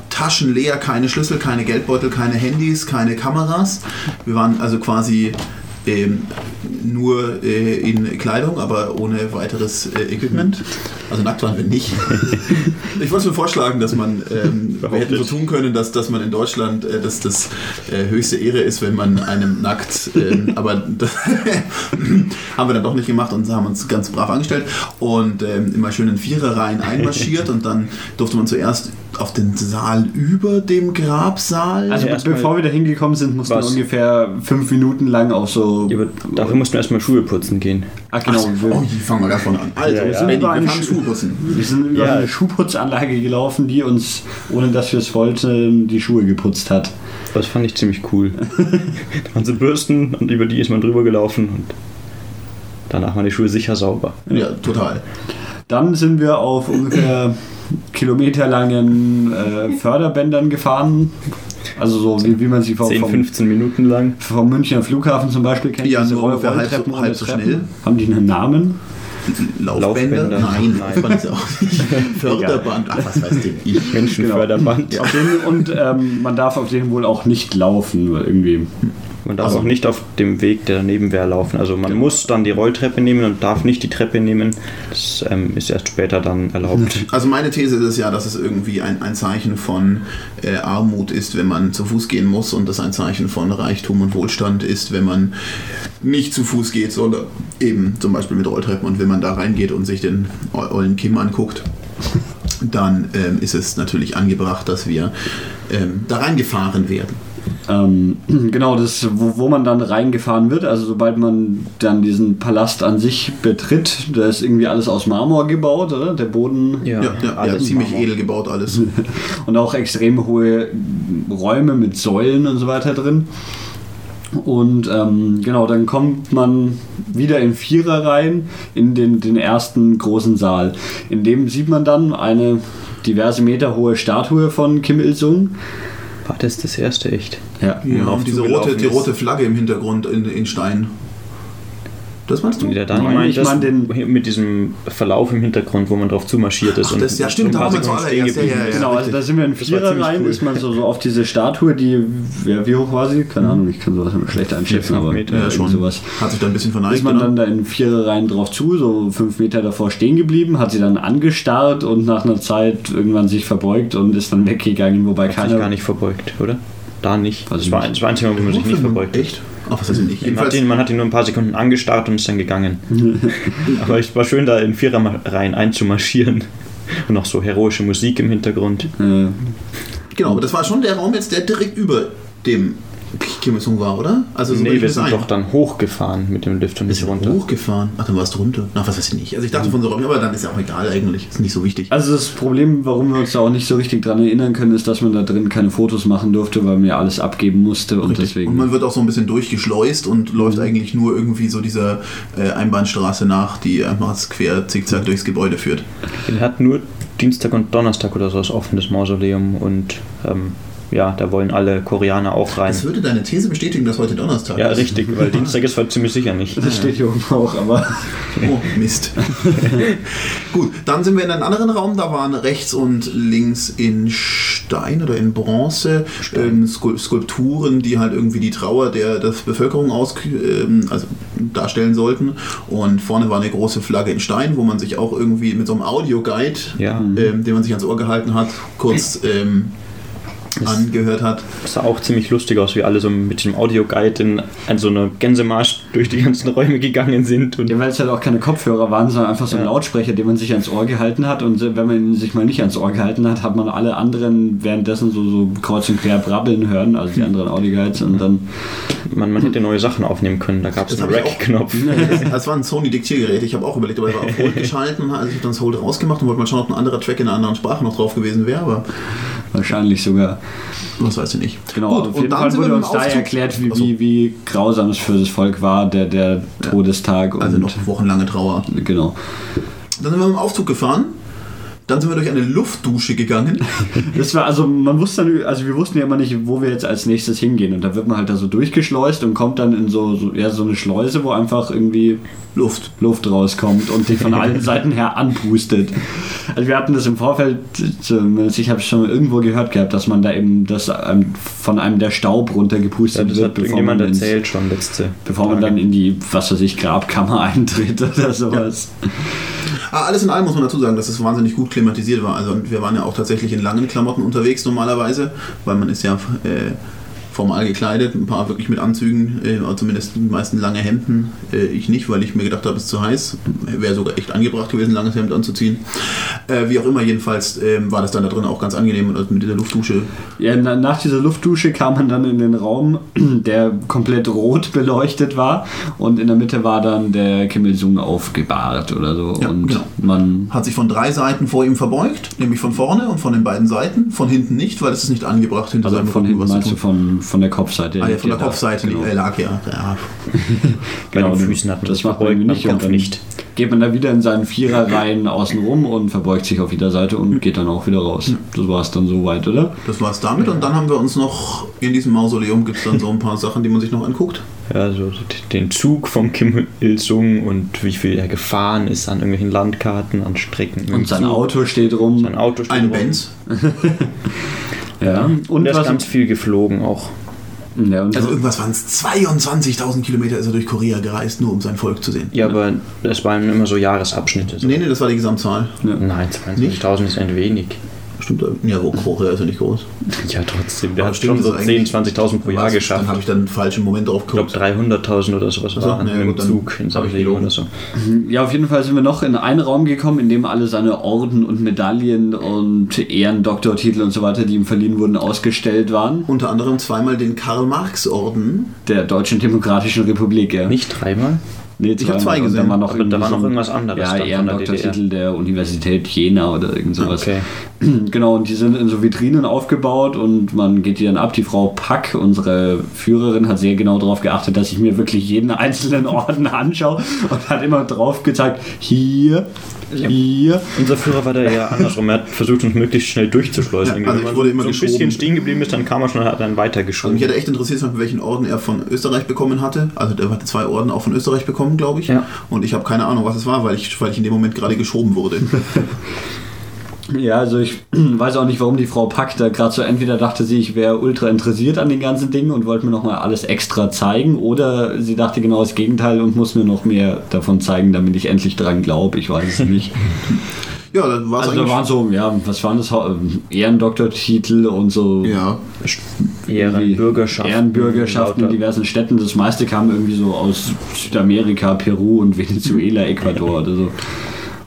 S2: Taschen leer, keine Schlüssel, keine Geldbeutel, keine Handys, keine Kameras. Wir waren also quasi ähm, nur äh, in Kleidung, aber ohne weiteres äh, Equipment. Also nackt waren wir nicht. ich wollte schon vorschlagen, dass man, ähm, wir hätten so tun können, dass, dass man in Deutschland äh, dass das äh, höchste Ehre ist, wenn man einem nackt, ähm, aber das haben wir dann doch nicht gemacht und haben uns ganz brav angestellt und ähm, immer schön in Viererreihen einmarschiert und dann durfte man zuerst auf den Saal über dem Grabsaal.
S1: Also
S3: Ja,
S1: bevor wir da hingekommen sind, mussten wir ungefähr fünf Minuten lang auf so.
S3: Ja, aber dafür mussten wir erstmal Schuhe putzen gehen.
S1: Ach genau, wir,
S2: Oh, fangen wir davon an. Also,
S3: Ja, ja.
S2: wir sind
S1: über
S2: wir
S1: eine
S2: fahren
S1: Schu-
S2: Schuhe putzen.
S1: wir sind über
S3: Ja.
S1: eine Schuhputzanlage gelaufen, die uns, ohne dass wir es wollten, die Schuhe geputzt hat.
S3: Das fand ich ziemlich cool. da waren so Bürsten und über die ist man drüber gelaufen und danach waren die Schuhe sicher sauber.
S2: Ja, total.
S1: Dann sind wir auf ungefähr kilometerlangen äh, Förderbändern gefahren. Also so wie, wie man sie vom,
S3: 10,
S1: vom,
S3: 15 Minuten lang.
S1: vom Münchner Flughafen zum Beispiel kennt.
S2: Ja,
S1: diese
S2: nur ungefähr halb
S1: ohne
S2: halb so
S1: Treppen.
S2: schnell.
S1: Haben die einen Namen?
S2: Laufbänder?
S3: Laufbänder?
S2: Nein,
S3: Nein.
S2: Laufband ist ja auch nicht. Förderband, ach, was weiß denn ich.
S3: Menschenförderband.
S1: Auf denen, und ähm, man darf auf denen wohl auch nicht laufen, weil irgendwie.
S3: Man darf
S1: Also-
S3: auch nicht auf dem Weg der Nebenwehr laufen. Also man
S1: Genau.
S3: muss dann die Rolltreppe nehmen und darf nicht die Treppe nehmen. Das ähm, ist erst später dann erlaubt.
S2: Also meine These ist ja, dass es irgendwie ein, ein Zeichen von äh, Armut ist, wenn man zu Fuß gehen muss und das ein Zeichen von Reichtum und Wohlstand ist, wenn man nicht zu Fuß geht, sondern eben zum Beispiel mit Rolltreppen und wenn man da reingeht und sich den ollen Kim anguckt, dann ähm, ist es natürlich angebracht, dass wir ähm, da reingefahren werden.
S1: Ähm, genau, das, wo, wo man dann reingefahren wird, also sobald man dann diesen Palast an sich betritt, da ist irgendwie alles aus Marmor gebaut, oder? Der Boden
S2: Ja, ja, ja
S3: alles
S2: ziemlich
S3: Marmor.
S2: edel gebaut alles.
S1: und auch extrem hohe Räume mit Säulen und so weiter drin. Und ähm, genau, dann kommt man wieder in Vierer rein in den, den ersten großen Saal. In dem sieht man dann eine diverse Meter hohe Statue von Kim Il-sung.
S3: War das das erste echt?
S1: Ja.
S2: Ja,
S3: Auf
S2: und diese rote, die rote Flagge im Hintergrund in, in Stein. Das meinst du?
S3: Der Dani
S1: Nein,
S3: meint
S1: ich mein den-
S3: mit diesem Verlauf im Hintergrund, wo man drauf zumarschiert ist.
S2: Ach, das- ja, stimmt, da waren wir zuallererst,
S3: stehen
S2: ja, ja,
S3: geblieben
S2: ja.
S1: Genau, also da sind wir in Vierer rein,
S3: cool.
S1: ist man so, so auf diese Statue, die, ja, wie hoch war sie? Keine Ahnung, ich kann sowas immer schlecht einschätzen,
S3: fünf
S1: aber
S3: Meter,
S1: ja,
S2: schon.
S1: sowas.
S2: Hat sich da ein bisschen verneigt.
S1: Ist man
S2: oder?
S1: dann da in Vierer rein drauf zu, so fünf Meter davor stehen geblieben, hat sie dann angestarrt und nach einer Zeit irgendwann sich verbeugt und ist dann weggegangen, wobei
S3: Hat sich
S1: keiner...
S3: gar nicht verbeugt, oder? Da nicht.
S1: Also
S3: das, war, war ein Thema, wo man sich nicht verbeugt.
S2: Echt? Ach, was nicht?
S3: Man hat, ihn, man hat ihn nur ein paar Sekunden angestarrt und ist dann gegangen. Aber es war schön, da in Viererreihen einzumarschieren. Und noch so heroische Musik im Hintergrund.
S1: Äh,
S2: genau, aber das war schon der Raum jetzt, der direkt über dem Kim Il-sung war, oder? Also so
S3: nee, wir sind
S2: ein.
S3: doch dann hochgefahren mit dem Lift und nicht
S2: er
S3: runter.
S2: hochgefahren? Ach, dann war es drunter. Ach, was weiß ich nicht. Also ich dachte von so Räumen, aber dann ist ja auch egal eigentlich. Ist nicht so wichtig.
S1: Also das Problem, warum wir uns da auch nicht so richtig dran erinnern können, ist, dass man da drin keine Fotos machen durfte, weil man ja alles abgeben musste und
S2: Richtig.
S1: deswegen...
S2: Und man wird auch so ein bisschen durchgeschleust und läuft eigentlich nur irgendwie so dieser äh, Einbahnstraße nach, die einfach quer zickzack durchs Gebäude führt.
S3: Er hat nur Dienstag und Donnerstag oder so das offenes Mausoleum und ähm, ja, da wollen alle Koreaner auch rein.
S2: Das würde deine These bestätigen, dass heute Donnerstag
S3: Ja,
S2: ist.
S3: richtig, weil Dienstag ist heute ziemlich sicher nicht.
S1: das steht hier oben auch, aber...
S2: Oh, Mist. Gut, dann sind wir in einem anderen Raum. Da waren rechts und links in Stein oder in Bronze ähm, Skul- Skulpturen, die halt irgendwie die Trauer der, der Bevölkerung aus, ähm, also darstellen sollten. Und vorne war eine große Flagge in Stein, wo man sich auch irgendwie mit so einem Audioguide,
S3: Ja.
S2: ähm, den man sich ans Ohr gehalten hat, kurz ähm, angehört hat.
S3: Das sah auch ziemlich lustig aus, wie alle so mit dem Audioguide in, in so einer Gänsemarsch durch die ganzen Räume gegangen sind. Und
S1: Ja, weil es halt auch keine Kopfhörer waren, sondern einfach so ein
S3: Ja.
S1: Lautsprecher, den man sich ans Ohr gehalten hat. Und wenn man ihn sich mal nicht ans Ohr gehalten hat, hat man alle anderen währenddessen so, so kreuz und quer brabbeln hören, also die anderen Audioguides. Und dann,
S3: man, man hätte neue Sachen aufnehmen können. Da gab es einen
S2: ich
S3: Rack-Knopf.
S2: Das, war ein Sony-Diktiergerät. Ich habe auch überlegt, aber er war auf Hold geschalten. Also ich habe dann das Hold rausgemacht und wollte mal schauen, ob ein anderer Track in einer anderen Sprache noch drauf gewesen wäre. Aber
S1: wahrscheinlich sogar.
S2: Das weiß ich nicht.
S1: Genau,
S2: Gut,
S1: auf
S2: und
S1: jeden
S2: dann
S1: Fall wurde uns da erklärt, wie, wie, wie grausam es für das Volk war, der, der Todestag. Und,
S2: Also noch wochenlange Trauer.
S1: Genau.
S2: Dann sind wir mit dem Aufzug gefahren. Dann sind wir durch eine Luftdusche gegangen.
S1: Das war, also man wusste dann, also wir wussten ja immer nicht, wo wir jetzt als nächstes hingehen. Und da wird man halt da so durchgeschleust und kommt dann in so, so, ja, so eine Schleuse, wo einfach irgendwie
S2: Luft.
S1: Luft rauskommt und die von allen Seiten her anpustet. Also wir hatten das im Vorfeld, zumindest ich habe es schon irgendwo gehört gehabt, dass man da eben das von einem der Staub
S3: Ja,
S1: runtergepustet
S3: das
S1: wird,
S3: hat irgendjemand
S1: ins-
S3: erzählt schon letzte.
S1: bevor man
S3: Tage.
S1: dann in die, was weiß ich, Grabkammer eintritt oder sowas.
S2: Ah, alles in allem muss man dazu sagen, dass es wahnsinnig gut klimatisiert war. Also wir waren ja auch tatsächlich in langen Klamotten unterwegs normalerweise, weil man ist ja äh, formal gekleidet, ein paar wirklich mit Anzügen, äh, aber zumindest die meisten lange Hemden. Äh, ich nicht, weil ich mir gedacht habe, es ist zu heiß. Wäre sogar echt angebracht gewesen, ein langes Hemd anzuziehen. Äh, wie auch immer, jedenfalls ähm, war das dann da drin auch ganz angenehm und also mit dieser Luftdusche.
S1: Ja, na, nach dieser Luftdusche kam man dann in den Raum, der komplett rot beleuchtet war und in der Mitte war dann der Kim Il-sung aufgebahrt oder so
S2: Ja,
S1: und
S2: genau.
S1: man
S2: Hat sich von drei Seiten vor ihm verbeugt, nämlich von vorne und von den beiden Seiten, von hinten nicht, weil es ist nicht angebracht, hinter
S1: also
S2: seinem
S1: von
S2: Rücken
S1: hinten
S2: was
S1: von, von der Kopfseite?
S2: Ah, ja, von der
S1: da.
S2: Kopfseite
S1: genau.
S2: äh, lag er. Ja.
S3: Bei
S1: Genau,
S3: den Füßen hat man
S1: das macht man nicht und dann
S3: nicht.
S1: geht man da wieder in seinen Viererreihen außen rum und verbeugt sich auf jeder Seite und geht dann auch wieder raus. Das war es dann soweit, oder?
S2: Das war's damit und dann haben wir uns noch in diesem Mausoleum gibt es dann so ein paar Sachen, die man sich noch anguckt.
S3: Ja, so den Zug vom Kim Il-sung und wie viel er gefahren ist an irgendwelchen Landkarten, an Strecken.
S1: Und sein
S3: Zug.
S1: Auto steht rum.
S3: Sein Auto steht
S2: Ein
S3: rum.
S2: Benz.
S1: ja.
S3: Und
S1: Und
S3: er ist
S1: was
S3: ganz viel geflogen auch.
S1: Ja, und
S2: Also
S1: so-
S2: irgendwas waren es 22.000 Kilometer ist er durch Korea gereist, nur um sein Volk zu sehen.
S3: Ja, aber es waren immer so Jahresabschnitte. So.
S2: Nee, nee, das war die Gesamtzahl.
S3: Nein, 22.000 ist ein wenig.
S2: Stimmt, ja, wo Korea ist ja nicht groß.
S3: Ja, trotzdem. Der
S2: Aber
S3: hat
S2: stimmt,
S3: schon so
S2: das ist eigentlich-
S3: 10.000, 20.000 pro Jahr
S2: Was?
S3: geschafft.
S2: Dann habe ich dann einen falschen Moment drauf
S3: ich glaube
S2: geguckt.
S3: 300.000 oder sowas
S2: Ach so,
S3: waren
S2: ja,
S3: dem
S2: gut,
S3: Zug in Saudi oder so.
S1: Ja, auf jeden Fall sind wir noch in einen Raum gekommen, in dem alle seine Orden und Medaillen und Ehrendoktortitel und so weiter, die ihm verliehen wurden, ausgestellt waren.
S2: Unter anderem zweimal den Karl-Marx-Orden.
S1: Der Deutschen Demokratischen Republik, ja.
S3: Nicht dreimal?
S1: Nee,
S2: Ich hab
S1: zweimal.
S2: zwei gesehen.
S1: Da war noch,
S3: da war noch
S1: ein-
S3: irgendwas anderes
S1: Ja,
S3: dann von der
S1: Ehrendoktortitel der Universität Jena oder irgend sowas.
S3: Okay.
S1: Genau, und die sind in so Vitrinen aufgebaut und man geht die dann ab. Die Frau Pack, unsere Führerin, hat sehr genau darauf geachtet, dass ich mir wirklich jeden einzelnen Orden anschaue und hat immer drauf gezeigt, hier, hier.
S3: Unser Führer war da eher andersrum. Er hat versucht, uns möglichst schnell durchzuschleusen.
S2: Ja, also
S3: Wenn
S2: ich wurde immer
S3: so ein
S2: geschoben.
S3: bisschen stehen geblieben ist, dann kam er schon und hat dann
S2: Also
S3: weitergeschoben.
S2: mich hätte echt interessiert, welchen Orden er von Österreich bekommen hatte. Also der hatte zwei Orden auch von Österreich bekommen, glaube ich.
S3: Ja.
S2: Und ich habe keine Ahnung, was es war, weil ich, weil ich in dem Moment gerade geschoben wurde.
S1: Ja, also ich weiß auch nicht, warum die Frau Pack da gerade so entweder dachte sie, ich wäre ultra interessiert an den ganzen Dingen und wollte mir nochmal alles extra zeigen oder sie dachte genau das Gegenteil und muss mir noch mehr davon zeigen, damit ich endlich dran glaube. Ich weiß es nicht.
S2: Ja, dann war es
S1: also da waren so, ja, was waren das? Ähm, Ehrendoktortitel und so
S2: ja,
S3: Ehrenbürgerschaften.
S1: Ehrenbürgerschaften in diversen Städten. Das meiste kam irgendwie so aus Südamerika, Peru und Venezuela, Ecuador oder so.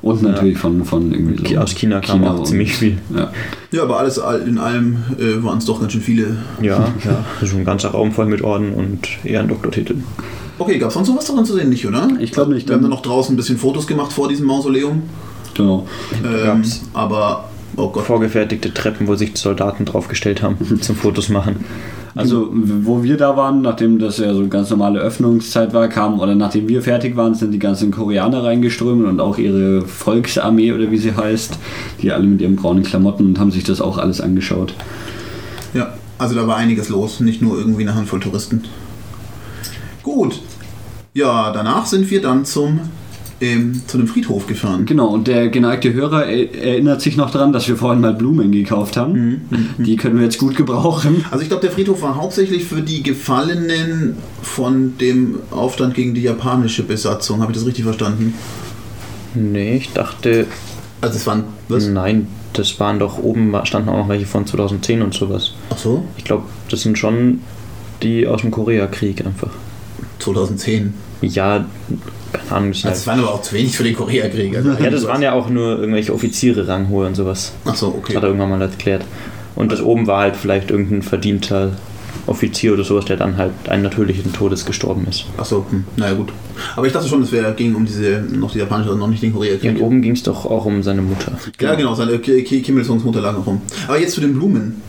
S1: Und natürlich von, von irgendwie so.
S3: Aus China kam auch
S1: und-
S3: ziemlich viel.
S1: Ja.
S2: ja, aber alles all- in allem äh, waren es doch ganz schön viele.
S3: Ja, ja. Also ein ganzer Raum voll mit Orden und Ehrendoktortiteln.
S2: Okay, gab es sonst noch was daran zu sehen, nicht, oder?
S1: Ich glaub nicht,
S2: Wir haben
S1: dann-
S2: noch draußen ein bisschen Fotos gemacht vor diesem Mausoleum.
S1: Genau.
S2: Ähm,
S3: gab's-
S2: aber, oh Gott.
S3: Vorgefertigte Treppen, wo sich die Soldaten draufgestellt haben zum Fotos machen.
S1: Also, wo wir da waren, nachdem das ja so ganz normale Öffnungszeit war, kamen, oder nachdem wir fertig waren, sind die ganzen Koreaner reingeströmt und auch ihre Volksarmee oder wie sie heißt, die alle mit ihren braunen Klamotten und haben sich das auch alles angeschaut.
S2: Ja, also da war einiges los, nicht nur irgendwie eine Handvoll Touristen. Gut. Ja, danach sind wir dann zum, ähm, zu dem Friedhof gefahren.
S1: Genau, und der geneigte Hörer er erinnert sich noch daran, dass wir vorhin mal Blumen gekauft haben. Die können wir jetzt gut gebrauchen.
S2: Also ich glaube, der Friedhof war hauptsächlich für die Gefallenen von dem Aufstand gegen die japanische Besatzung. Habe ich das richtig verstanden?
S3: Nee, ich dachte,
S2: Also es waren, was?
S3: nein, das waren doch oben, standen auch noch welche von 2010 und sowas.
S2: Ach so,
S3: Ich glaube, das sind schon die aus dem Koreakrieg einfach.
S2: 2010.
S3: Ja, Ahnung. Das
S2: Also es waren aber auch zu wenig für den Koreakrieg. Also
S3: ja, das waren ja auch nur irgendwelche Offiziere ranghohe und sowas.
S2: Ach so,
S3: Das
S2: okay.
S3: hat er irgendwann mal erklärt. Und das oben war halt vielleicht irgendein verdienter Offizier oder sowas, der dann halt einen natürlichen Todes gestorben ist.
S2: Ach so, hm, naja gut. Aber ich dachte schon, es wäre- ging um diese, noch die japanische und noch nicht den
S3: Ja,
S2: Koreakrieg.
S3: und oben ging es doch auch um seine Mutter.
S2: Ja, genau, seine Ki- Kim Il-sungs Mutter lag noch rum. Aber jetzt zu den Blumen.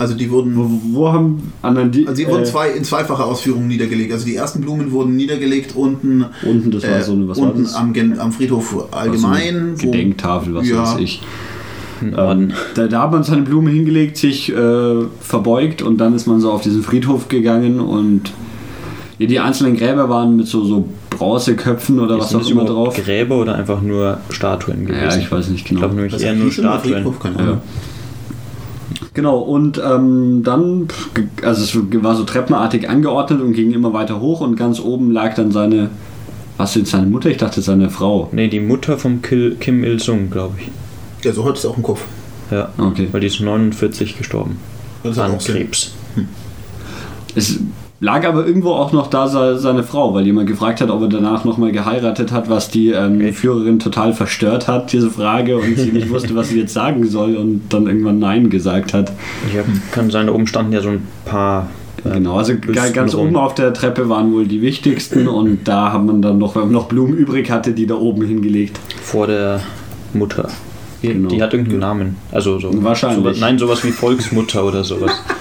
S2: Also die wurden,
S1: Wo, wo haben anderen die.
S2: also die wurden
S1: äh,
S2: zwei, in zweifacher Ausführung niedergelegt. Also die ersten Blumen wurden niedergelegt unten,
S1: Unten, das war
S2: äh,
S1: so eine, was war
S2: unten
S1: das?
S2: am, am Friedhof
S1: so
S2: allgemein.
S1: eine
S2: wo-
S1: Gedenktafel, was
S2: Ja.
S1: weiß ich.
S3: Ein
S1: Ähm, da, da hat man seine Blume hingelegt, sich äh, verbeugt und dann ist man so auf diesen Friedhof gegangen und ja, die einzelnen Gräber waren mit so, so Bronzeköpfen oder was
S3: Sind
S1: auch immer drauf.
S3: Gräber oder einfach nur Statuen gewesen?
S1: Ja, ich weiß nicht
S3: Ich
S1: genau.
S3: glaube nämlich
S2: Was
S3: eher nur Statuen.
S2: Friedhof? Keine
S1: Ja. Genau, und ähm, dann, pff, ge- also es war so treppenartig angeordnet und ging immer weiter hoch und ganz oben lag dann seine, was jetzt seine Mutter? Ich dachte seine Frau.
S3: Nee, die Mutter vom Kil Kim Il-sung, glaube ich.
S2: Ja, so hat es auch im Kopf.
S3: Ja,
S1: Okay.
S3: weil die ist 49 gestorben.
S2: Das
S3: An. Krebs.
S1: Es lag aber irgendwo auch noch da se- seine Frau, weil jemand gefragt hat, ob er danach nochmal geheiratet hat, was die ähm,
S3: Okay.
S1: Führerin total verstört hat, diese Frage, und sie nicht wusste, was sie jetzt sagen soll und dann irgendwann Nein gesagt hat.
S3: Ja, kann sein, da oben standen ja so ein paar. äh,
S1: Genau, also
S3: Büsten
S1: ganz
S3: rum.
S1: oben auf der Treppe waren wohl die wichtigsten und da hat man dann noch, wenn man noch Blumen übrig hatte, die da oben hingelegt.
S3: vor der Mutter. Die,
S1: Genau.
S3: die hat irgendeinen Namen. Also so.
S1: Wahrscheinlich.
S3: Sowas, nein, sowas wie Volksmutter oder sowas.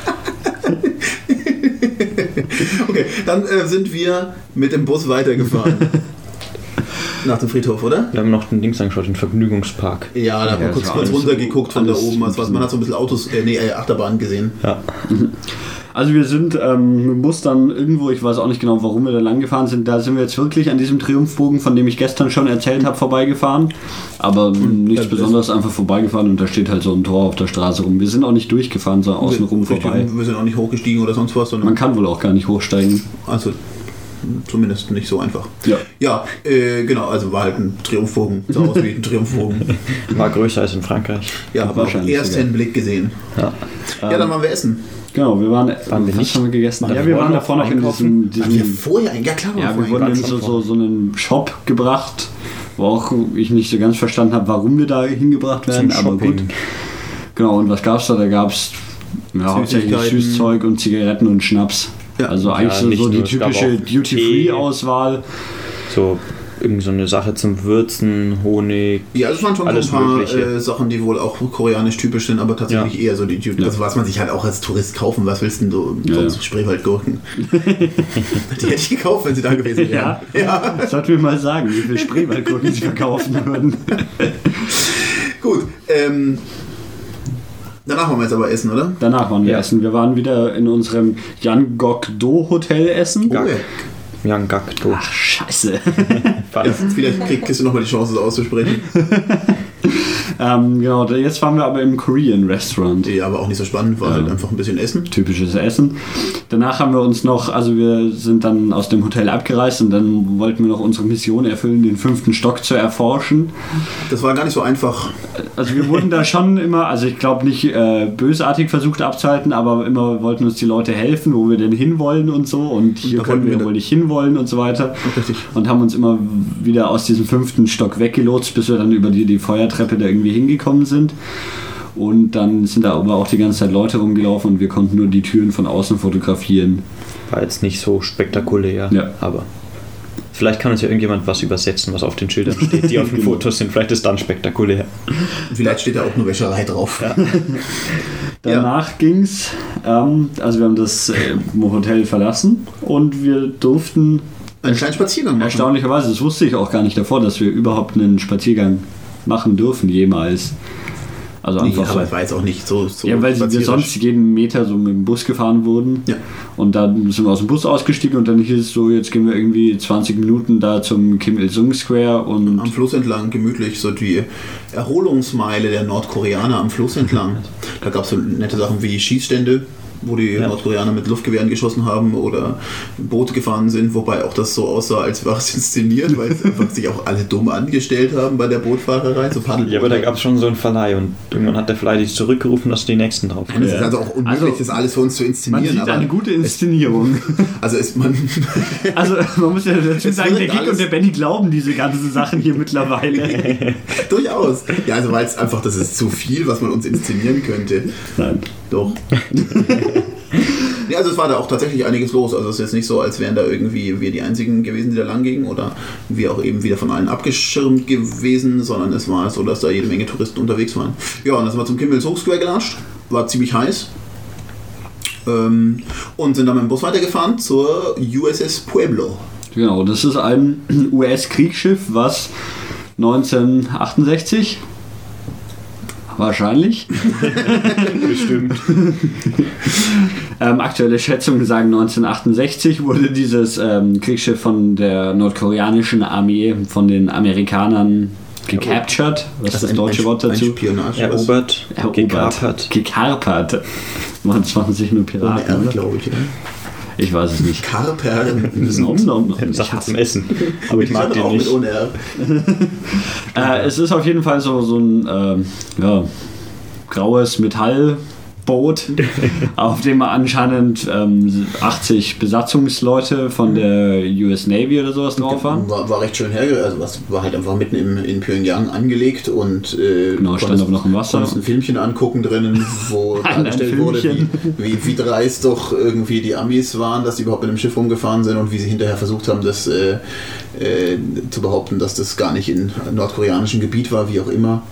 S2: Okay, dann äh, sind wir mit dem Bus weitergefahren. Nach dem Friedhof, oder?
S3: Wir haben noch den Dings angeschaut, den Vergnügungspark.
S2: Ja, da haben wir kurz, kurz runtergeguckt von da oben. Also, was- man hat so ein bisschen Autos, äh, nee, äh, Achterbahn gesehen.
S3: Ja.
S1: Also wir sind ähm, mit Bus dann irgendwo, ich weiß auch nicht genau, warum wir da lang gefahren sind, da sind wir jetzt wirklich an diesem Triumphbogen, von dem ich gestern schon erzählt habe, vorbeigefahren. Aber nichts
S2: das-
S1: Besonderes, einfach vorbeigefahren und da steht halt so ein Tor auf der Straße rum. Wir sind auch nicht durchgefahren, sondern außenrum
S2: Richtig,
S1: vorbei.
S2: Wir sind auch nicht hochgestiegen oder sonst was, sondern
S1: Man kann wohl auch gar nicht hochsteigen.
S2: also zumindest nicht so einfach.
S1: Ja.
S2: Ja, äh, genau, also war halt ein Triumphbogen. Sah aus wie ein Triumphbogen.
S3: War größer als in Frankreich.
S2: Ja, haben wir auf den
S1: Wahrscheinlich
S2: ersten
S1: sogar.
S2: Blick gesehen.
S3: Ja.
S2: Ja, dann waren wir essen.
S1: Genau, wir waren,
S3: Waren wir nicht?
S1: haben wir gegessen?
S3: Waren
S1: ja,
S3: wir
S1: wir waren
S3: vorher
S1: davor
S3: noch
S1: in diesem,
S2: Haben wir
S1: diesem
S2: vorher, ja klar,
S1: Ja,
S2: waren
S1: wir
S2: wir
S1: wurden in so, so, so einen Shop gebracht, wo auch ich nicht so ganz verstanden habe, warum wir da hingebracht werden, aber
S3: Shopping.
S1: gut. Genau, und was gab's da? Da gab's ja, hauptsächlich. Süßzeug und Zigaretten und Schnaps.
S2: Ja.
S1: Also eigentlich
S3: Ja,
S1: so, die typische. Duty-Free-Auswahl.
S3: So irgend so eine Sache zum Würzen, Honig.
S2: Ja, das waren schon
S3: alles
S2: so ein paar
S3: Mögliche.
S2: äh, Sachen, die wohl auch koreanisch typisch sind, aber tatsächlich eher so die Duty. Also was man sich halt auch als Tourist kaufen, was willst denn du
S1: Ja,
S2: sonst
S1: ja.
S2: Spreewaldgurken? die hätte ich gekauft, wenn sie da gewesen wären.
S1: Ja. Sollten wir mal sagen, wie viel Spreewaldgurken sie verkaufen würden.
S2: Gut, ähm, danach wollen wir jetzt aber essen, oder?
S1: Danach waren wir
S3: Ja.
S1: essen. Wir waren wieder in unserem Yangok-Do Hotel essen.
S2: Oh, ja.
S3: Yangakdo.
S1: Ach, scheiße.
S2: Jetzt, vielleicht krieg- kriegst du nochmal die Chance, das auszusprechen.
S1: ähm, genau, jetzt waren wir aber im Korean Restaurant.
S2: Die aber auch nicht so spannend, war
S1: Ja.
S2: halt einfach ein bisschen Essen.
S1: typisches Essen. Danach haben wir uns noch, also wir sind dann aus dem Hotel abgereist und dann wollten wir noch unsere Mission erfüllen, den fünften Stock zu erforschen.
S2: Das war gar nicht so einfach.
S1: Also wir wurden da schon immer, also ich glaube nicht äh, bösartig versucht abzuhalten, aber immer wollten uns die Leute helfen, wo wir denn hinwollen und so und hier
S2: da
S1: können wir wohl nicht hinwollen und so weiter.
S2: Richtig.
S1: Und haben uns immer wieder aus diesem fünften Stock weggelotst, bis wir dann über die, die Feuertreppe da irgendwie hingekommen sind. Und dann sind da aber auch die ganze Zeit Leute rumgelaufen und wir konnten nur die Türen von außen fotografieren.
S3: War jetzt nicht so spektakulär,
S1: Ja.
S3: aber vielleicht kann uns ja irgendjemand was übersetzen, was auf den Schildern steht, die auf den
S1: Genau.
S3: Fotos sind. Vielleicht ist dann spektakulär.
S2: Vielleicht steht da auch nur Wäscherei drauf.
S1: Danach ging's, ähm, also wir haben das äh, Hotel verlassen und wir durften
S2: Einen kleinen Spaziergang machen.
S1: erstaunlicherweise, das wusste ich auch gar nicht davor, dass wir überhaupt einen Spaziergang machen dürfen jemals. Also
S2: Nee,
S1: einfach
S2: aber
S1: so.
S2: es war jetzt auch nicht so, so
S1: Ja, weil wir sonst jeden Meter so mit dem Bus gefahren wurden.
S2: Ja.
S1: Und dann sind wir aus dem Bus ausgestiegen und dann hieß es so, jetzt gehen wir irgendwie 20 Minuten da zum Kim Il-sung Square und
S2: am Fluss entlang gemütlich, so die Erholungsmeile der Nordkoreaner am Fluss entlang. Da gab es so nette Sachen wie Schießstände, wo die
S3: Ja.
S2: Nordkoreaner mit Luftgewehren geschossen haben oder Boote gefahren sind, wobei auch das so aussah, als wäre es inszeniert, weil es einfach sich auch alle dumm angestellt haben bei der Bootfahrerei, so.
S3: Ja, aber da gab es schon so einen Verleih und irgendwann hat der Verleih dich zurückgerufen, dass die nächsten drauf
S2: Nein, es ist
S1: Ja.
S2: also auch unmöglich,
S1: Also,
S2: das alles für uns zu
S1: man
S2: inszenieren.
S1: sieht
S2: aber
S1: eine gute Inszenierung.
S2: also ist man
S1: Also man muss ja dazu sagen, der Gig und der Benny glauben diese ganzen Sachen hier mittlerweile.
S2: durchaus. Ja, also weil es einfach, das ist zu viel, was man uns inszenieren könnte.
S1: Nein.
S2: Doch. Ja, also es war da auch tatsächlich einiges los. Also es ist jetzt nicht so, als wären da irgendwie wir die einzigen gewesen, die da lang gingen oder wir auch eben wieder von allen abgeschirmt gewesen, sondern es war so, dass da jede Menge Touristen unterwegs waren. Ja, und dann sind wir zum Kimmel Song Square gelatscht. War ziemlich heiß. Ähm, und sind dann mit dem Bus weitergefahren zur USS Pueblo.
S1: Genau, das ist ein US-Kriegsschiff, was 1968 wahrscheinlich.
S3: Bestimmt.
S1: Ähm, aktuelle Schätzungen sagen 1968 wurde dieses ähm, Kriegsschiff von der nordkoreanischen Armee von den Amerikanern gecaptured. Was ist das
S2: ein-
S1: deutsche
S2: ein-
S1: Wort
S2: ein
S1: dazu?
S2: Spionage.
S3: Erobert, gekapert.
S1: Gekapert. Das machen sich nur Piraten.
S2: Glaube ich. Oder?
S1: Ich weiß es nicht.
S2: Karper.
S1: Nom, nom, nom. Ich
S3: Sachen
S1: hasse
S3: zum Essen. Aber ich mag
S2: auch
S3: den
S2: mit
S3: nicht.
S2: ohne R.
S1: Äh, es ist auf jeden Fall so, so ein ähm, ja, graues Metallboot, auf dem anscheinend ähm, 80 Besatzungsleute von der US Navy oder sowas drauf waren.
S2: War, war recht schön herge, also was war halt einfach mitten im, in Pyongyang angelegt und äh,
S1: Genau, stand
S2: konntest-
S1: aber noch im Wasser.
S2: konntest ein Filmchen angucken drinnen, wo dargestellt wurde, wie, wie, wie dreist doch irgendwie die Amis waren, dass die überhaupt mit dem Schiff rumgefahren sind und wie sie hinterher versucht haben, das äh, äh, zu behaupten, dass das gar nicht in nordkoreanischem Gebiet war, wie auch immer.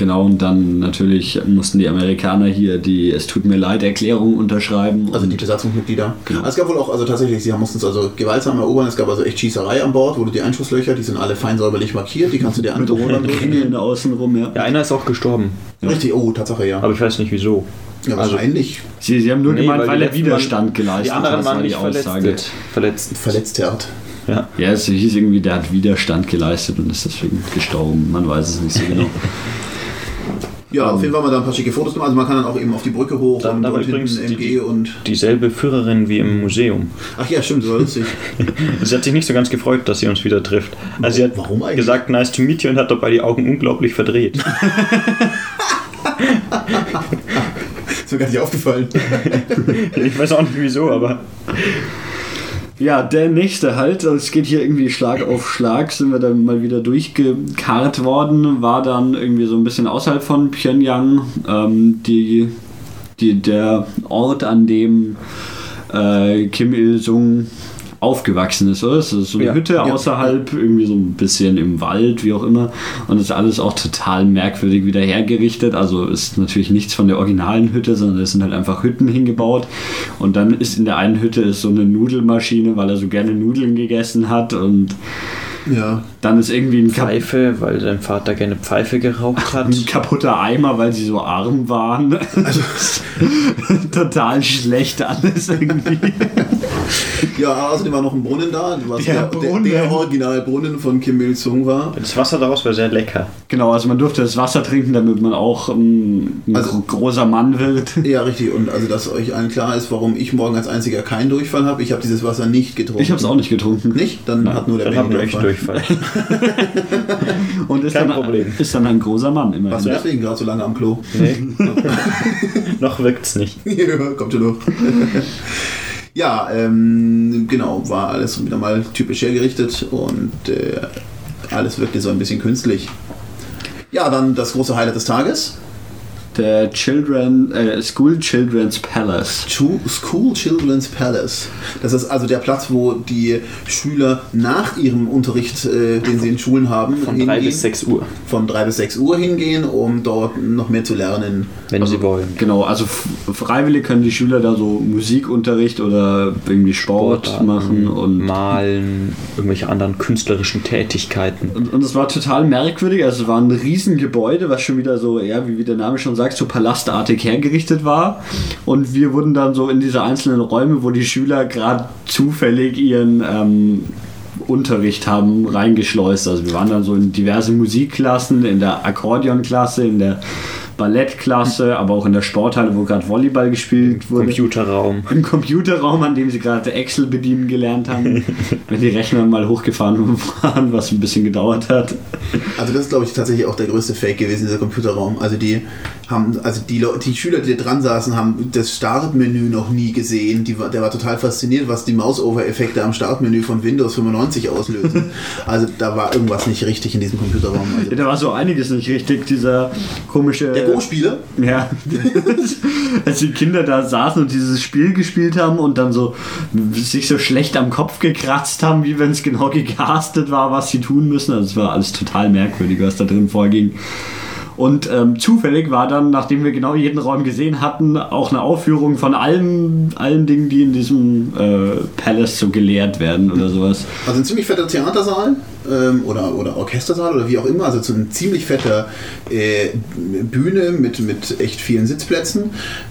S1: Genau, und dann natürlich mussten die Amerikaner hier die Es tut mir leid Erklärung unterschreiben.
S2: Also die Besatzungsmitglieder.
S1: Genau.
S2: Es gab wohl auch, also tatsächlich, sie mussten es also gewaltsam erobern. Es gab also echt Schießerei an Bord, wo du die Einschusslöcher, die sind alle fein säuberlich markiert, die kannst du dir
S1: mit
S2: angucken.
S1: roten Ringeln außenrum, ja.
S3: Ja, einer ist auch gestorben.
S2: Richtig, oh, Tatsache, ja.
S3: Aber ich weiß nicht wieso.
S2: Ja,
S3: Also-
S2: wahrscheinlich
S1: Sie, Sie haben nur
S3: Nee,
S1: gemeint,
S3: weil
S1: weil,
S3: die
S1: er Widerstand geleistet
S3: Die anderen
S1: hat,
S3: waren
S1: war
S3: nicht verletzt.
S1: Aussage.
S3: Verletzt.
S2: verletzt hat.
S3: Ja.
S1: Ja, es hieß irgendwie, der hat Widerstand geleistet und ist deswegen gestorben. Man weiß es nicht so genau.
S2: Ja,
S1: Ähm.
S2: auf jeden Fall wir da ein paar schicke Fotos gemacht. Also man kann dann auch eben auf die Brücke hoch
S3: Da-
S2: und, und hinten
S3: die-
S2: MG und.
S3: Dieselbe Führerin wie im Museum.
S2: Ach ja, stimmt, so war lustig.
S3: Sie hat sich nicht so ganz gefreut, dass sie uns wieder trifft. Also sie hat
S2: Warum eigentlich?
S3: gesagt, nice to meet you und hat dabei die Augen unglaublich verdreht.
S2: Ist mir gar nicht aufgefallen.
S3: ich weiß auch nicht wieso, aber
S1: Ja, der nächste halt, also es geht hier irgendwie Schlag auf Schlag, sind wir dann mal wieder durchgekarrt worden, war dann irgendwie so ein bisschen außerhalb von Pyongyang, ähm, die, die, der Ort, an dem äh, Kim Il-sung aufgewachsen ist, oder? Es ist so eine
S3: Ja,
S1: Hütte
S2: ja.
S1: außerhalb, irgendwie so ein bisschen im Wald, wie auch immer. Und das ist alles auch total merkwürdig wieder hergerichtet. Also ist natürlich nichts von der originalen Hütte, sondern es sind halt einfach Hütten hingebaut. Und dann ist in der einen Hütte ist so eine Nudelmaschine, weil er so gerne Nudeln gegessen hat. Und
S2: Ja.
S1: Dann ist irgendwie ein, Kap
S3: Pfeife, weil sein Vater gerne Pfeife geraucht hat.
S1: ein kaputter Eimer, weil sie so arm waren. Also total schlecht alles irgendwie.
S2: Ja, außerdem war noch ein Brunnen da, was
S1: Der
S2: der,
S1: Brunnen.
S2: der, der Originalbrunnen von Kim Il-sung war.
S3: Das Wasser daraus war sehr lecker.
S1: Genau, also man durfte das Wasser trinken, damit man auch ähm, ein
S2: Also-
S1: gro- großer Mann wird.
S2: Ja, richtig. Und also, dass euch allen klar ist, warum ich morgen als einziger keinen Durchfall habe. Ich habe dieses Wasser nicht getrunken.
S1: Ich habe es auch nicht getrunken.
S2: Nicht? Dann hat nur der Benny Durchfall.
S3: Durchfall.
S1: Und ist
S3: Kein
S1: dann,
S3: Problem.
S1: ist dann ein großer Mann immerhin.
S2: Warst du deswegen gerade so lange am Klo?
S3: Nee. Noch wirkt's nicht.
S2: ja, kommt schon noch. ja, ähm, genau, war alles wieder mal typisch hergerichtet und äh, alles wirkte so ein bisschen künstlich. Ja, dann das große Highlight des Tages.
S1: Der Children, äh, School Children's Palace.
S2: School Children's Palace. Das ist also der Platz, wo die Schüler nach ihrem Unterricht, äh, den sie in Schulen haben,
S3: Von 3 bis 6 Uhr,
S2: von drei bis sechs Uhr hingehen, um dort noch mehr zu lernen.
S3: wenn sie wollen.
S1: Genau, also freiwillig können die Schüler da so Musikunterricht oder irgendwie Sport
S3: Sportarten,
S1: machen und
S3: malen, irgendwelche anderen künstlerischen Tätigkeiten.
S1: Und, und es war total merkwürdig. Also es war ein Riesengebäude, was schon wieder so, ja, wie, wie der Name schon sagt, so palastartig hergerichtet war. Und wir wurden dann so in diese einzelnen Räume, wo die Schüler gerade zufällig ihren ähm, Unterricht haben, reingeschleust. Also wir waren dann so in diverse Musikklassen, in der Akkordeonklasse, in der Ballettklasse, aber auch in der Sporthalle, wo gerade Volleyball gespielt wurde.
S3: Computerraum.
S1: Im Computerraum, an dem sie gerade Excel bedienen gelernt haben, wenn die Rechner mal hochgefahren waren, was ein bisschen gedauert hat.
S2: Also das ist, glaube ich, tatsächlich auch der größte Fake gewesen, dieser Computerraum. Also die haben, also die, Leu- die Schüler, die da dran saßen, haben das Startmenü noch nie gesehen. Die der war total fasziniert, was die Mouse-Over-Effekte am Startmenü von Windows 95 auslösen. also da war irgendwas nicht richtig in diesem Computerraum. Also,
S1: Ja, da war so einiges nicht richtig, dieser komische.
S2: der Go-Spieler?
S1: Ja, als die Kinder da saßen und dieses Spiel gespielt haben und dann so sich so schlecht am Kopf gekratzt haben, wie wenn es genau gecastet war, was sie tun müssen. Also es war alles total merkwürdig, was da drin vorging. Und ähm, zufällig war dann, nachdem wir genau jeden Raum gesehen hatten, auch eine Aufführung von allen, allen Dingen, die in diesem äh, Palace so gelehrt werden oder sowas.
S2: Also ein ziemlich fetter Theatersaal ähm, oder, oder Orchestersaal oder wie auch immer. Also so ein ziemlich fetter äh, Bühne mit, mit echt vielen Sitzplätzen.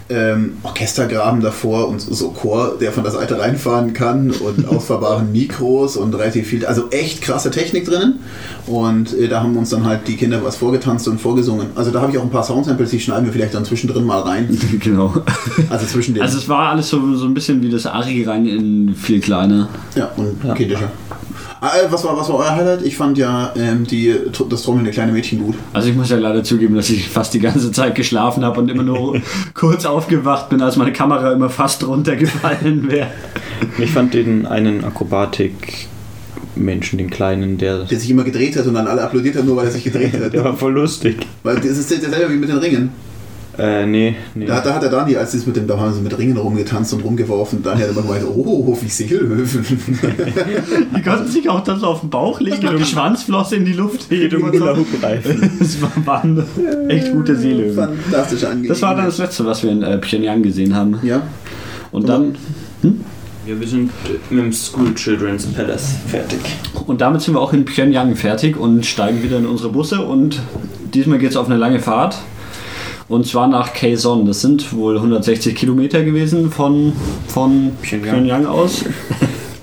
S2: Ähm, Orchestergraben davor und so Chor, der von der Seite reinfahren kann und ausfahrbaren Mikros und relativ viel. Also echt krasse Technik drinnen. Und äh, da haben uns dann halt die Kinder was vorgetanzt und vorgesungen. Also da habe ich auch ein paar Soundsamples, die schneiden wir vielleicht dann zwischendrin mal rein.
S1: genau.
S2: Also zwischen den.
S1: Also es war alles so, so ein bisschen wie das Ari rein in viel kleiner.
S2: ja, und kindischer. Ah, äh, was, war, was war euer Highlight? Ich fand ja ähm, die, das trommelnde kleine Mädchen gut.
S1: Also ich muss ja leider zugeben, dass ich fast die ganze Zeit geschlafen habe und immer nur kurz aufgewacht bin, als meine Kamera immer fast runtergefallen wäre.
S3: Ich fand den einen Akrobatik-Menschen, den kleinen, der.
S2: der sich immer gedreht hat und dann alle applaudiert haben, nur weil er sich gedreht hat.
S3: Der war voll lustig.
S2: Weil das ist derselbe wie mit den Ringen.
S3: Äh, nee, nee.
S2: Da, da hat der Dani, als das mit dem, da haben sie mit Ringen rumgetanzt und rumgeworfen, Dani hat immer gemeint, oh, wie Seelöwen.
S1: Die konnten sich auch dann so auf den Bauch legen und die Schwanzflosse in die Luft heben und so. Das war- waren echt gute Seelöwen.
S2: Fantastisch angenehm.
S1: Das war dann das letzte, was wir in äh, Pyongyang gesehen haben.
S2: Ja,
S1: Und dann
S3: Ja, wir sind mit dem School Children's Palace fertig.
S1: und damit sind wir auch in Pyongyang fertig und steigen wieder in unsere Busse und diesmal geht es auf eine lange Fahrt. Und zwar nach Quezon. Das sind wohl 160 Kilometer gewesen von, von
S3: Pyongyang.
S1: Pyongyang aus.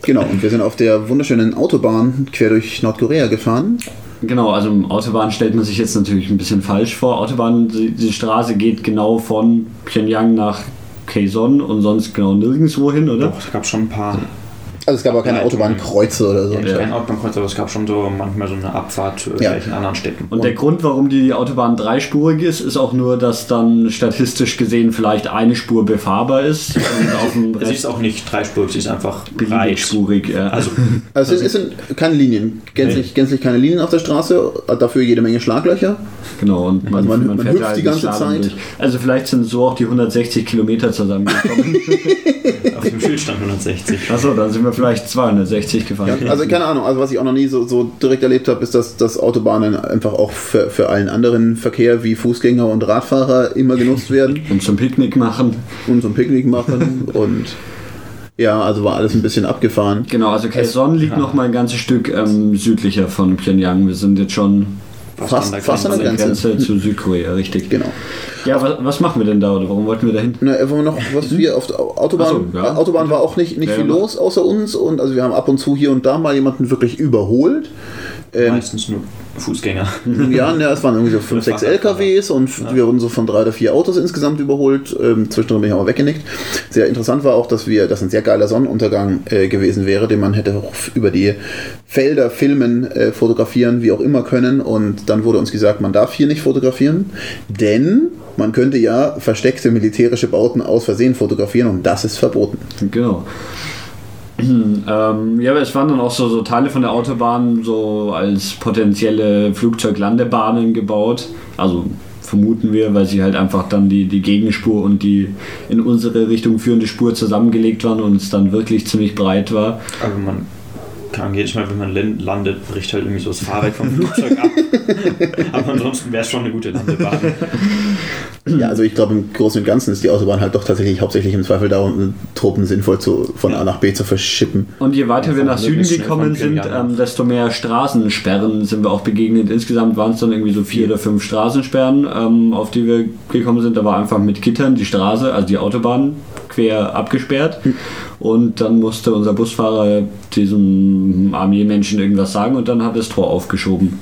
S2: Genau, und wir sind auf der wunderschönen Autobahn quer durch Nordkorea gefahren.
S1: Genau, also Autobahn stellt man sich jetzt natürlich ein bisschen falsch vor. Autobahn, die, die Straße geht genau von Pyongyang nach Quezon und sonst genau nirgendwo hin, oder?
S3: Doch, es gab schon ein paar.
S2: Also es gab auch keine. Autobahnkreuze oder so.
S3: Ja, nicht kein Autobahnkreuz, aber es gab schon so manchmal so eine Abfahrt zu irgendwelchen anderen Städten.
S1: Und der Grund, warum die Autobahn dreispurig ist, ist auch nur, dass dann statistisch gesehen vielleicht eine Spur befahrbar ist und auf dem
S3: Es ist auch nicht dreispurig, es ist einfach
S1: beliebig Ja.
S3: Also,
S2: Also es, es sind keine Linien, gänzlich, gänzlich keine Linien auf der Straße, dafür jede Menge Schlaglöcher.
S1: genau, und man,
S2: Also man- man
S1: fährt
S2: hüpft
S1: halt
S2: die
S1: nicht
S2: ganze Zeit.
S1: durch. Also vielleicht sind so auch die 160 Kilometer zusammengekommen.
S3: auf dem Schild stand 160.
S1: Achso, dann sind wir vielleicht 260 gefahren.
S2: Ja, also keine Ahnung, also was ich auch noch nie so, so direkt erlebt habe, ist, dass, dass Autobahnen einfach auch für, für allen anderen Verkehr wie Fußgänger und Radfahrer immer genutzt werden
S1: Und zum Picknick machen.
S2: und ein Picknick machen und ja, also war alles ein bisschen abgefahren.
S1: Genau, also Quezon liegt noch mal ein ganzes Stück ähm, südlicher von Pyongyang. Wir sind jetzt schon
S2: Fast- fast an der
S1: an der
S2: Grenze.
S1: Grenze zu Südkorea, richtig.
S2: Genau.
S1: Ja, was, was machen wir denn da oder warum wollten wir da hin?
S2: Na, wollen wir noch, was wir auf der Autobahn,
S1: so, ja.
S2: Autobahn war auch nicht, nicht
S1: Ja,
S2: viel
S1: ja.
S2: los außer uns und also wir haben ab und zu hier und da mal jemanden wirklich überholt. Ähm,
S3: Meistens nur Fußgänger.
S2: Ja, ne, es waren irgendwie so fünf, sechs
S3: Fahrradfahrer.
S2: LKWs und wir wurden so von drei oder vier Autos insgesamt überholt. Ähm, zwischendrin bin ich aber weggenickt. Sehr interessant war auch, dass wir, dass ein sehr geiler Sonnenuntergang äh, gewesen wäre, den man hätte auch über die Felder filmen, äh, fotografieren, wie auch immer können. Und dann wurde uns gesagt, man darf hier nicht fotografieren, denn man könnte ja versteckte militärische Bauten aus Versehen fotografieren und das ist verboten.
S1: Genau. Ähm, ja, aber es waren dann auch so, so Teile von der Autobahn so als potenzielle Flugzeuglandebahnen gebaut. Also vermuten wir, weil sie halt einfach dann die, die Gegenspur und die in unsere Richtung führende Spur zusammengelegt waren und es dann wirklich ziemlich breit war.
S3: Aber man kann jedes Mal, wenn man landet, bricht halt irgendwie so das Fahrwerk vom Flugzeug ab. Aber ansonsten wäre es schon eine gute Landebahn.
S2: Ja, also ich glaube, im Großen und Ganzen ist die Autobahn halt doch tatsächlich hauptsächlich im Zweifel darum, Truppen sinnvoll zu, von A nach B zu verschippen.
S1: Und je weiter
S3: Ja,
S1: wir nach Süden gekommen sind, ähm, desto mehr Straßensperren sind wir auch begegnet. Insgesamt waren es dann irgendwie so vier oder fünf Straßensperren, ähm, auf die wir gekommen sind. Da war einfach mit Gittern die Straße, also die Autobahn, quer abgesperrt. Und dann musste unser Busfahrer diesem Armeemenschen irgendwas sagen und dann hat das Tor aufgeschoben.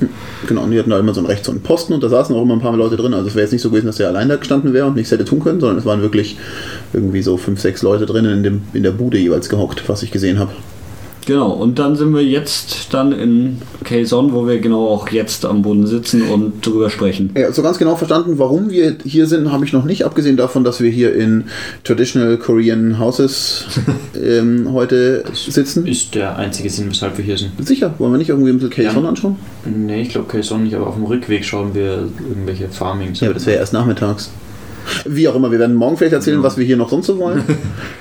S2: Genau, und die hatten da immer so einen rechts einen Posten und da saßen auch immer ein paar Leute drin. Also es wäre jetzt nicht so gewesen, dass der allein da gestanden wäre und nichts hätte tun können, sondern es waren wirklich irgendwie so fünf, sechs Leute drinnen in, in der Bude jeweils gehockt, was ich gesehen habe.
S1: Genau, und dann sind wir jetzt dann in Quezon, wo wir genau auch jetzt am Boden sitzen und drüber sprechen.
S2: Ja, so ganz genau verstanden, warum wir hier sind, habe ich noch nicht, abgesehen davon, dass wir hier in Traditional Korean Houses ähm, heute sitzen.
S3: Ist der einzige Sinn, weshalb wir hier sind.
S2: Sicher, wollen wir nicht irgendwie ein bisschen Quezon
S3: Ja.
S2: anschauen?
S3: Nee, ich glaube Quezon nicht, aber auf dem Rückweg schauen wir irgendwelche Farmings.
S2: Ja, aber das wäre erst nachmittags. Wie auch immer, wir werden morgen vielleicht erzählen, was wir hier noch sonst so wollen.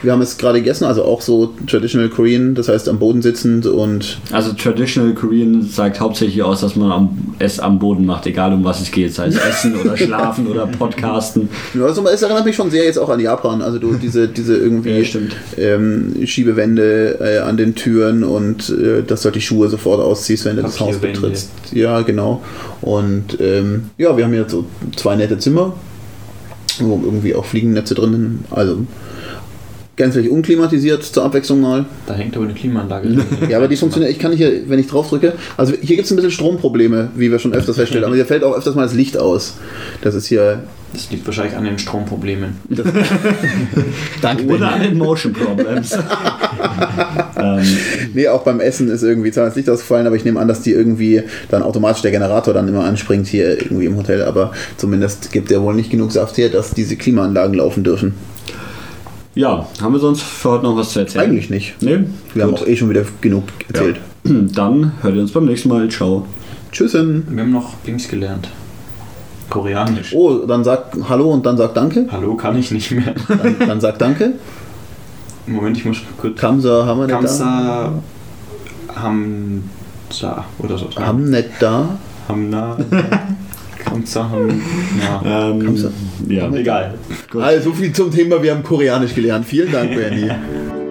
S2: Wir haben es gerade gegessen, also auch so Traditional Korean, das heißt am Boden sitzend und
S1: Also Traditional Korean sagt hauptsächlich aus, dass man am, es am Boden macht, egal um was es geht, sei es Essen oder Schlafen oder Podcasten.
S2: Ja, also es erinnert mich schon sehr jetzt auch an Japan. Also du diese, diese irgendwie
S1: Ja, stimmt.
S2: ähm, Schiebewände äh, an den Türen und äh, dass du halt die Schuhe sofort ausziehst, wenn du das Haus betrittst. Ja, genau. Und ähm, ja, wir haben hier so zwei nette Zimmer, wo irgendwie auch Fliegennetze drin sind. Also gänzlich unklimatisiert zur Abwechslung mal.
S3: Da hängt aber eine Klimaanlage drin.
S2: Ja, aber die funktioniert, ich kann hier, wenn ich drauf drücke, also hier gibt es ein bisschen Stromprobleme, wie wir schon öfters feststellen, aber hier fällt auch öfters mal das Licht aus. Das ist hier.
S3: Das liegt wahrscheinlich an den Stromproblemen.
S2: Danke.
S1: Oder an den Motion Problems. ähm,
S2: Nee, auch beim Essen ist irgendwie zwar das Licht ausgefallen, aber ich nehme an, dass die irgendwie dann automatisch der Generator dann immer anspringt hier irgendwie im Hotel. Aber zumindest gibt der wohl nicht genug Saft her, dass diese Klimaanlagen laufen dürfen.
S1: Ja, haben wir sonst für heute noch was zu erzählen?
S2: Eigentlich nicht.
S1: Nee?
S2: Wir haben
S1: Gut.
S2: auch eh schon wieder genug erzählt.
S1: Dann hört ihr uns beim nächsten Mal. Ciao.
S2: Tschüssen.
S3: Wir haben noch Dings gelernt. Koreanisch.
S2: Oh, dann sag Hallo und dann sag Danke.
S3: Hallo kann ich nicht mehr.
S2: Dann, dann sag Danke.
S3: Moment, ich muss kurz.
S2: Kamsa haben wir nicht da.
S3: Kamsa Hamza oder so.
S2: Haben nicht da.
S3: Hamna. Kamsa Ham. Ja.
S1: Ähm, ja.
S3: Egal.
S2: Also so viel zum Thema, wir haben Koreanisch gelernt. Vielen Dank, Bernie.